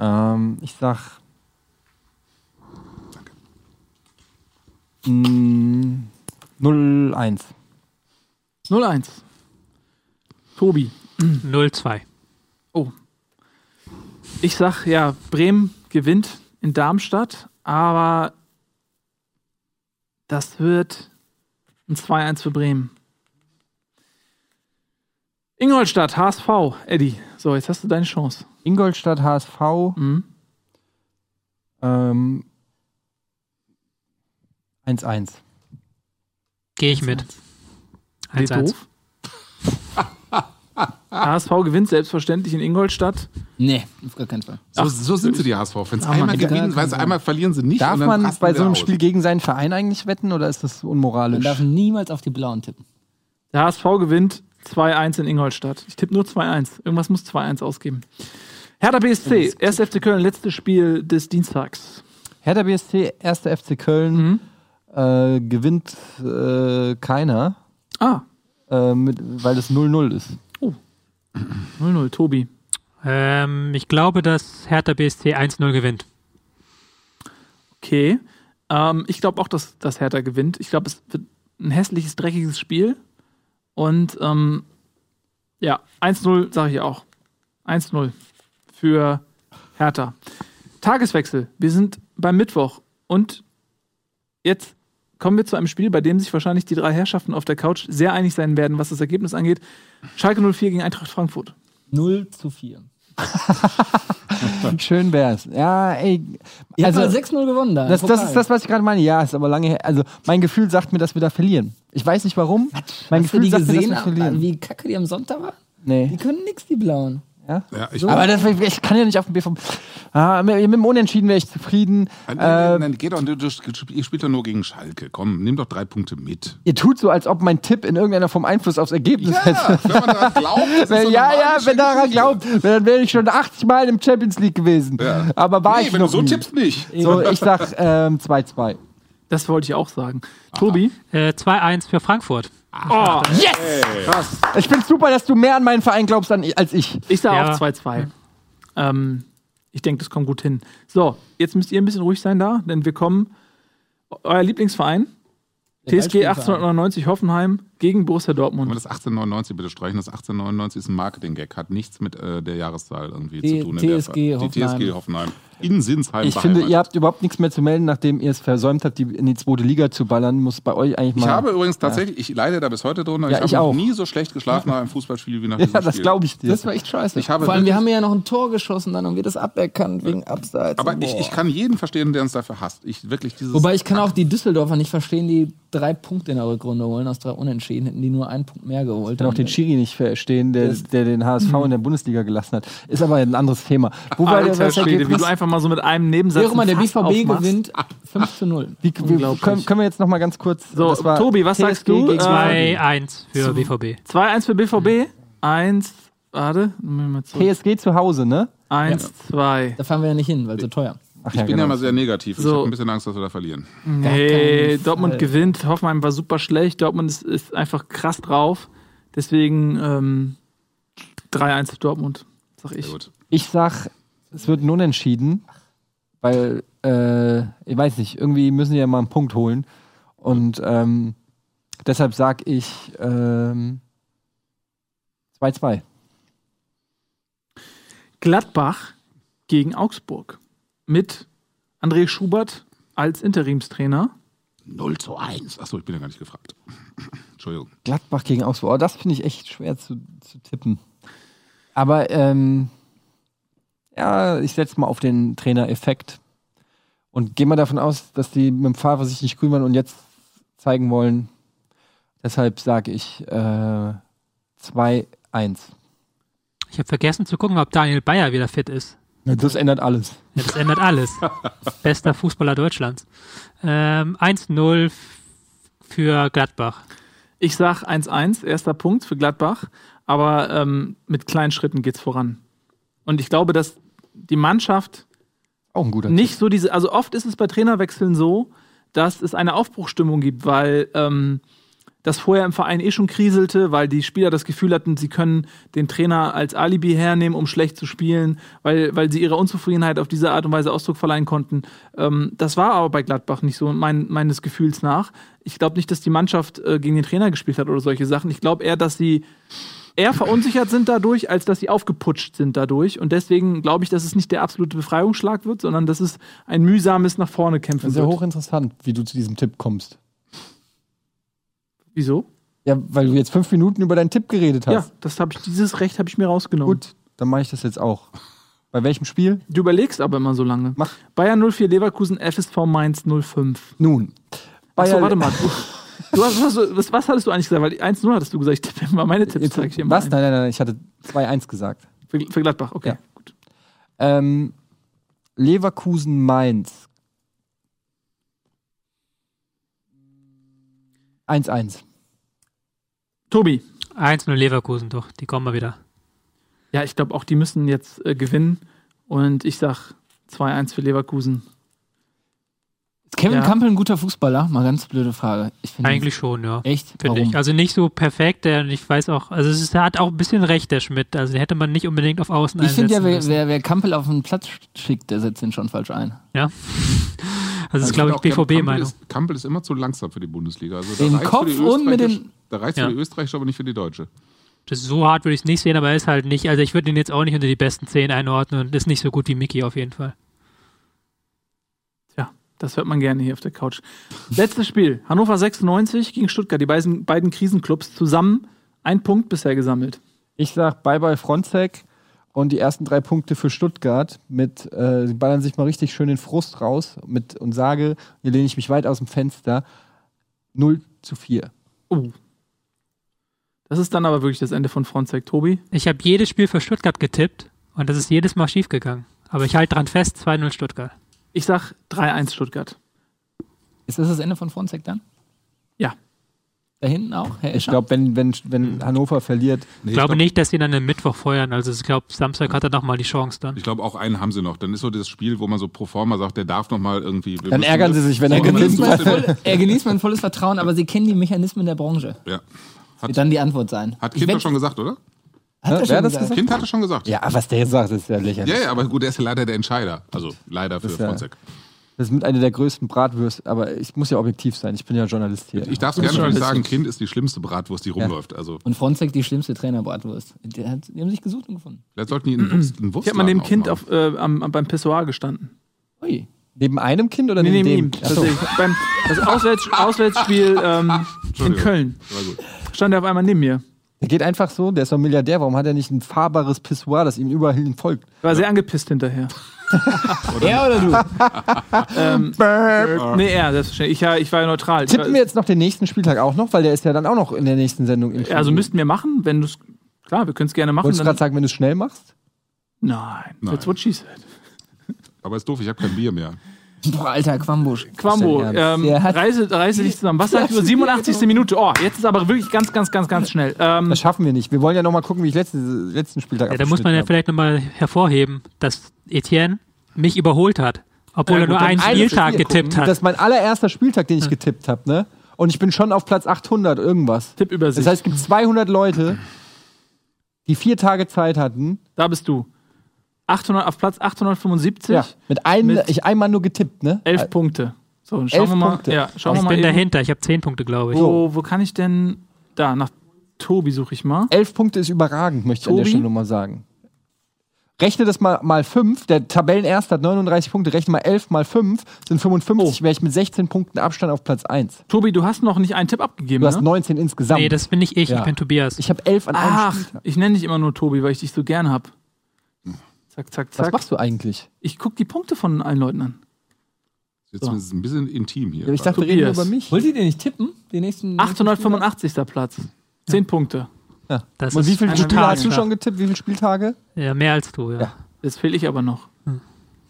Ähm, ich sag. Mm, 0-1. 0-1. Tobi. 0-2. Oh. Ich sag, ja, Bremen gewinnt in Darmstadt, aber das wird ein 2-1 für Bremen. Ingolstadt, HSV, Eddie. So, jetzt hast du deine Chance. Ingolstadt, HSV. Mhm. Ähm, 1-1. Gehe ich mit. Geht 1-1. doof. [laughs] HSV gewinnt selbstverständlich in Ingolstadt. Nee, auf gar keinen Fall. So, so sind sie, die HSV-Fans. Einmal gewinnen, weil sie einmal verlieren sie nicht. Darf und dann man bei so einem aus. Spiel gegen seinen Verein eigentlich wetten oder ist das Man unmoralisch? darf niemals auf die Blauen tippen. Der HSV gewinnt 2-1 in Ingolstadt. Ich tippe nur 2-1. Irgendwas muss 2-1 ausgeben. Hertha BSC, 1. FC Köln, letztes Spiel des Dienstags. Hertha BSC, 1. FC Köln, äh, gewinnt äh, keiner, Ah, äh, mit, weil es 0-0 ist. 0-0, Tobi. Ähm, ich glaube, dass Hertha BSC 1-0 gewinnt. Okay. Ähm, ich glaube auch, dass, dass Hertha gewinnt. Ich glaube, es wird ein hässliches, dreckiges Spiel. Und ähm, ja, 1-0 sage ich auch. 1-0 für Hertha. Tageswechsel. Wir sind beim Mittwoch. Und jetzt kommen wir zu einem Spiel, bei dem sich wahrscheinlich die drei Herrschaften auf der Couch sehr einig sein werden, was das Ergebnis angeht. Schalke 04 gegen Eintracht Frankfurt. 0 zu 4. [laughs] Schön wär's. Ja, ey. Ihr Also, habt mal 6-0 gewonnen da. das, das ist das, was ich gerade meine. Ja, ist aber lange her. Also, mein Gefühl sagt mir, dass wir da verlieren. Ich weiß nicht warum. Mein Hast Gefühl sagt mir, dass wir haben, verlieren. wie kacke die am Sonntag war? Nee. Die können nix, die Blauen. Ja? Ja, ich- aber das, ich kann ja nicht auf dem BVB. Ah, mit, mit dem Unentschieden wäre ich zufrieden. Nein, Äh, nein, nein, geht doch, du, du, ihr spielt doch nur gegen Schalke. Komm, nimm doch drei Punkte mit. Ihr tut so, als ob mein Tipp in irgendeiner Form Einfluss aufs Ergebnis Ja, hätte. wenn man daran glaubt, das Wenn, [laughs] so ja, ja, wenn daran Geschichte. glaubt, dann wäre ich schon 80 Mal im Champions League gewesen. Aber war Nee, ich wenn du noch so nie. tippst, nicht. So, ich sag ähm, 2-2. Das wollte ich auch sagen. Tobi? Äh, 2-1 für Frankfurt. Oh, Yes! Ich finde super, dass du mehr an meinen Verein glaubst als ich. Ich sage Ja. auch 2-2. Ähm, ich denke, das kommt gut hin. So, jetzt müsst ihr ein bisschen ruhig sein da, denn wir kommen. Euer Lieblingsverein? Der TSG Ballspielverein. 1899 Hoffenheim gegen Borussia wir Dortmund. das 1899 bitte streichen? Das 1899 ist ein Marketing-Gag, hat nichts mit äh, der Jahreszahl irgendwie Die zu tun. in der TSG Fall. Die Hoffenheim. TSG Hoffenheim. In Sinsheim Ich finde, ihr habt überhaupt nichts mehr zu melden, nachdem ihr es versäumt habt, die in die zweite Liga zu ballern. Muss bei euch eigentlich mal. Ich habe übrigens tatsächlich, ich leide da bis heute drunter, Ja, ich ich habe noch auch. nie so schlecht geschlafen nach einem Fußballspiel wie nach [laughs] Ja, diesem das Spiel. glaube ich dir. Das war echt scheiße. Ich habe Vor allem, wir haben ja noch ein Tor geschossen, dann haben wir das aberkannt wegen Abseits. Aber ich, ich kann jeden verstehen, der uns dafür hasst. Ich wirklich dieses. Wobei ich kann auch die Düsseldorfer nicht verstehen, die drei Punkte in der Rückrunde holen. Aus drei Unentschieden hätten die nur einen Punkt mehr geholt. Ich kann auch den Schiri nicht verstehen, der, der den HSV in der Bundesliga gelassen hat. Ist aber ein anderes Thema. Wo war der Alter was Schwede, wie du einfach mal so mit einem Nebensatz. Wer auch immer, der BVB aufmachst. gewinnt 5 zu 0. Wie, wie, können, können wir jetzt noch mal ganz kurz. So, das war Tobi, was sagst du? gegen- Äh, 2-1 für BVB. 2-1 für BVB. 1, warte, nehmen wir mal zurück. TSG zu Hause, ne? 1, 2. Da fahren wir ja nicht hin, weil so teuer. Ach ich bin ja genau. mal sehr negativ. Ich So. habe ein bisschen Angst, dass wir da verlieren. Nee, Dortmund Fall. gewinnt. Hoffenheim war super schlecht. Dortmund ist, ist einfach krass drauf. Deswegen ähm, 3-1 für Dortmund, sag ich. Ich sag, es wird ein Unentschieden, weil, äh, ich weiß nicht, irgendwie müssen die ja mal einen Punkt holen. Und ähm, deshalb sag ich ähm, 2-2. Gladbach gegen Augsburg. Mit André Schubert als Interimstrainer. 0 zu 1. Achso, ich bin ja gar nicht gefragt. [clears throat] Entschuldigung. Gladbach gegen Augsburg. Oh, das finde ich echt schwer zu, zu tippen. Aber ähm, ja, ich setze mal auf den Trainereffekt und gehe mal davon aus, dass die mit dem Favre sich nicht grün waren und jetzt zeigen wollen. Deshalb sage ich äh, 2-1. Ich habe vergessen zu gucken, ob Daniel Bayer wieder fit ist. Das ändert alles. Ja, das ändert alles. [laughs] Bester Fußballer Deutschlands. Ähm, 1-0 f- für Gladbach. Ich sag 1-1, erster Punkt für Gladbach. Aber ähm, mit kleinen Schritten geht's voran. Und ich glaube, dass die Mannschaft Auch ein guter nicht so diese, also oft ist es bei Trainerwechseln so, dass es eine Aufbruchstimmung gibt, weil ähm, das vorher im Verein eh schon kriselte, weil die Spieler das Gefühl hatten, sie können den Trainer als Alibi hernehmen, um schlecht zu spielen, weil, weil sie ihrer Unzufriedenheit auf diese Art und Weise Ausdruck verleihen konnten. Ähm, das war aber bei Gladbach nicht so, mein, meines Gefühls nach. Ich glaube nicht, dass die Mannschaft äh, gegen den Trainer gespielt hat oder solche Sachen. Ich glaube eher, dass sie eher verunsichert sind dadurch, als dass sie aufgeputscht sind dadurch. Und deswegen glaube ich, dass es nicht der absolute Befreiungsschlag wird, sondern dass es ein mühsames nach vorne kämpfen Das ist ja wird. hochinteressant, wie du zu diesem Tipp kommst. Wieso? Ja, weil du jetzt fünf Minuten über deinen Tipp geredet hast. Ja, das habe ich, dieses Recht habe ich mir rausgenommen. Gut, dann mache ich das jetzt auch. Bei welchem Spiel? Du überlegst aber immer so lange. Mach. Bayern 04 Leverkusen, FSV Mainz 05. Nun. Achso, Bayer- warte mal. Du, du hast, was, was, was hattest du eigentlich gesagt? Weil 1-0 hattest du gesagt. Ich tippe mal meine Tipps, Jetzt, zeige ich dir was? ein. Nein, nein, nein, ich hatte 2-1 gesagt. Für, für Gladbach, okay. Ja. Ähm, Leverkusen-Mainz. 1-1. Tobi. 1-0 Leverkusen, doch, die kommen mal wieder. Ja, ich glaube auch, die müssen jetzt äh, gewinnen. Und ich sag 2-1 für Leverkusen. Ist Kevin Ja. Campbell ein guter Fußballer? Mal ganz blöde Frage. Ich Eigentlich schon, ja. Echt? Finde Warum? ich. Also nicht so perfekt, der, ich weiß auch, also es ist, er hat auch ein bisschen recht, der Schmidt. Also den hätte man nicht unbedingt auf Außen Ich finde ja, wer, müssen. wer, wer Campbell auf den Platz schickt, der setzt ihn schon falsch ein. Ja. [laughs] Das ist, glaube ich, auch, Campbell BVB-Meinung. ist- Campbell ist immer zu langsam für die Bundesliga. Also da Den Kopf für die und mit den- Da reicht Ja. für die Österreicher, aber nicht für die Deutsche. Das ist so hart würde ich es nicht sehen, aber er ist halt nicht, also ich würde ihn jetzt auch nicht unter die besten 10 einordnen und ist nicht so gut wie Mickey auf jeden Fall. Das hört man gerne hier auf der Couch. Letztes Spiel. Hannover 96 gegen Stuttgart. Die beiden, beiden Krisenclubs zusammen ein Punkt bisher gesammelt. Ich sag Bye-bye Fronzek und die ersten drei Punkte für Stuttgart mit, äh, sie ballern sich mal richtig schön den Frust raus mit, und sage, hier lehne ich mich weit aus dem Fenster, 0 zu 4. Oh. Das ist dann aber wirklich das Ende von Fronzek. Tobi? Ich habe jedes Spiel für Stuttgart getippt und das ist jedes Mal schiefgegangen. Aber ich halte dran fest, 2-0 Stuttgart. Ich sag 3-1 Stuttgart. Ist das das Ende von Fronzek dann? Ja. Da hinten auch? Herr Ich glaube, wenn, wenn, wenn Hannover verliert, Nee, Ich glaube glaub- nicht, dass sie dann am Mittwoch feuern. Also ich glaube, Samstag hat er noch mal die Chance dann. Ich glaube, auch einen haben sie noch. Dann ist so das Spiel, wo man so pro forma sagt, der darf noch mal irgendwie. Dann ärgern sie sich, wenn er So, er, gewinnt. [laughs] er genießt mein volles Vertrauen, aber sie kennen die Mechanismen der Branche. Ja. Wird dann die Antwort sein. Hat Ich Kind doch wett- schon gesagt, oder? Hat er Wer hat das gesagt? gesagt? Kind hatte schon gesagt. ja, was der jetzt sagt, ist ja lächerlich. Ja, ja, aber gut, er ist ja leider der Entscheider. Also leider für ja- Fronzek. Das ist mit einer der größten Bratwürste, aber ich muss ja objektiv sein, ich bin ja Journalist hier. Ich darf es gerne sagen, Kind ist die schlimmste Bratwurst, die rumläuft. Also Und Fronzek die schlimmste Trainerbratwurst. Die, hat, die haben sich gesucht und gefunden. vielleicht sollten die einen Wurst, einen Ich habe mal neben Wurstladen Kind auf, äh, am, am, beim Pissoir gestanden. Ui. Neben einem Kind oder Nee, neben neben ihm. dem? So. Tatsächlich. Beim, das Auswärts, Auswärtsspiel ähm, in. Köln. War gut. Stand er auf einmal neben mir. Der geht einfach so, der ist doch Milliardär, warum hat er nicht ein fahrbares Pissoir, das ihm überall hin folgt? War sehr angepisst hinterher. [laughs] Er oder du? [laughs] Ähm, nee, er, selbstverständlich. Ich, ja, ich war ja neutral. Ich war, Tippen wir jetzt noch den nächsten Spieltag auch noch, weil der ist ja dann auch noch in der nächsten Sendung. Ja, also müssten wir machen, wenn du es. Klar, wir können es gerne machen. Wolltest du dann- gerade sagen, wenn du es schnell machst? Nein, Nein. that's what she said. Aber ist doof, ich habe kein Bier mehr. Boah, alter Quambusch. Quambo, ähm, reise, reise dich zusammen. Was sagt über 87. Minute? Oh, jetzt ist aber wirklich ganz, ganz, ganz, ganz schnell. Ähm, Das schaffen wir nicht. Wir wollen ja noch mal gucken, wie ich letzte, letzten Spieltag Ja, da muss man ja abgeschnitten vielleicht nochmal hervorheben, dass Etienne mich überholt hat. Obwohl Ja, er nur einen. Spieltag getippt gucken. hat. Das ist mein allererster Spieltag, den ich getippt habe, ne? Und ich bin schon auf Platz 800 irgendwas. Tippübersicht. Das heißt, es gibt 200 Leute, die vier Tage Zeit hatten. da bist du. 800, auf Platz 875, Ja, mit einem, Mit- ich einmal nur getippt, ne? 11 Punkte. So, schauen Elf wir mal. Punkte. Ja, schauen wir ich mal bin eben. dahinter, ich habe zehn Punkte, glaube ich. Wo, wo kann ich denn. Da, nach Tobi suche ich mal. Elf Punkte ist überragend, möchte ich an der Tobi? Stelle nur mal sagen. Rechne das mal, mal 5. Der Tabellenerste hat 39 Punkte. Rechne mal 11 mal 5 sind Oh. 55. Wäre ich mit 16 Punkten Abstand auf Platz 1. Tobi, du hast noch nicht einen Tipp abgegeben. Du hast ne? 19 insgesamt. Nee, das bin nicht ich, Ja. ich bin Tobias. ich habe 11 an einem Ach, Spieltag. ich nenne dich immer nur Tobi, weil ich dich so gern hab. Zack, zack, Was zack. machst du eigentlich? Ich guck die Punkte von allen Leuten an. Jetzt So. ist es ein bisschen intim hier. Ja, ich dachte, wir reden über mich. Wollt ihr den nicht tippen? Den nächsten. 885. Platz. 10 Punkte. Ja. Das Und ist wie viele Spiele hast du ja. schon getippt? Wie viele Spieltage? ja, mehr als du, ja. Ja. Jetzt fehle ich aber noch.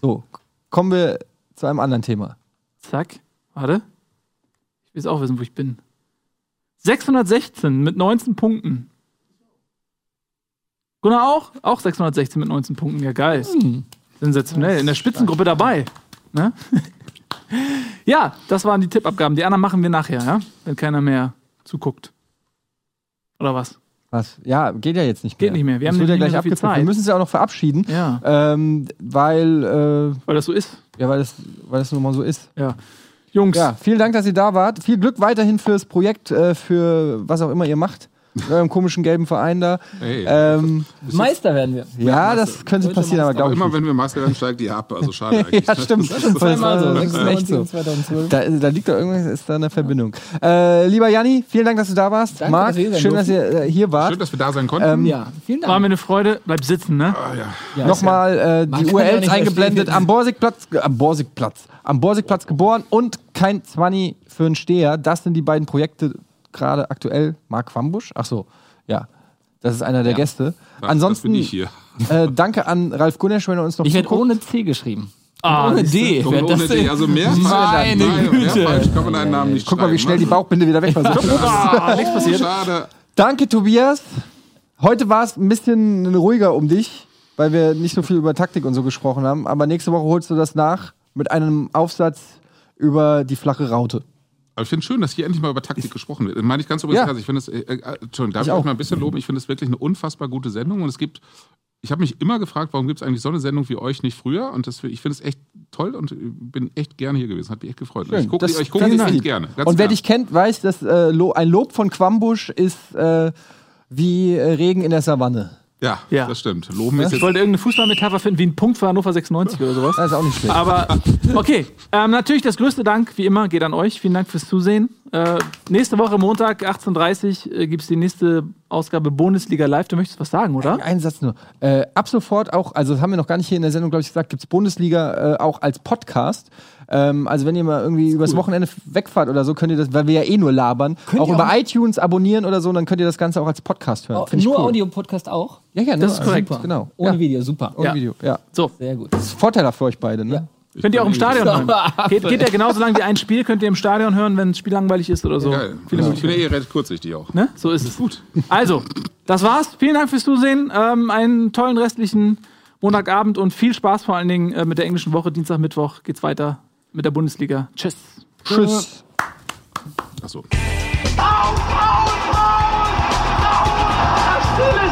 So, kommen wir zu einem anderen Thema. Zack. Warte. Ich will jetzt auch wissen, wo ich bin. 616 mit 19 Punkten. Gunnar auch? Auch 616 mit 19 Punkten. Ja, geil. Sensationell. In der Spitzengruppe dabei. Ne? [laughs] ja, das waren die Tippabgaben. Die anderen machen wir nachher, ja? Wenn keiner mehr zuguckt. Oder was? Was? Ja, geht ja jetzt nicht mehr. Geht nicht mehr. Wir Das haben wird ja gleich so. Zeit. Wir müssen es ja auch noch verabschieden. Ja, Ähm, weil, äh, weil das so ist. ja, weil das, weil das nun mal so ist. Ja. Jungs, Ja, vielen Dank, dass ihr da wart. Viel Glück weiterhin fürs Projekt, äh, für was auch immer ihr macht. In eurem komischen gelben Verein da. Hey, Ähm, Meister werden wir. ja, das könnte Heute passieren, aber aber glaube ich immer wenn wir Meister werden, steigt die ab. Also schade [laughs] eigentlich. Ja, stimmt. Das ist, Zweimal so. das ist echt 96 so. und 2012. Da, da liegt doch irgendwas, ist da eine Verbindung. Äh, lieber Janni, vielen Dank, dass du da warst. Danke, Marc, dass schön, dass ihr äh, hier wart. Schön, dass wir da sein konnten. Ähm, Ja, vielen war Dank. mir eine Freude. Bleib sitzen, ne? Ah, ja. Ja, Nochmal äh, die URLs eingeblendet. Am Borsigplatz, äh, am Borsigplatz, am Borsigplatz geboren und kein Zwanni für einen Steher. Das sind die beiden Projekte gerade aktuell. Marc Wambusch, ach so, ja. Das ist einer der Ja. Gäste. Das, Ansonsten das bin ich hier. Äh, danke an Ralf Gunesch, wenn er uns noch Ich werde ohne C geschrieben. Ah, ohne siehste. D. Ohne das D, also mehr Meine Güte. falsch kann man einen Namen nicht Guck mal, wie schnell die schreiben, Bauchbinde wieder weg [laughs] war. Ah, nichts ne? passiert. Schade. Danke, Tobias. Heute war es ein bisschen ruhiger um dich, weil wir nicht so viel über Taktik und so gesprochen haben. Aber nächste Woche holst du das nach mit einem Aufsatz über die flache Raute. Aber ich finde es schön, dass hier endlich mal über Taktik gesprochen wird. Das meine ich ganz übrigens Ja. Ich finde es, äh, äh, Entschuldigung, darf Ich ich, auch. mal ein bisschen loben? Ich finde es wirklich eine unfassbar gute Sendung und es gibt, ich habe mich immer gefragt, warum gibt es eigentlich so eine Sendung wie euch nicht früher? Und das, ich finde es echt toll und bin echt gerne hier gewesen. Hat mich echt gefreut. Schön. Ich gucke Das- die, ich gucke das die ist echt gerne. Und wer klar. dich kennt, weiß, dass äh, ein Lob von Quambusch ist äh, wie äh, Regen in der Savanne. Ja, Ja. das stimmt. Loben ist Ich jetzt wollte irgendeine Fußballmetapher finden, wie ein Punkt für Hannover 96 oder sowas. Das ist auch nicht schlecht. Aber okay, ähm, natürlich das größte Dank, wie immer, geht an euch. Vielen Dank fürs Zusehen. Äh, nächste Woche, Montag, 18.30 Uhr, äh, gibt es die nächste Ausgabe Bundesliga Live. Du möchtest was sagen, oder? Einen Satz nur. Äh, ab sofort auch, also das haben wir noch gar nicht hier in der Sendung, glaube ich, gesagt, gibt es Bundesliga äh, auch als Podcast. Ähm, also wenn ihr mal irgendwie übers Wochenende wegfahrt oder so, könnt ihr das, weil wir ja eh nur labern, Könnt auch ihr über auch- iTunes abonnieren oder so, dann könnt ihr das Ganze auch als Podcast hören. Oh, nur cool. Audio-Podcast auch? Ja, ja, Das ist korrekt. Super. Genau. Ohne Ja. Video, super. Ohne Ja. Video, ja. So, Sehr gut. Das ist vorteilhaft für euch beide, ne? Könnt ihr auch im Stadion hören. Geht, geht ja genauso lang wie ein Spiel, könnt ihr im Stadion hören, wenn das Spiel langweilig ist oder so. Geil. Viele ich bin ja eh recht kurzsichtig auch. Ne? So ist es. Gut. Also, das war's. Vielen Dank fürs Zusehen. Ähm, einen tollen restlichen Montagabend und viel Spaß vor allen Dingen äh, mit der englischen Woche. Dienstag, Mittwoch geht's weiter mit der Bundesliga. Tschüss. Tschüss. Achso. Das Spiel ist